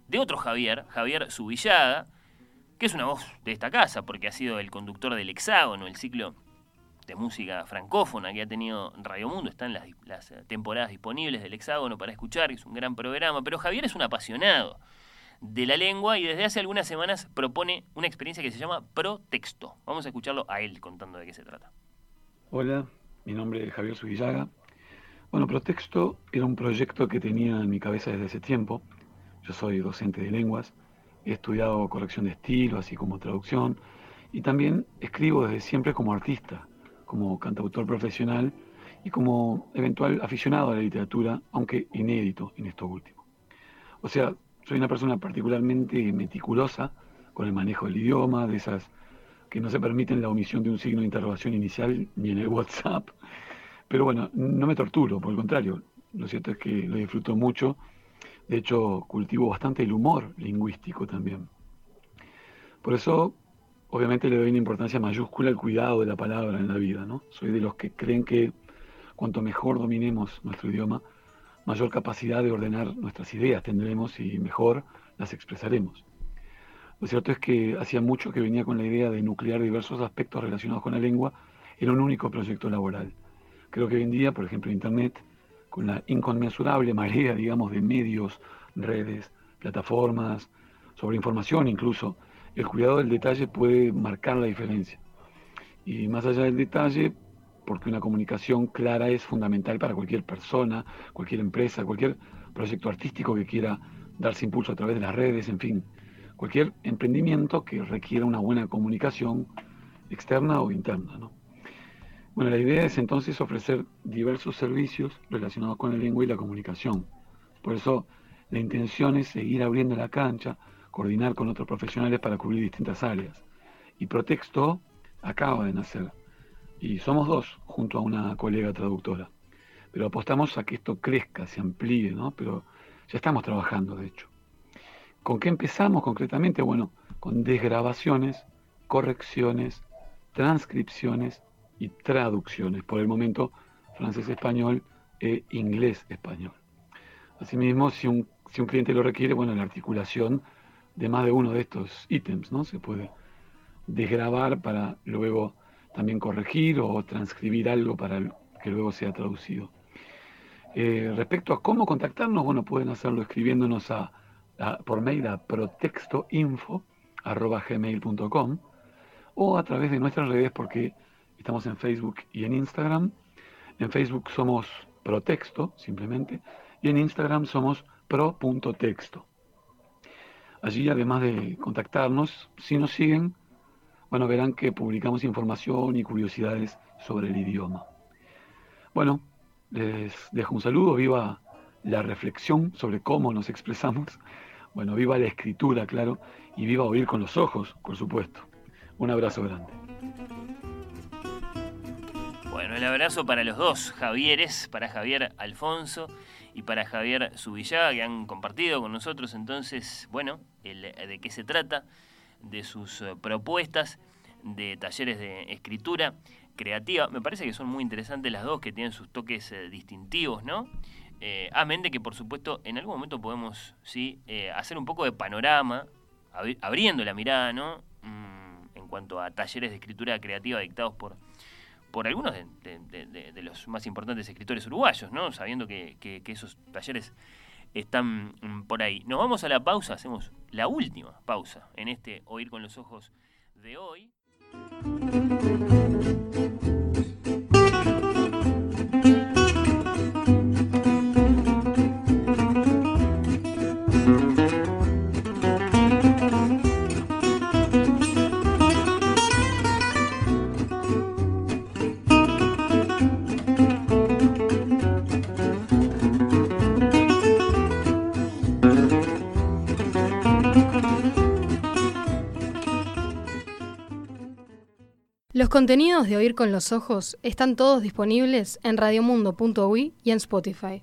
de otro Javier, Javier Subillada, que es una voz de esta casa, porque ha sido el conductor del Hexágono, el ciclo de música francófona que ha tenido Radio Mundo. Están las, eh, temporadas disponibles del Hexágono para escuchar, es un gran programa. Pero Javier es un apasionado de la lengua y desde hace algunas semanas propone una experiencia que se llama Protexto. Vamos a escucharlo a él contando de qué se trata. Hola, mi nombre es Javier Subillaga bueno, Protexto era un proyecto que tenía en mi cabeza desde ese tiempo. Yo soy docente de lenguas, he estudiado corrección de estilo, así como traducción, y también escribo desde siempre como artista, como cantautor profesional y como eventual aficionado a la literatura, aunque inédito en esto último. O sea, soy una persona particularmente meticulosa con el manejo del idioma, de esas que no se permiten la omisión de un signo de interrogación inicial ni en el WhatsApp, pero bueno, no me torturo, por el contrario. Lo cierto es que lo disfruto mucho. De hecho, cultivo bastante el humor lingüístico también. Por eso, obviamente, le doy una importancia mayúscula al cuidado de la palabra en la vida. ¿no? Soy de los que creen que cuanto mejor dominemos nuestro idioma, mayor capacidad de ordenar nuestras ideas tendremos y mejor las expresaremos. Lo cierto es que hacía mucho que venía con la idea de nuclear diversos aspectos relacionados con la lengua en un único proyecto laboral. Creo que hoy en día, por ejemplo, Internet, con la inconmensurable marea, digamos, de medios, redes, plataformas, sobre información incluso, el cuidado del detalle puede marcar la diferencia. Y más allá del detalle, porque una comunicación clara es fundamental para cualquier persona, cualquier empresa, cualquier proyecto artístico que quiera darse impulso a través de las redes, en fin, cualquier emprendimiento que requiera una buena comunicación externa o interna. ¿no? Bueno, la idea es entonces ofrecer diversos servicios relacionados con la lengua y la comunicación. Por eso la intención es seguir abriendo la cancha, coordinar con otros profesionales para cubrir distintas áreas. Y Protexto acaba de nacer. Y somos dos, junto a una colega traductora. Pero apostamos a que esto crezca, se amplíe, ¿no? Pero ya estamos trabajando, de hecho. ¿Con qué empezamos concretamente? Bueno, con desgrabaciones, correcciones, transcripciones y traducciones. Por el momento, francés-español e inglés-español. Asimismo, si un, si un cliente lo requiere, bueno, la articulación de más de uno de estos ítems, ¿no? Se puede desgrabar para luego también corregir o transcribir algo para que luego sea traducido. Eh, respecto a cómo contactarnos, bueno, pueden hacerlo escribiéndonos a, por mail a protextoinfo.gmail.com o a través de nuestras redes porque estamos en Facebook y en Instagram. En Facebook somos protexto, simplemente, y en Instagram somos pro.texto. Allí, además de contactarnos, si nos siguen, bueno, verán que publicamos información y curiosidades sobre el idioma. Bueno, les dejo un saludo, viva la reflexión sobre cómo nos expresamos, bueno, viva la escritura, claro, y viva oír con los ojos, por supuesto. Un abrazo grande. Bueno, el abrazo para los dos Javieres, para Javier Alfonso y para Javier Subillaga, que han compartido con nosotros entonces, bueno, de qué se trata de sus eh, propuestas de talleres de escritura creativa. Me parece que son muy interesantes las dos, que tienen sus toques eh, distintivos, ¿no? Eh, amén que, por supuesto, en algún momento podemos sí eh, hacer un poco de panorama, abriendo la mirada, ¿no? Mm, en cuanto a talleres de escritura creativa dictados por, por algunos de, los más importantes escritores uruguayos, ¿no? Sabiendo que, que esos talleres están mm, por ahí. Nos vamos a la pausa, hacemos la última pausa en este Oír con los Ojos de hoy. Los contenidos de Oír con los Ojos están todos disponibles en radiomundo.ui y en Spotify.